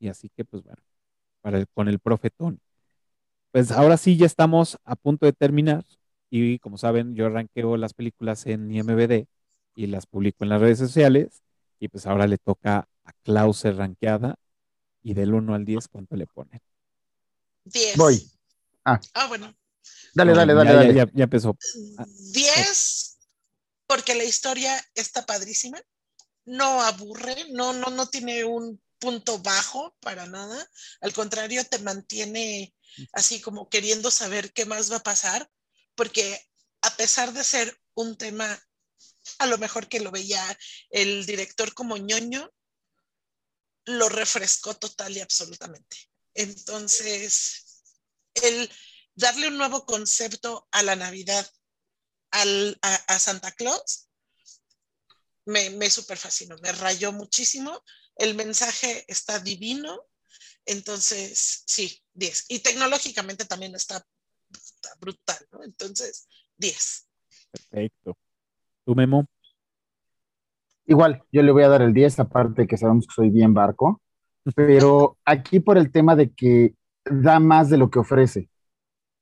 Y así que, pues bueno, para el- con el profe Tony. Pues ahora sí ya estamos a punto de terminar y como saben, yo arranqueo las películas en IMBD y las publico en las redes sociales y pues ahora le toca a Klaus ranqueada y del 1 al 10, ¿cuánto le ponen? 10. Voy. Ah, bueno. Dale, dale, dale, ya, dale. Ya, ya empezó. 10, porque la historia está padrísima. No aburre, no, no, no tiene un punto bajo para nada. Al contrario, te mantiene así como queriendo saber qué más va a pasar, porque a pesar de ser un tema, a lo mejor que lo veía el director como ñoño, lo refrescó total y absolutamente. Entonces, el darle un nuevo concepto a la Navidad, al, a, a Santa Claus, me, me super fascinó, me rayó muchísimo. El mensaje está divino. Entonces, sí, 10. Y tecnológicamente también está, está brutal, ¿no? Entonces, 10. Perfecto. ¿Tu memo? Igual, yo le voy a dar el 10, aparte que sabemos que soy bien barco, pero aquí por el tema de que da más de lo que ofrece.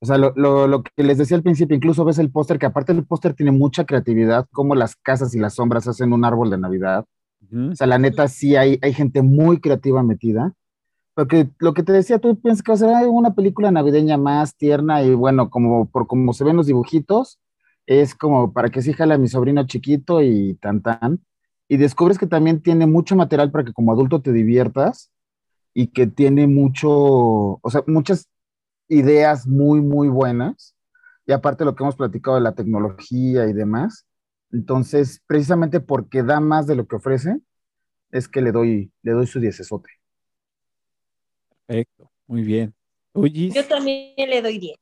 O sea, lo, lo, lo que les decía al principio, incluso ves el póster, que aparte el póster tiene mucha creatividad, como las casas y las sombras hacen un árbol de Navidad. Ujú. O sea, la neta, sí hay, hay gente muy creativa metida. Porque lo que te decía, tú piensas que va a ser "Ay, una película navideña más tierna y bueno, como por como se ven los dibujitos, es como para que sí jale a mi sobrino chiquito y tan tan. Y descubres que también tiene mucho material para que como adulto te diviertas y que tiene mucho, o sea, muchas ideas muy, muy buenas. Y aparte lo que hemos platicado de la tecnología y demás. Entonces, precisamente porque da más de lo que ofrece, es que le doy, le doy su diecesote. Perfecto. Muy bien. Yo también le doy 10.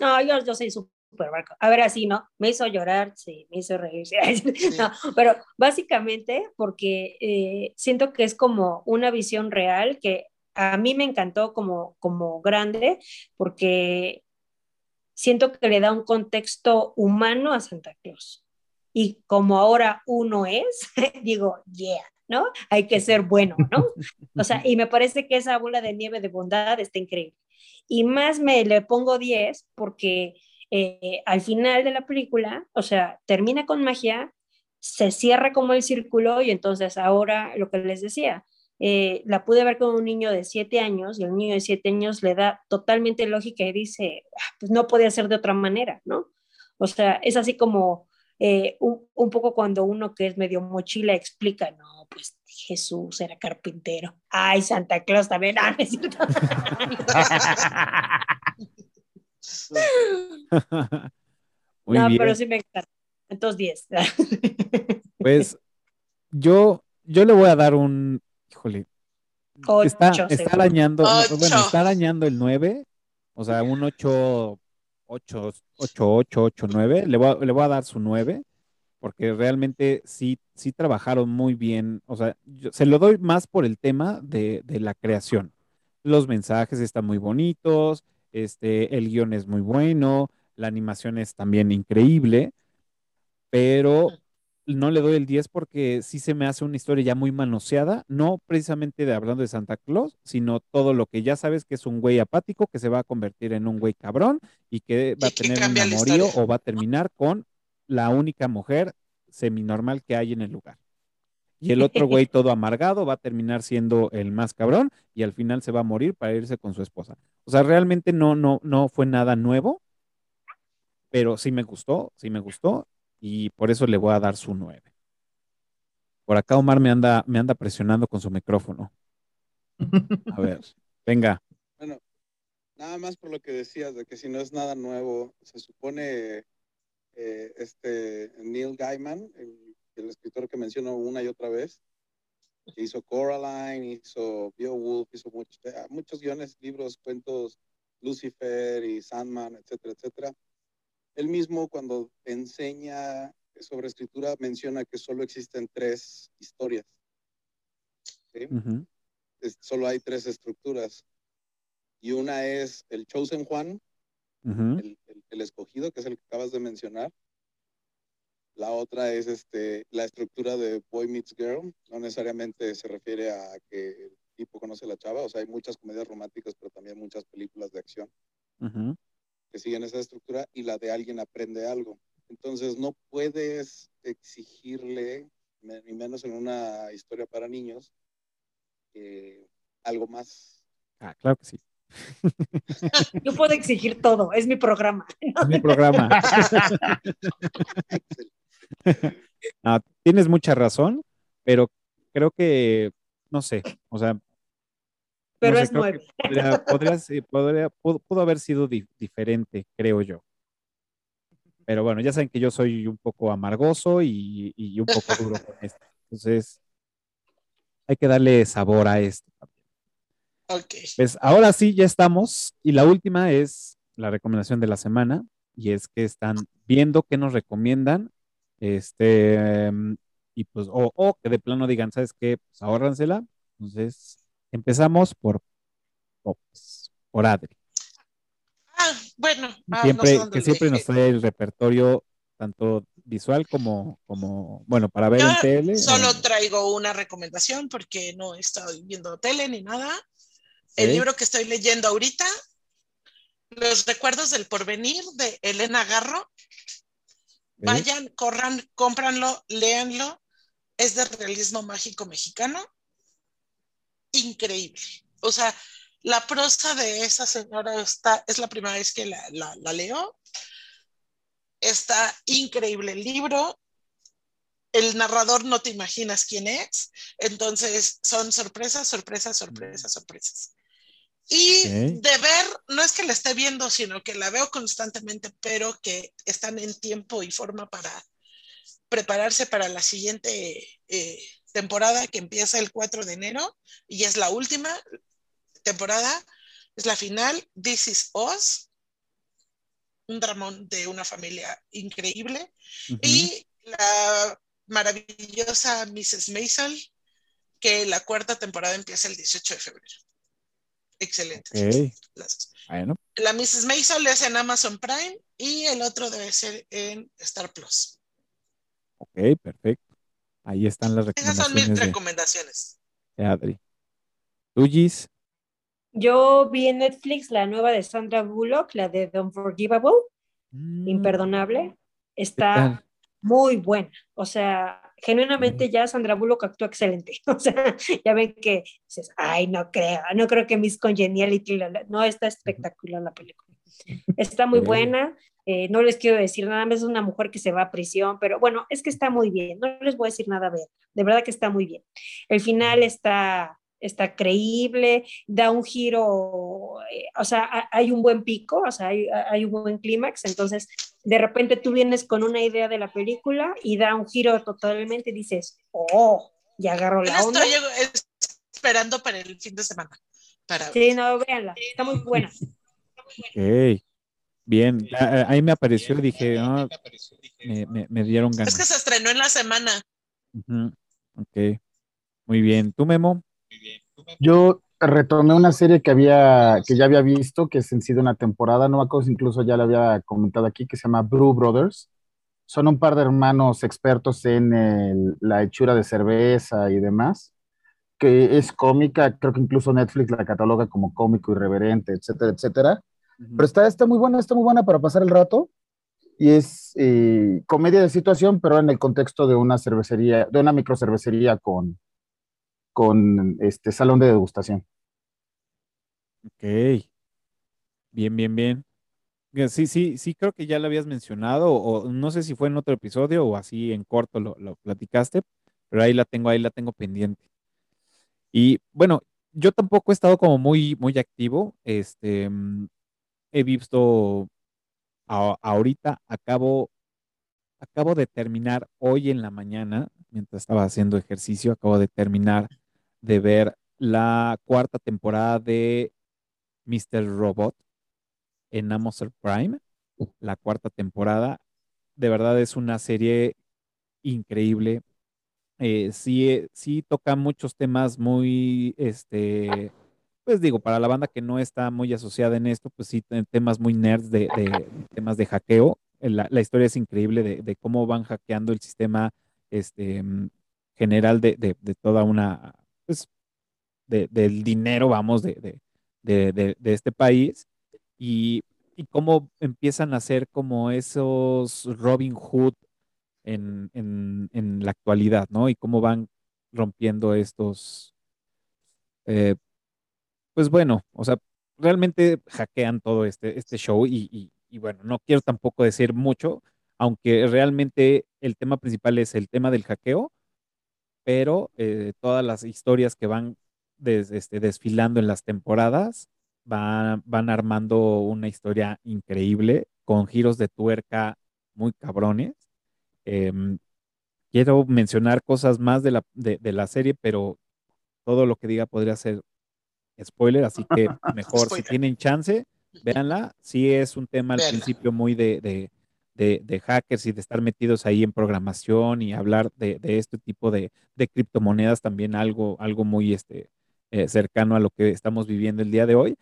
No, yo, yo soy súper barco. A ver, así, ¿no? Me hizo llorar, sí, me hizo reír. sí. No, pero básicamente porque eh, siento que es como una visión real que a mí me encantó como, como grande porque siento que le da un contexto humano a Santa Claus. Y como ahora uno es, digo, yeah, ¿no? Hay que ser bueno, ¿no? O sea, y me parece que esa bola de nieve de bondad está increíble. Y más me le pongo 10 porque eh, al final de la película, o sea, termina con magia, se cierra como el círculo y entonces ahora lo que les decía, eh, la pude ver con un niño de 7 años y el niño de 7 años le da totalmente lógica y dice, "Ah, pues no podía ser de otra manera, ¿no? O sea, es así como eh, un, un, poco cuando uno que es medio mochila explica, no, pues Jesús era carpintero. Ay, Santa Claus también. Ah, no es cierto. Muy no, bien. pero sí me encanta. Entonces 10. Pues yo, yo le voy a dar un, híjole, Ocho, está, está arañando, no, Ocho. bueno, está arañando el 9, o sea, un 8, 8, 8, 8, 8, 9, le voy a, le voy a dar su 9, porque realmente sí, sí trabajaron muy bien, o sea, yo se lo doy más por el tema de, de la creación. Los mensajes están muy bonitos, este, el guion es muy bueno, la animación es también increíble, pero no le doy el 10 porque sí se me hace una historia ya muy manoseada, no precisamente de hablando de Santa Claus, sino todo lo que ya sabes que es un güey apático que se va a convertir en un güey cabrón y que va Y a tener un amorío o va a terminar con la única mujer seminormal que hay en el lugar. Y el otro güey todo amargado va a terminar siendo el más cabrón y al final se va a morir para irse con su esposa. O sea, realmente no, no, no fue nada nuevo, pero sí me gustó, sí me gustó y por eso le voy a dar su 9. Por acá Omar me anda, me anda presionando con su micrófono. A ver, venga. Bueno, nada más por lo que decías de que si no es nada nuevo, se supone eh, este Neil Gaiman, el, el escritor que menciono una y otra vez, que hizo Coraline, hizo Beowulf, hizo muchos, eh, muchos guiones, libros, cuentos, Lucifer y Sandman, etcétera, etcétera. Él mismo cuando enseña sobre escritura menciona que solo existen tres historias. ¿sí? Es- solo hay tres estructuras. Y una es el Chosen Juan, el, el- el escogido, que es el que acabas de mencionar. La otra es este, la estructura de Boy Meets Girl. No necesariamente se refiere a que el tipo conoce a la chava. O sea, hay muchas comedias románticas, pero también muchas películas de acción que siguen esa estructura y la de alguien aprende algo. Entonces no puedes exigirle, ni menos en una historia para niños, eh, algo más. Ah, claro que sí. Yo puedo exigir todo, es mi programa. Es mi programa. No, tienes mucha razón, pero creo que, no sé, o sea, Pero no sé, es nueve. podría- podría ser- podría- pudo, pudo haber sido di- diferente, creo yo. Pero bueno, ya saben que yo soy un poco amargoso y, y un poco duro con esto. Entonces, hay que darle sabor a esto. Ok. Pues ahora sí, ya estamos. Y la última es la recomendación de la semana. Y es que están viendo qué nos recomiendan. Este, y pues, o, o que de plano digan, ¿sabes qué? Pues ahórransela. Entonces, empezamos por, por, por Adri. Ah, bueno. ah, no sé que siempre nos trae el repertorio, tanto visual como, como bueno, para ver en tele. Solo o- traigo una recomendación porque no estoy viendo tele ni nada. El libro que estoy leyendo ahorita, Los recuerdos del porvenir de Elena Garro. Vayan, corran, cómpranlo, léanlo. Es de realismo mágico mexicano. Increíble. O sea, la prosa de esa señora está, es la primera vez que la, la- la leo. Está increíble el libro. El narrador no te imaginas quién es. Entonces son sorpresas, sorpresas, sorpresas, sorpresas. Y Ok. de ver, no es que la esté viendo, sino que la veo constantemente, pero que están en tiempo y forma para prepararse para la siguiente eh, temporada que empieza el 4 de enero y es la última temporada, es la final, This is Us, un dramón de una familia increíble y la maravillosa Mrs. Maisel, que la cuarta temporada empieza el 18 de febrero. Excelente. Bueno, La Mrs. Maisel es en Amazon Prime y el otro debe ser en Star Plus. ok, perfecto. Ahí están las Esas son mis recomendaciones de, recomendaciones. de Adri. ¿Tú, Gis? Yo vi en Netflix la nueva de Sandra Bullock, la de The Unforgivable, Mm, imperdonable. ¿qué Está muy buena. O sea, genuinamente ya Sandra Bullock actúa excelente. O sea, ya ven que dices, ay, no creo, no creo que Miss Congeniality, la- la-". no, está espectacular la película. Está muy buena. Eh, no les quiero decir nada más, es una mujer que se va a prisión, pero bueno, es que está muy bien. No les voy a decir nada a ver. De verdad que está muy bien. El final está, está creíble, da un giro, eh, o sea, ha- hay un buen pico, o sea, hay, hay un buen clímax, entonces de repente tú vienes con una idea de la película y da un giro totalmente y dices, oh, ya agarró Yo la onda. estoy esperando para el fin de semana. Para Sí, no, véanla, está muy buena. Ok. Bien, a- a- ahí me apareció y dije, ah, me, me- me dieron Es ganas. que se estrenó en la semana. Ujú, Ok. Muy bien. ¿Tú, Memo? Yo retomé una serie que había, que ya había visto, que es en sí de una temporada, no me incluso ya la había comentado aquí, que se llama Brew Brothers. Son un par de hermanos expertos en el- la hechura de cerveza y demás, que es cómica, creo que incluso Netflix la cataloga como cómico irreverente, etcétera, etcétera. Pero está, está muy buena, está muy buena para pasar el rato. Y es eh, comedia de situación, pero en el contexto de una cervecería, de una microcervecería con, con este salón de degustación. Ok. Bien, bien, bien. Sí, sí, sí, creo que ya lo habías mencionado, o o no sé si fue en otro episodio o así en corto lo, lo platicaste, pero ahí la tengo, ahí la tengo pendiente. Y bueno, yo tampoco he estado como muy, muy activo. Este, mm, he visto a- ahorita, acabo, acabo de terminar hoy en la mañana, mientras estaba haciendo ejercicio, acabo de terminar de ver la cuarta temporada de Mr. Robot en Amazon Prime, la cuarta temporada. De verdad es una serie increíble. Eh, sí, eh, sí toca muchos temas muy, este, pues digo, para la banda que no está muy asociada en esto, pues sí, te- temas muy nerds de, temas de hackeo. La, historia es increíble de, cómo van hackeando el sistema este, mm, general de, de- toda una, pues, de- del dinero, vamos, de, este país y, cómo empiezan a ser como esos Robin Hood en, en- en la actualidad, ¿no? Y cómo van rompiendo estos, eh, pues bueno, o sea, realmente hackean todo este, este show y, y- bueno, no quiero tampoco decir mucho, aunque realmente el tema principal es el tema del hackeo, pero eh, todas las historias que van este, desfilando en las temporadas van, van armando una historia increíble con giros de tuerca muy cabrones. Em, quiero mencionar cosas más de la, de la serie, pero todo lo que diga podría ser spoiler, así que mejor si tienen chance, véanla. Sí es un tema al Véanla. principio muy de, de, de- de hackers y de estar metidos ahí en programación y hablar de, de este tipo de, de criptomonedas, también algo, algo muy este, eh, cercano a lo que estamos viviendo el día de hoy.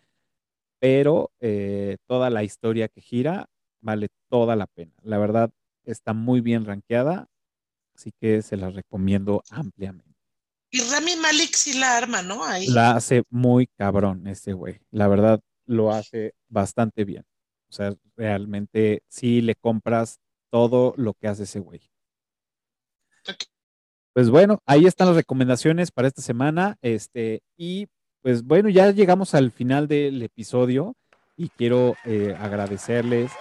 Pero eh, toda la historia que gira vale toda la pena. La verdad está muy bien rankeada, así que se la recomiendo ampliamente. Y Rami Malek sí la arma, ¿no? Ahí. La hace muy cabrón este güey. La verdad, lo hace bastante bien. O sea, realmente sí le compras todo lo que hace ese güey. Pues bueno, ahí están las recomendaciones para esta semana. Este, y pues bueno, ya llegamos al final del episodio y quiero eh, agradecerles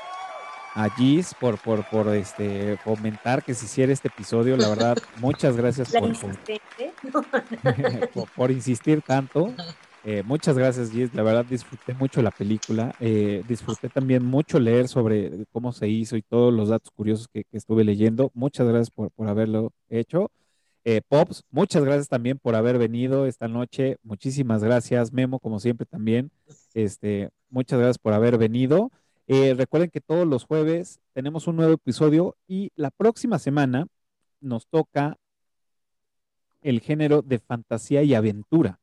a Gis por, por, por este, fomentar que se hiciera este episodio. La verdad, muchas gracias por, insistente. por, por insistir tanto. Eh, muchas gracias, Gis. La verdad, disfruté mucho la película. Eh, disfruté también mucho leer sobre cómo se hizo y todos los datos curiosos que, que estuve leyendo. Muchas gracias por, por haberlo hecho. Eh, Pops, muchas gracias también por haber venido esta noche. Muchísimas gracias, Memo, como siempre también. Este, muchas gracias por haber venido. Eh, recuerden que todos los jueves tenemos un nuevo episodio y la próxima semana nos toca el género de fantasía y aventura.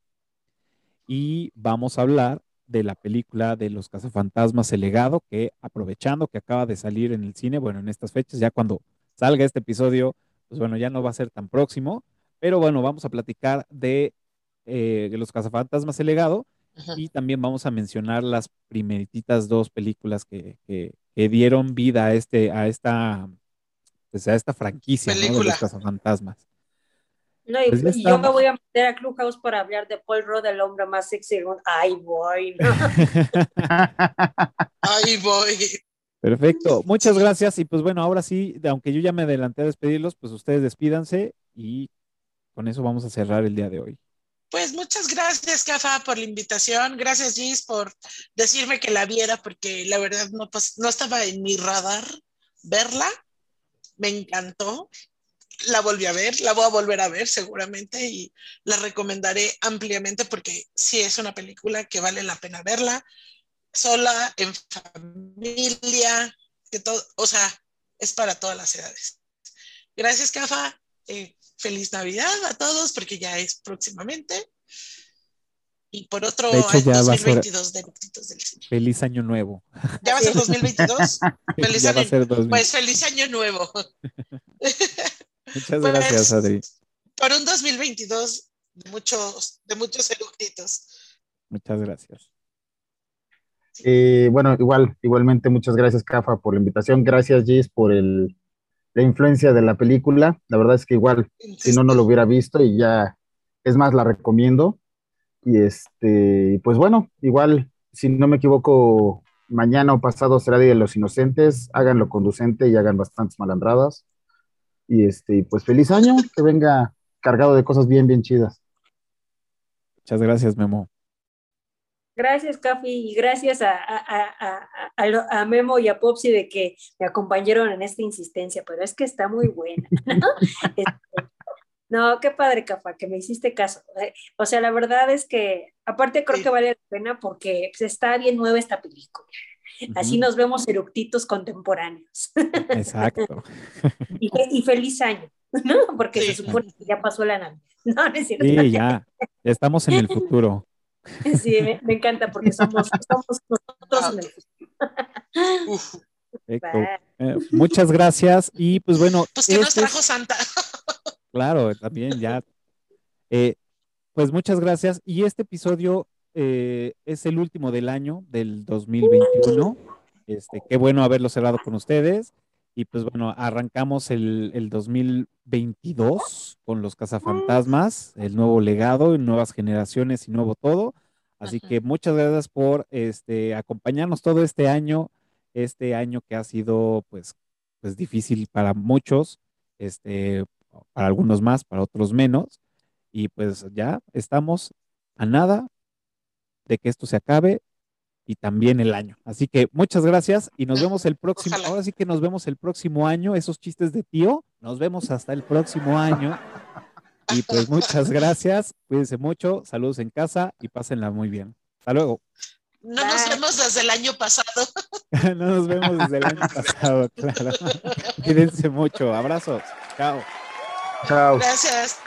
Y vamos a hablar de la película de los cazafantasmas El legado, que aprovechando que acaba de salir en el cine, bueno, en estas fechas, ya cuando salga este episodio, pues bueno, ya no va a ser tan próximo, pero bueno, vamos a platicar de, eh, de los cazafantasmas El legado Y también vamos a mencionar las primeritas dos películas que, que- que dieron vida a, este, a, esta, pues a esta franquicia ¿no? de los cazafantasmas. No, y, Pues y yo me voy a meter a Clubhouse para hablar de Paul Rudd, el hombre más sexy. Ay, voy. ¿no? Ahí voy. Perfecto, muchas gracias. Y pues bueno, ahora sí, aunque yo ya me adelanté a despedirlos, pues ustedes despídanse y con eso vamos a cerrar el día de hoy. Pues muchas gracias, Cafa, por la invitación. Gracias, Gis, por decirme que la viera, porque la verdad no, no estaba en mi radar verla. Me encantó. La volví a ver, la voy a volver a ver seguramente y la recomendaré ampliamente porque sí es una película que vale la pena verla sola, en familia, que todo, o sea, es para todas las edades. Gracias, Cafa. Eh, feliz Navidad a todos, porque ya es próximamente. Y por otro, De hecho, año ya va a ser- 2022 de Eructitos del Cine. Feliz año nuevo. ¿Ya va a ser 2022? Feliz ya va a año- ser 2000. Pues feliz año nuevo. Muchas pues, gracias, Adri. Por un 2022 de muchos, de muchos eructitos. Muchas gracias. Eh, bueno, igual, igualmente muchas gracias, Cafa, por la invitación. Gracias, Gis, por el, la influencia de la película. La verdad es que igual, si no, no lo hubiera visto y ya, es más, la recomiendo. Y este, pues bueno, igual, si no me equivoco, mañana o pasado será Día de los Inocentes. Háganlo conducente y hagan bastantes malandradas. Y este, pues feliz año, que venga cargado de cosas bien, bien chidas. Muchas gracias, Memo. Gracias, Cafi, y gracias a, a, a, a, a lo- a Memo y a Popsi de que me acompañaron en esta insistencia, pero es que está muy buena. ¿no? Este, no, qué padre, Cafa, que me hiciste caso. Eh, O sea, la verdad es que, aparte creo Sí. que vale la pena porque pues, está bien nueva esta película. Así nos vemos eructitos contemporáneos. Exacto. Y, fe- y feliz año, ¿no? Porque se supone que ya pasó la Navidad. No, no es cierto. Sí. Ya estamos en el futuro. Sí, me, me encanta porque somos, somos nosotros en el futuro. Uf, Perfecto. Eh, muchas gracias. Y pues bueno, pues que nos este es- trajo Santa. Claro, también ya. Eh, pues muchas gracias. Y este episodio eh, es el último del año, del 2021. Este, qué bueno haberlo cerrado con ustedes. Y pues bueno, arrancamos el, el 2022 con los cazafantasmas, el nuevo legado, nuevas generaciones y nuevo todo. Así que muchas gracias por este, acompañarnos todo este año, este año que ha sido pues, pues difícil para muchos, este, para algunos más, para otros menos. Y pues ya estamos a nada de que esto se acabe y también el año. Así que muchas gracias y nos vemos el próximo. Ojalá. Ahora sí que nos vemos el próximo año. Esos chistes de tío, nos vemos hasta el próximo año. Y pues muchas gracias. Cuídense mucho. Saludos en casa y pásenla muy bien. Hasta luego. No nos vemos desde el año pasado. no nos vemos desde el año pasado, claro. Cuídense mucho. Abrazos. Chao. Chao. Gracias.